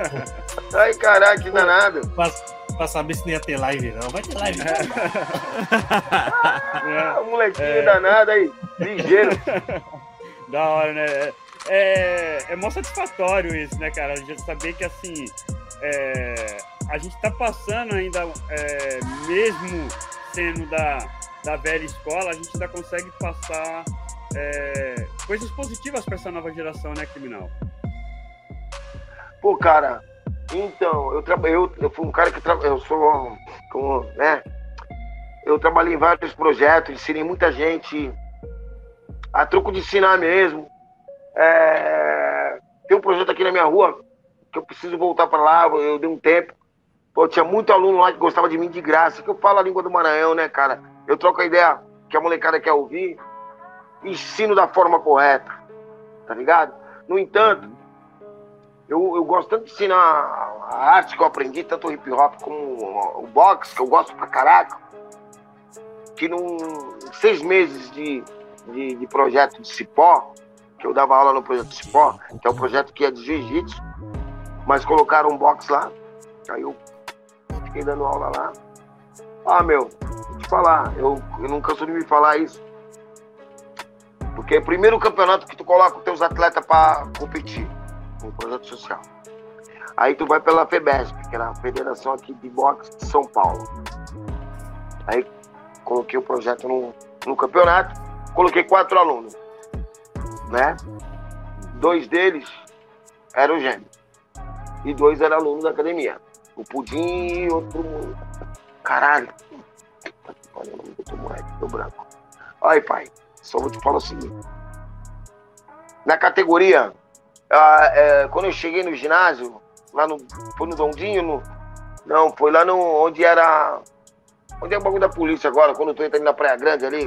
Ai, caraca, que danado. Pra, pra saber se não ia ter live, não. Vai ter live. ah, molequinho é. danado aí, ligeiro. Da hora, né? É, é mó satisfatório isso, né, cara? A gente saber que, assim, é, a gente está passando ainda, é, mesmo sendo da, da velha escola, a gente ainda consegue passar é, coisas positivas para essa nova geração, né, criminal? Pô, cara, então, eu, eu, eu fui um cara que eu sou, como, né, eu trabalhei em vários projetos, ensinei muita gente a troco de ensinar mesmo. É, tem um projeto aqui na minha rua que eu preciso voltar para lá, eu dei um tempo. Pô, tinha muito aluno lá que gostava de mim de graça, que eu falo a língua do Maranhão, né, cara? Eu troco a ideia que a molecada quer ouvir, ensino da forma correta, tá ligado? No entanto, eu, eu gosto tanto de ensinar a arte que eu aprendi, tanto o hip hop como o boxe, que eu gosto pra caraca, que num seis meses de, de, de projeto de cipó, que eu dava aula no projeto Cipó, que é um projeto que é de jiu-jitsu, mas colocaram um box lá, aí eu fiquei dando aula lá. Ah, meu, vou te falar, eu, eu não canso de me falar isso. Porque é o primeiro campeonato que tu coloca os teus atletas para competir, um projeto social. Aí tu vai pela FEBESP, que era a Federação aqui de Boxe de São Paulo. Aí coloquei o projeto no, no campeonato, coloquei quatro alunos né? Dois deles eram gêmeos. E dois eram alunos da academia. O Pudim e outro. Caralho. Olha o nome do outro moleque, do branco. Ai, pai, só vou te falar o seguinte. Na categoria, ah, é, quando eu cheguei no ginásio, lá no. Foi no Dondinho? No, não, foi lá no, onde era. Onde é o bagulho da polícia agora, quando eu tô entrando na Praia Grande ali?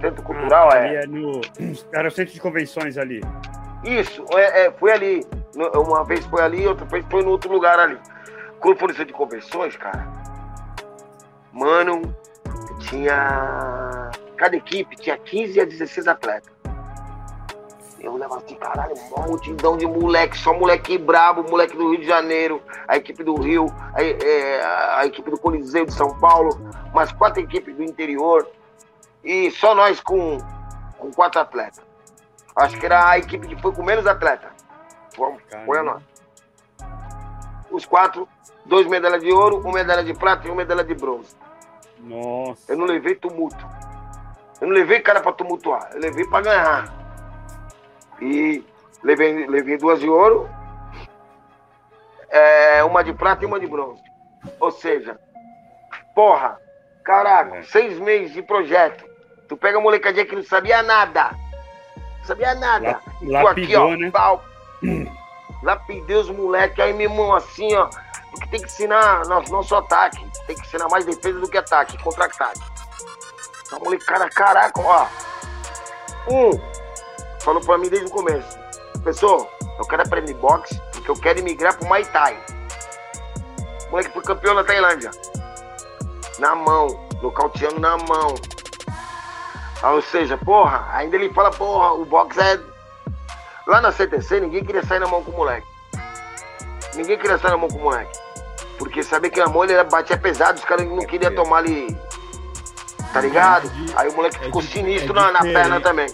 Centro Cultural, ah, é. é no... Era o centro de convenções ali. Isso, é, é, foi ali. Uma vez foi ali, outra vez foi no outro lugar ali. Quando foi de convenções, cara, mano, tinha. Cada equipe tinha 15 a 16 atletas. Eu levava assim, caralho, uma multidão de moleque, só moleque brabo, moleque do Rio de Janeiro, a equipe do Rio, a, é, a equipe do Coliseu de São Paulo, mais quatro equipes do interior. e só nós com, com quatro atletas. Acho que era a equipe que foi com menos atletas. Foi, foi a nossa. Os quatro, dois medalhas de ouro, uma medalha de prata e uma medalha de bronze. Nossa. Eu não levei tumulto. Eu não levei cara para tumultuar, eu levei para ganhar. E levei, levei duas de ouro, é, uma de prata e uma de bronze. Ou seja, porra, caraca, é. seis meses de projeto. Tu pega a molecadinha que não sabia nada. Não sabia nada. La, lapidou, aqui, ó, né? Pau. Lapidei os moleques, aí mesmo assim, ó. Porque tem que ensinar nosso, nosso ataque. Tem que ensinar mais defesa do que ataque, contra-ataque. Então, molecada, caraca, ó. Um, falou pra mim desde o começo. Pessoal, eu quero aprender boxe porque eu quero migrar pro Muay Thai. O moleque foi campeão na Tailândia. Na mão, nocauteando na mão. Ah, ou seja, porra, ainda ele fala, porra, o boxe é. Lá na CTC ninguém queria sair na mão com o moleque. Ninguém queria sair na mão com o moleque. Porque sabia que a mão ele batia pesado, os caras não queriam tomar ali. Tá ligado? Aí o moleque é ficou sinistro na, na perna também.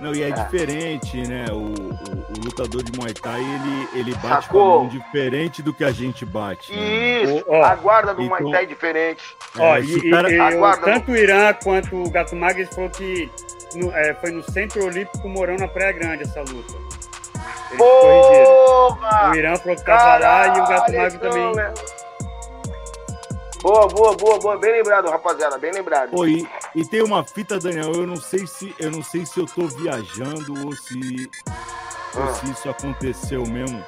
Não, e é, é, diferente, né? O, o, o, lutador de Muay Thai, ele, ele bate Sacou? com a mão diferente do que a gente bate. Né? Isso, o, ó, a guarda do então, Muay Thai é diferente. Ó, é, e, cara... e, tanto o Irã quanto o Gato Magres falou que no, é, foi no Centro Olímpico Morão na Praia Grande essa luta. Porra! O Irã falou que tava lá e o Gato Magres também. Né? Boa, boa, boa, boa. Bem lembrado, rapaziada, bem lembrado. Pô, e, e, tem uma fita, Daniel, eu não sei se eu não sei se eu tô viajando ou se, ah. ou se isso aconteceu mesmo.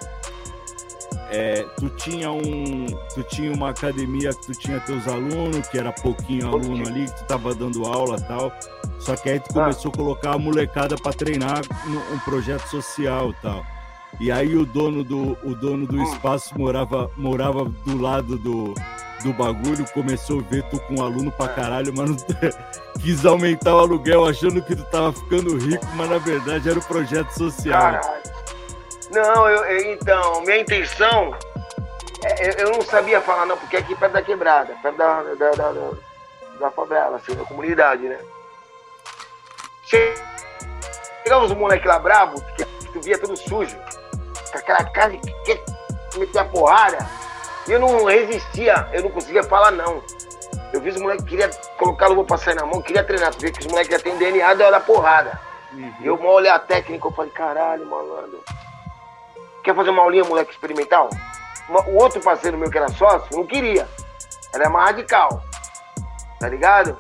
É, tu tinha um. Tu tinha uma academia que tu tinha teus alunos, que era pouquinho aluno ali, que tu tava dando aula e tal. Só que aí tu ah. começou a colocar a molecada para treinar um projeto social e tal. E aí o dono do, o dono do hum. espaço morava, morava do lado do, do bagulho, começou a ver tu com um aluno pra caralho, mas não quis aumentar o aluguel achando que tu tava ficando rico, mas na verdade era um projeto social. Caralho. Não, eu, eu, então, minha intenção, é, eu, eu, não sabia falar não, porque aqui perto da quebrada, perto da, da, da, da, da favela, assim, da comunidade, né? Chegamos um moleque lá brabo, que tu via tudo sujo, com aquela cara que quer meter a porrada. E eu não resistia, eu não conseguia falar não. Eu vi os moleques que queria colocar luva pra sair na mão, queria treinar. Vê que os moleques já tem DNA da porrada. Uhum. Eu mal olhei a técnica, eu falei, caralho, malandro. Quer fazer uma aulinha, moleque experimental? O outro parceiro meu que era sócio, não queria. Era mais radical. Tá ligado?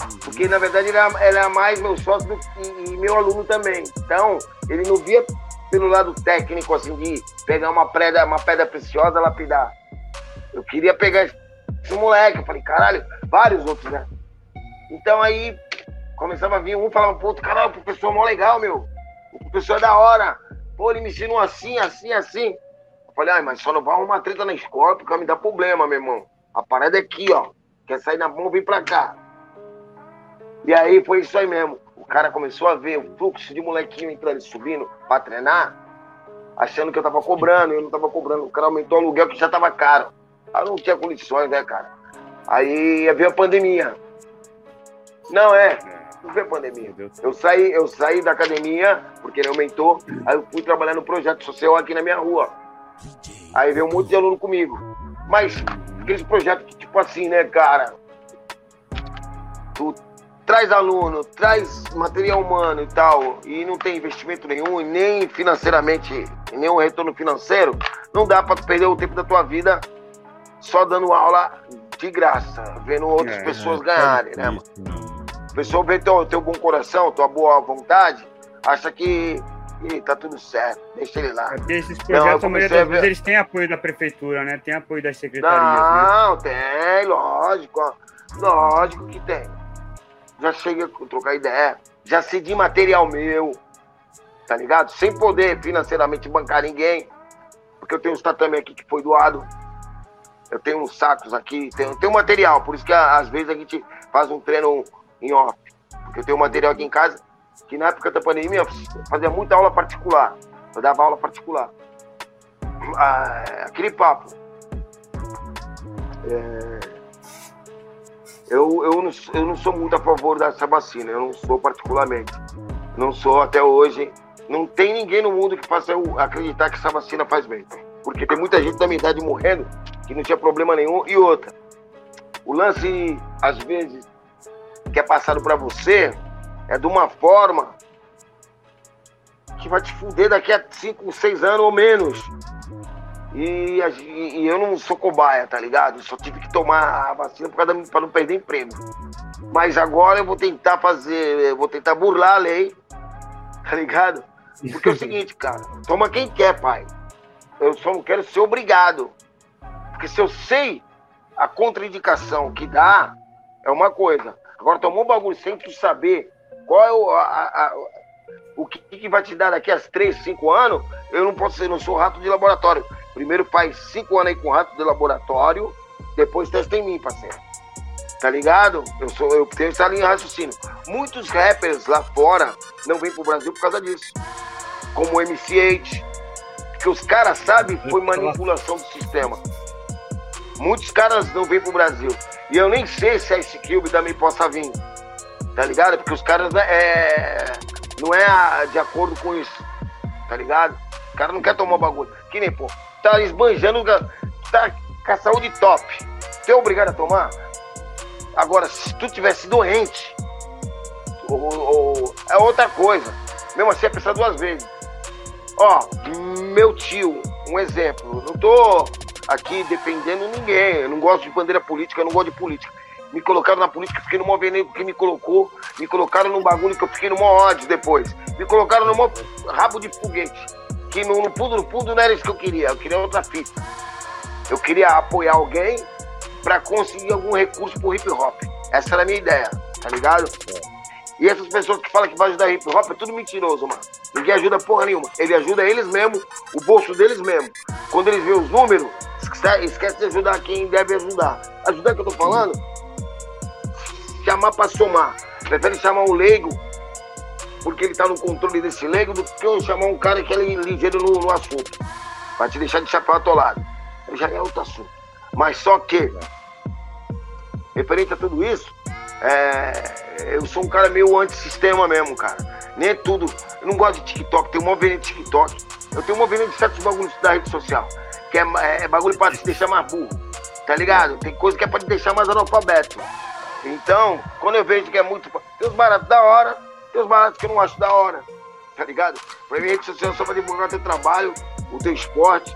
Uhum. Porque na verdade ele era, era mais meu sócio do, e, e meu aluno também. Então, ele não via pelo lado técnico, assim, de pegar uma pedra, uma pedra preciosa, lapidar. Eu queria pegar esse moleque. Eu falei, caralho, vários outros, né? Então aí começava a vir um falava outro, caralho, o professor é mó legal, meu. O professor é da hora. Pô, ele me ensinou assim, assim, assim. Eu falei, ai, mas só não vai arrumar treta na escola porque vai me dar problema, meu irmão. A parada é aqui, ó. Quer sair na mão, vem pra cá. E aí foi isso aí mesmo cara começou a ver o fluxo de molequinho entrando e subindo para treinar, achando que eu tava cobrando, eu não tava cobrando. O cara aumentou o aluguel que já tava caro. Eu não tinha condições, né, cara? Aí veio a pandemia. Não, é, não veio a pandemia. Eu saí, eu saí da academia, porque ele aumentou, aí eu fui trabalhar no projeto social aqui na minha rua. Aí veio um monte de aluno comigo. Mas aqueles projetos que, tipo assim, né, cara? Tu traz aluno, traz material humano e tal, e não tem investimento nenhum, e nem financeiramente, nenhum retorno financeiro, não dá para perder o tempo da tua vida só dando aula de graça, vendo outras é, pessoas é, ganharem, né, mano? A pessoa vê teu, teu bom coração, tua boa vontade, acha que tá tudo certo, deixa ele lá. Porque esses projetos, não, a maioria das vezes, eles têm apoio da prefeitura, né? Tem apoio das secretarias. Né? Não, né? tem, lógico. Lógico que tem já cheguei a trocar ideia, já cedi material meu, tá ligado? Sem poder financeiramente bancar ninguém, porque eu tenho uns tatame aqui que foi doado, eu tenho uns sacos aqui, tenho, tenho material, por isso que às vezes a gente faz um treino em off, porque eu tenho material aqui em casa, que na época da pandemia eu fazia muita aula particular, eu dava aula particular. Ah, aquele papo. É eu, eu, não, eu não sou muito a favor dessa vacina, eu não sou particularmente. Não sou até hoje. Não tem ninguém no mundo que faça eu acreditar que essa vacina faz bem. Porque tem muita gente da minha idade morrendo que não tinha problema nenhum. E outra, o lance, às vezes, que é passado para você é de uma forma que vai te fuder daqui a 5, 6 anos ou menos. E, e, eu não sou cobaia, tá ligado? só tive que tomar a vacina para não perder emprego. Mas agora eu vou tentar fazer, vou tentar burlar a lei, tá ligado? Porque é o seguinte, cara, toma quem quer, pai. Eu só não quero ser obrigado. Porque se eu sei a contraindicação que dá, é uma coisa. Agora, tomou um bagulho sem tu saber qual é o, a, a, o que, que vai te dar daqui a 3, 5 anos, eu não posso ser, não sou rato de laboratório. Primeiro faz 5 anos aí com rato de laboratório, depois testa em mim, parceiro. Tá ligado? Eu, sou, eu tenho essa linha de raciocínio. Muitos rappers lá fora não vêm pro Brasil por causa disso. Como o MC8, que os caras sabem foi manipulação do sistema. Muitos caras não vêm pro Brasil. E eu nem sei se a Ice Cube também possa vir. Tá ligado? Porque os caras é, não é de acordo com isso. Tá ligado? O cara não quer tomar bagulho. Que nem, pô, tá esbanjando, tá com a saúde top. Tu é obrigado a tomar? Agora, se tu tivesse doente, ou, ou, é outra coisa. Mesmo assim, é pensar duas vezes. Ó, meu tio, um exemplo. Não tô aqui defendendo ninguém. Eu não gosto de bandeira política, eu não gosto de política. Me colocaram na política, fiquei no maior veneno que me colocou. Me colocaram num bagulho que eu fiquei no maior ódio depois. Me colocaram no maior rabo de foguete. Que no, no fundo, no fundo não era isso que eu queria. Eu queria outra fita. Eu queria apoiar alguém para conseguir algum recurso pro hip hop. Essa era a minha ideia, tá ligado? E essas pessoas que falam que vai ajudar hip hop é tudo mentiroso, mano. Ninguém ajuda porra nenhuma. Ele ajuda eles mesmo, o bolso deles mesmo. Quando eles veem os números, esquece de ajudar quem deve ajudar. Ajudar que eu tô falando? Chamar pra somar. Prefere chamar um leigo, porque ele tá no controle desse leigo, do que eu chamar um cara que é ligeiro no, no assunto. Vai te deixar de chapéu atolado. Já é outro assunto. Mas só que, referente a tudo isso, é, eu sou um cara meio antissistema mesmo, cara. Nem é tudo. Eu não gosto de TikTok, tem um movimento de TikTok. Eu tenho um movimento de certos bagulhos da rede social que é, é, bagulho pra te deixar mais burro, tá ligado? Tem coisa que é pra te deixar mais analfabeto. Então, quando eu vejo que é muito. Tem os baratos da hora, tem os baratos que eu não acho da hora, tá ligado? Pra mim, rede social é só pra divulgar o teu trabalho, o teu esporte,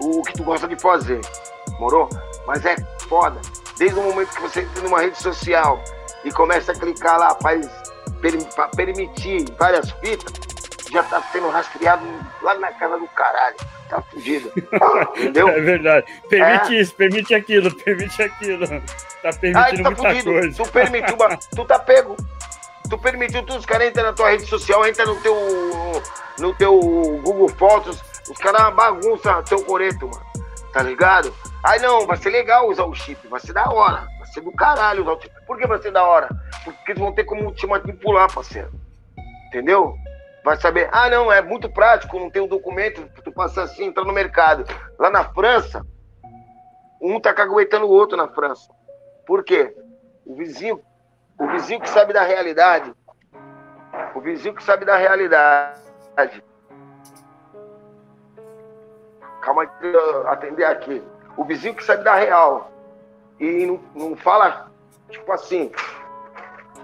o que tu gosta de fazer, morou? Mas é foda. Desde o momento que você entra numa rede social e começa a clicar lá pra, permitir várias fitas, já tá sendo rastreado lá na casa do caralho tá fudido. Entendeu? É verdade. Permite é. isso, permite aquilo, permite aquilo. Tá permitindo Ai, tá muita fudido. coisa. Tu permitiu, tu tá pego. Tu permitiu tudo, os caras entram na tua rede social, entra no teu, no teu Google Fotos, os caras bagunçam teu coreto, mano. Tá ligado? Ai não, vai ser legal usar o chip, vai ser da hora. Vai ser do caralho usar o chip. Por que vai ser da hora? Porque eles vão ter como te manipular, parceiro. Entendeu? vai saber, ah, não, é muito prático, não tem um documento, tu passa assim, entra no mercado. Lá na França, um tá caguetando o outro na França. Por quê? O vizinho, o vizinho que sabe da realidade, o vizinho que sabe da realidade. Calma aí, atender aqui. O vizinho que sabe da real e não, não fala, tipo assim,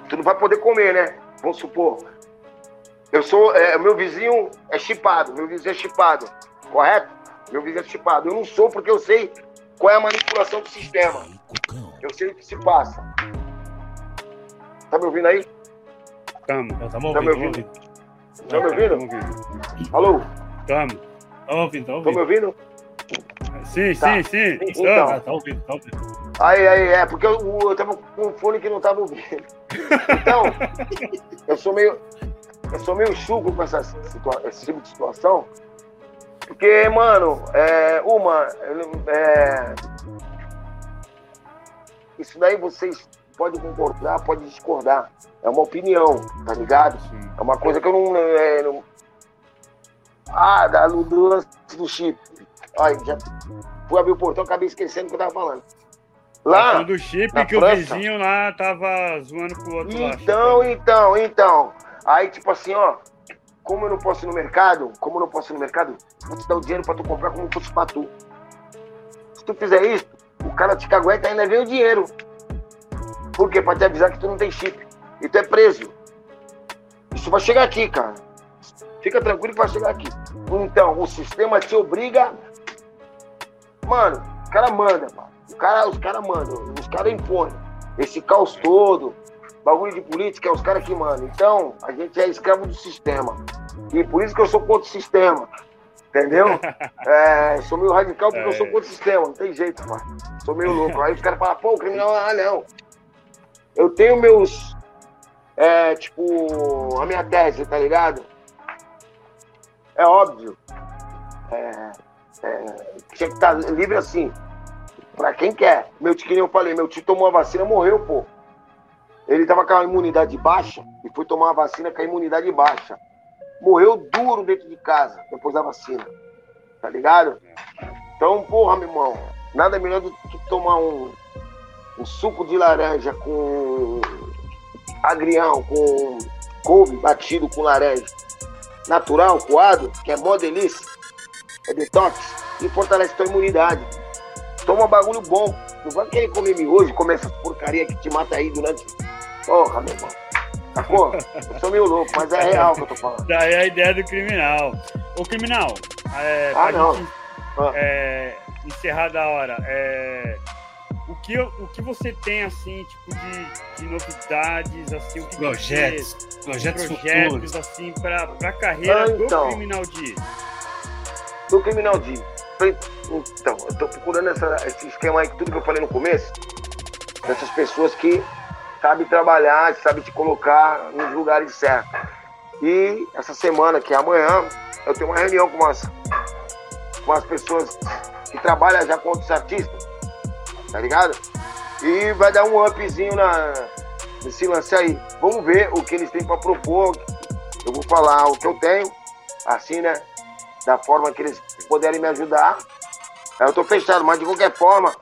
tu não vai poder comer, né? Vamos supor, eu sou. É, meu vizinho é chipado, meu vizinho é chipado, correto? Meu vizinho é chipado. Eu não sou porque eu sei qual é a manipulação do sistema. Eu sei o que se passa. Tá me ouvindo aí? Tamo. Tá me ouvindo? Tá me ouvindo? Alô? Tamo. Tá ouvindo, tá ouvindo. Tá me ouvindo? Sim, tá. sim, sim. Então, tá, tá ouvindo, tá ouvindo. Aí, aí, é, porque eu, eu tava com um fone que não tava ouvindo. Então, eu sou meio. Eu sou meio chuco com essa situa esse tipo de situação. Porque, mano, é, uma. É, isso daí vocês podem concordar, podem discordar. É uma opinião, tá ligado? É uma coisa que eu não. É, não... Ah, da, do lance do chip. Olha, já fui abrir o portão, acabei esquecendo o que eu tava falando. Lá. do chip que França. o vizinho lá tava zoando com o outro Então, lá, então, então. Aí, tipo assim, ó. Como eu não posso ir no mercado, como eu não posso ir no mercado, vou te dar o dinheiro pra tu comprar como fosse pra tu. Se tu fizer isso, o cara te cagueta e ainda vem o dinheiro. Por quê? Pra te avisar que tu não tem chip. E tu é preso. Isso vai chegar aqui, cara. Fica tranquilo que vai chegar aqui. Então, o sistema te obriga. Mano, o cara manda, mano. O cara, os caras mandam, os caras impõem. Esse caos todo, bagulho de política, é os caras que mandam. Então, a gente é escravo do sistema. E por isso que eu sou contra o sistema. Entendeu? É, sou meio radical porque é. eu sou contra o sistema, não tem jeito, mano. Sou meio louco. Aí os caras falam, pô, o criminal, ah, não. Eu tenho meus. É, tipo, a minha tese, tá ligado? É óbvio. É, é, tinha que estar livre assim. Pra quem quer. Meu tio, que eu falei, meu tio tomou a vacina, morreu, pô. Ele tava com a imunidade baixa e foi tomar a vacina com a imunidade baixa. Morreu duro dentro de casa depois da vacina. Tá ligado? Então, porra, meu irmão, nada melhor do que tomar um, um suco de laranja com agrião, com couve batido com laranja. Natural, coado, que é mó delícia. É detox e fortalece tua imunidade. Toma bagulho bom. Não vai querer comer miojo, comer essa porcaria que te mata aí durante. Porra, meu irmão. Sacou? Eu sou meio louco, mas é real que eu tô falando. Daí é a ideia do criminal. O criminal. É, ah, não. Gente, ah. É, encerrar da hora. É, o, que, o que você tem, assim, tipo, de, de novidades, assim, o que projetos, você, projetos, projetos futuros. assim, pra, pra carreira ah, então, do Criminal D? Do Criminal D então, eu tô procurando essa, esse esquema aí, tudo que eu falei no começo, dessas pessoas que sabem trabalhar, sabem te colocar nos lugares certos. E essa semana, que é amanhã, eu tenho uma reunião com umas, com as pessoas que trabalham já com outros artistas, tá ligado? E vai dar um upzinho na, nesse lance aí. Vamos ver o que eles têm para propor. Eu vou falar o que eu tenho, assim, né? Da forma que eles puderem me ajudar. Eu tô fechado, mas de qualquer forma,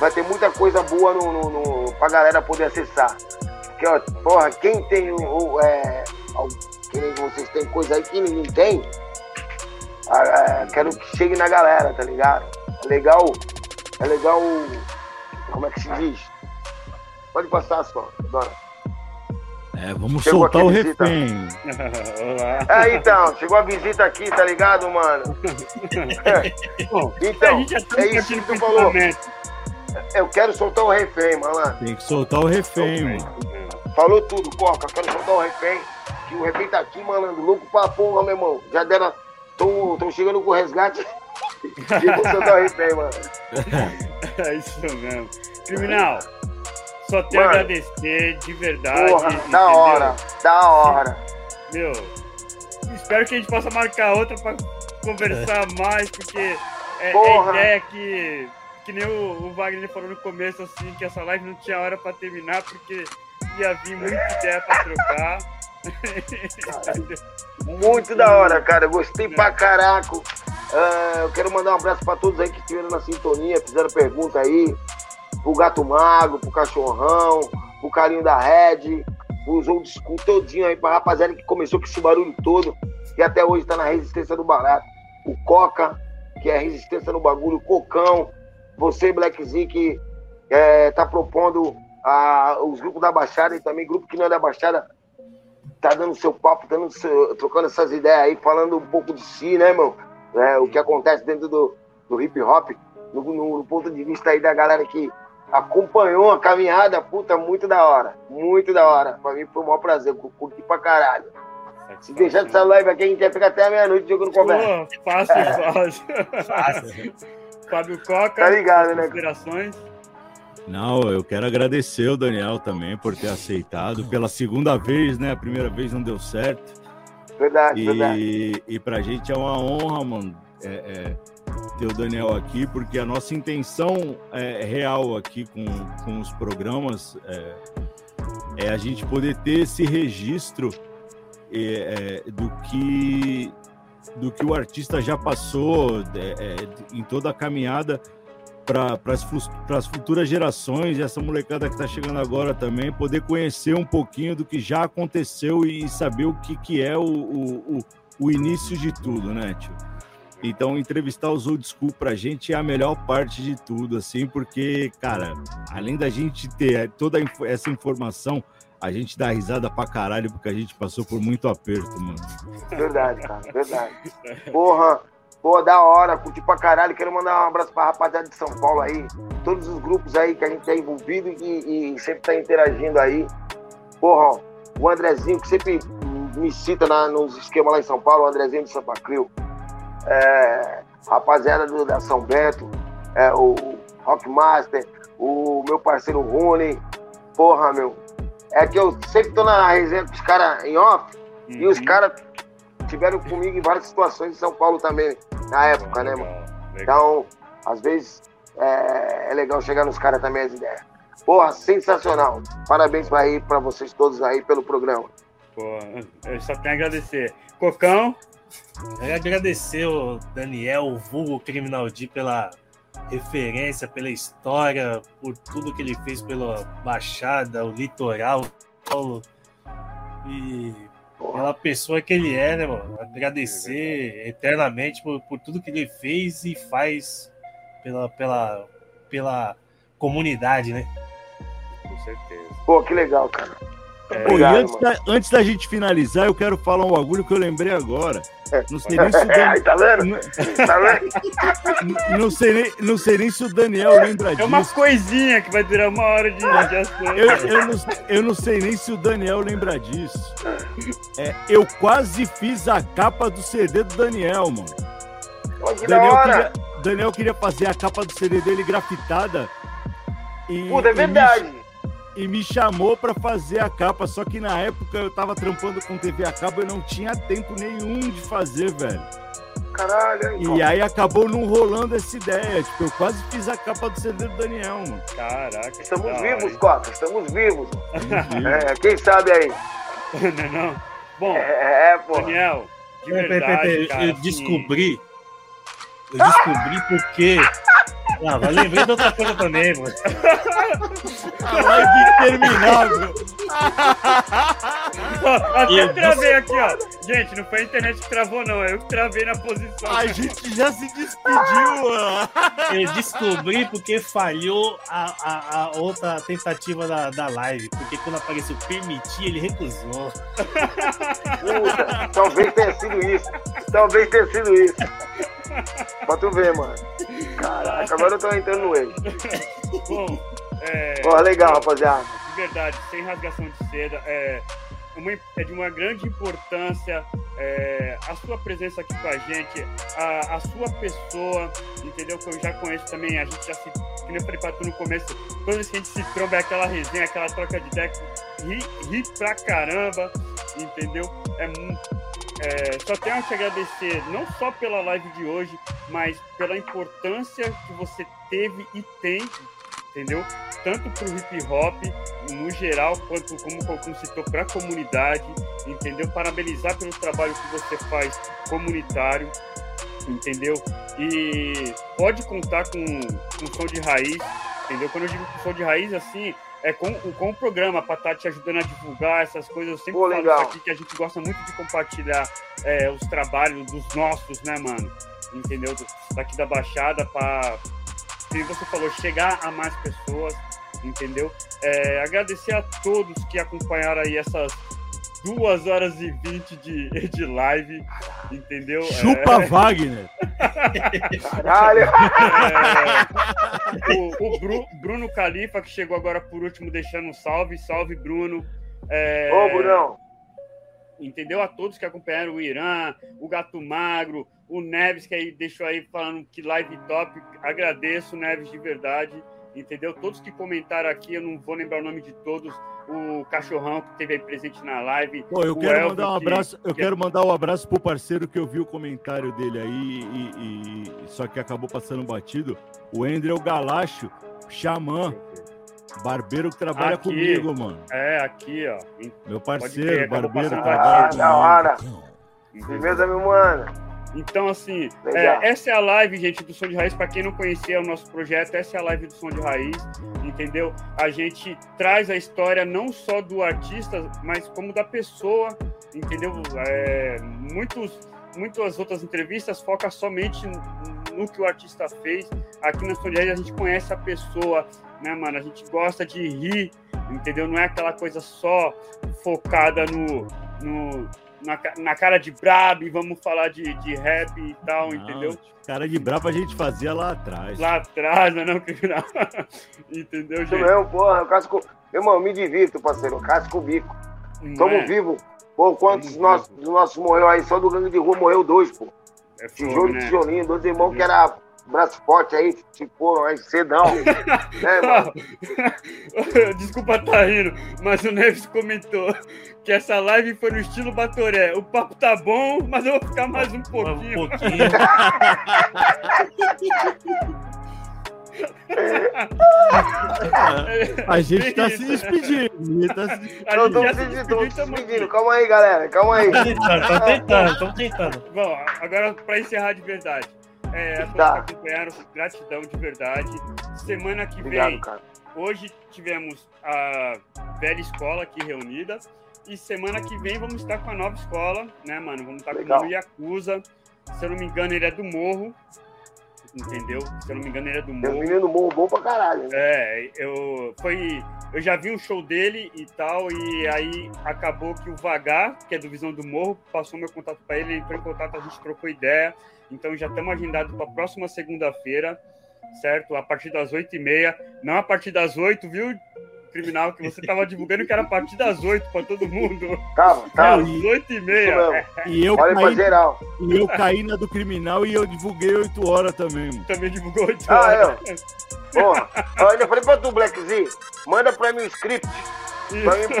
vai ter muita coisa boa no, no, no, pra galera poder acessar. Porque, ó, porra, quem tem o. É, que nem vocês têm coisa aí que ninguém tem, quero que chegue na galera, tá ligado? É legal. É legal. Como é que se diz? Pode passar só, dona. É, vamos chegou soltar o visita. refém. é, então, chegou a visita aqui, tá ligado, mano? Bom, então, é isso que tu falou. Eu quero soltar o refém, mano. Tem que soltar o refém, mano. Falou tudo, Coca. Quero soltar o refém. Que o refém tá aqui, mano. Louco pra porra, meu irmão. Já deram. Tô, tô chegando com o resgate. E o refém, mano. é isso mesmo. Criminal. Só tenho a agradecer de verdade. Porra, entendeu? da hora, da hora. Meu, espero que a gente possa marcar outra pra conversar mais, porque é, é a ideia que, que nem o, o, Wagner falou no começo, assim, que essa live não tinha hora pra terminar, porque ia vir muita ideia pra trocar. muito da hora, cara. Gostei pra caraca. Uh, eu quero mandar um abraço pra todos aí que estiveram na sintonia, fizeram pergunta aí pro Gato Mago, pro Cachorrão, pro Carinho da Red, os old school todinho aí, pra rapaziada que começou com esse barulho todo e até hoje tá na resistência do barato. O Coca, que é resistência no bagulho, o Cocão, você, Black Z, que é, tá propondo a, os grupos da Baixada e também grupo que não é da Baixada, tá dando seu papo, dando seu, trocando essas ideias aí, falando um pouco de si, né, meu? É, o que acontece dentro do, do hip hop, no, no, no ponto de vista aí da galera que acompanhou a caminhada, puta, muito da hora. Muito da hora. Pra mim foi um maior prazer, curti pra caralho. Se deixar essa live aqui, a gente ia ficar até a meia-noite jogando conversa. Pô, fácil, fácil. fácil. Fábio Coca, tá ligado, né? Inspirações. Não, eu quero agradecer o Daniel também por ter aceitado pela segunda vez, né? A primeira vez não deu certo. Verdade, e, verdade. E pra gente é uma honra, mano. É, é, ter o Daniel aqui, porque a nossa intenção é, real aqui com, com os programas é, é a gente poder ter esse registro é, é do que do que o artista já passou em toda a caminhada para as futuras gerações, essa molecada que está chegando agora também, poder conhecer um pouquinho do que já aconteceu e saber o que, que é o, o, o início de tudo, né, tio? Então, entrevistar os old school pra gente é a melhor parte de tudo, assim, porque, cara, além da gente ter toda essa informação, a gente dá risada pra caralho, porque a gente passou por muito aperto, mano. Verdade, cara, verdade. Porra, Pô, da hora, curti pra caralho. Quero mandar um abraço pra rapaziada de São Paulo aí. Todos os grupos aí que a gente é envolvido e, e sempre tá interagindo aí. Porra, o Andrezinho, que sempre me cita na, nos esquemas lá em São Paulo, o Andrezinho de Santa Cruz. É, rapaziada do, da São Bento, é, o Rockmaster, o meu parceiro Rune. Porra, meu. É que eu sempre tô na resenha com os caras em off uhum. e os uhum. caras tiveram comigo em várias situações em São Paulo também, na época, né, mano? Então, às vezes é, é legal chegar nos caras também as ideias. Porra, sensacional. Parabéns aí para vocês todos aí pelo programa. Pô, eu só tenho a agradecer. Cocão? Eu agradecer o Daniel, o vulgo Criminal D, pela referência, pela história, por tudo que ele fez pela Baixada, o litoral, Paulo. E pela pessoa que ele é, né, mano? Agradecer é eternamente por, por tudo que ele fez e faz pela, pela, pela comunidade, né? Com certeza. Pô, que legal, cara. É, Pô, Obrigado, antes, da, antes, da, gente finalizar, eu quero falar um bagulho que eu lembrei agora. Não sei nem se o Dan... tá vendo? Tá vendo? não, sei nem, não sei nem se o Daniel lembra disso. É uma coisinha que vai durar uma hora de, de eu, eu, não, eu não sei nem se o Daniel lembra disso. É, eu quase fiz a capa do CD do Daniel, mano. que Daniel, queria, Daniel queria fazer a capa do CD dele grafitada. E, Puta, é verdade e me chamou para fazer a capa. Só que na época eu tava trampando com TV a cabo e não tinha tempo nenhum de fazer, velho. Caralho, hein, E aí acabou não rolando essa ideia. Tipo, eu quase fiz a capa do CD do Daniel, mano. Caraca. Estamos vivos, Coca. Estamos vivos. é, quem sabe aí? não, não. Bom, é, é, pô. Daniel, de verdade, cara, eu assim... descobri. Eu descobri porque não, mas lembrei de outra coisa também, mano. Live interminável. Até eu travei aqui, ó. Gente, não foi a internet que travou, não. Eu que travei na posição. A gente já se despediu, mano. Eu descobri porque falhou a, a, a outra tentativa da, da live. Porque quando apareceu permitir, ele recusou. Puta, talvez tenha sido isso. Talvez tenha sido isso. Pra tu ver, mano. Caraca, agora eu tô entrando no eixo. Bom, é. Pô, legal, rapaziada. De verdade, sem rasgação de seda. É, uma, é de uma grande importância é, a sua presença aqui com a gente, a, a, sua pessoa, entendeu? Que eu já conheço também, a gente já se. Que nem eu falei pra tu no começo, toda vez que a gente se tromba é aquela resenha, aquela troca de ideia, ri, ri pra caramba, entendeu? É muito é, só tenho a te agradecer, não só pela live de hoje, mas pela importância que você teve e tem, entendeu? Tanto para o hip hop, no geral, quanto, como o Cocum citou, para a comunidade, entendeu? Parabenizar pelo trabalho que você faz comunitário, entendeu? E pode contar com, com som de raiz, entendeu? Quando eu digo som de raiz, assim, é, com, com o programa para estar tá te ajudando a divulgar essas coisas. Eu sempre Pô, falo legal. aqui que a gente gosta muito de compartilhar é, os trabalhos dos nossos, né, mano? Entendeu? Daqui da Baixada para, como você falou, chegar a mais pessoas, entendeu? É, agradecer a todos que acompanharam aí essas duas horas e vinte de, de live, entendeu? Chupa é... Wagner! Caralho! É... O, o Bru, Bruno Califa, que chegou agora por último, deixando um salve. Salve, Bruno! É... Ô, Brunão! Entendeu? A todos que acompanharam o Irã, o Gato Magro, o Neves, que aí deixou aí falando que live top. Agradeço, Neves, de verdade entendeu? Todos que comentaram aqui, eu não vou lembrar o nome de todos, o cachorrão que teve aí presente na live. Pô, eu quero mandar um abraço, que, eu que... quero mandar um abraço pro parceiro que eu vi o comentário dele aí, e, e só que acabou passando batido. O André Galacho, xamã. Barbeiro que trabalha aqui, comigo, mano. É, aqui, ó. Meu parceiro, barbeiro, trabalha ah, da hora. Beleza, meu mano. Então, assim, é, essa é a live, gente, do Som de Raiz. Para quem não conhecia o nosso projeto, essa é a live do Som de Raiz, entendeu? A gente traz a história não só do artista, mas como da pessoa, entendeu? É, muitos, muitas outras entrevistas focam somente no que o artista fez. Aqui na Som de Raiz a gente conhece a pessoa, né, mano? A gente gosta de rir, entendeu? Não é aquela coisa só focada no, no na, na cara de brabo e vamos falar de, de rap e tal, não, entendeu? Cara de brabo a gente fazia lá atrás. Lá atrás, mas não criminal. entendeu, gente? Isso mesmo, porra, eu casco. Irmão, me divirto, parceiro, casco o bico. Tamo é. vivo. Pô, quantos nossos, nossos morreu aí? Só do gangue de rua morreu dois, pô. É Tijolo e né? tijolinho, dois irmãos é. que era braço forte aí, tipo, aí cedão. né, Desculpa tá rindo, mas o Neves comentou que essa live foi no estilo Batoré. O papo tá bom, mas eu vou ficar mais um pouquinho. Um pouquinho. a gente tá se despedindo. Tá se despedindo. Não, tô se despedindo, Calma aí, galera. Calma aí. Tô tentando, tô tentando, tô tentando. Bom, agora pra encerrar de verdade. É, a tá. acompanharam, gratidão de verdade. Semana que Obrigado, vem, cara. hoje tivemos a velha escola aqui reunida. E semana que vem vamos estar com a nova escola, né, mano? Vamos estar Legal. com o Yakuza. Se eu não me engano, ele é do Morro. Entendeu? Se eu não me engano, ele é do Morro. Tem menino Morro bom pra caralho. Né? É, eu, foi, eu já vi um show dele e tal, e aí acabou que o Vagar, que é do Visão do Morro, passou meu contato para ele, ele entrou em contato, a gente trocou ideia. Então já estamos agendados para a próxima segunda-feira, certo? A partir das oito e meia. Não a partir das oito, viu, criminal? Que você estava divulgando que era a partir das oito para todo mundo. Calma, calma. Às oito e meia. E eu, caí, geral. e eu caí na do criminal e eu divulguei oito horas também. Mano. Também divulgou oito ah, horas. Eu. Porra, eu ainda falei para tu, Black Z, manda para mim o script. Pra mim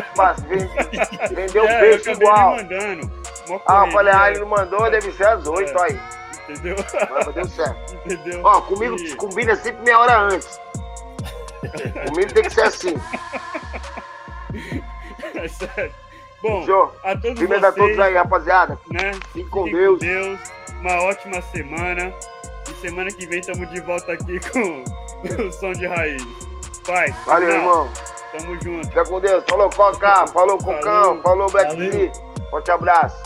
vender o é, peixe igual. Mandando. Ah, eu falei, ah, ele não mandou, deve ser às oito é. aí. Entendeu? Mas deu certo. Entendeu? Ó, comigo e... combina sempre meia hora antes. comigo tem que ser assim. É sério. Bom, Show. a todos Primeiro vocês, a todos aí, rapaziada. Né? Fiquem com Deus. com Deus. Uma ótima semana. E semana que vem estamos de volta aqui com o som de raiz. Pai. Valeu, não. irmão. Tamo junto. Fica com Deus. Falou, Coca. Falou, Cocão. Falou, Black Forte abraço.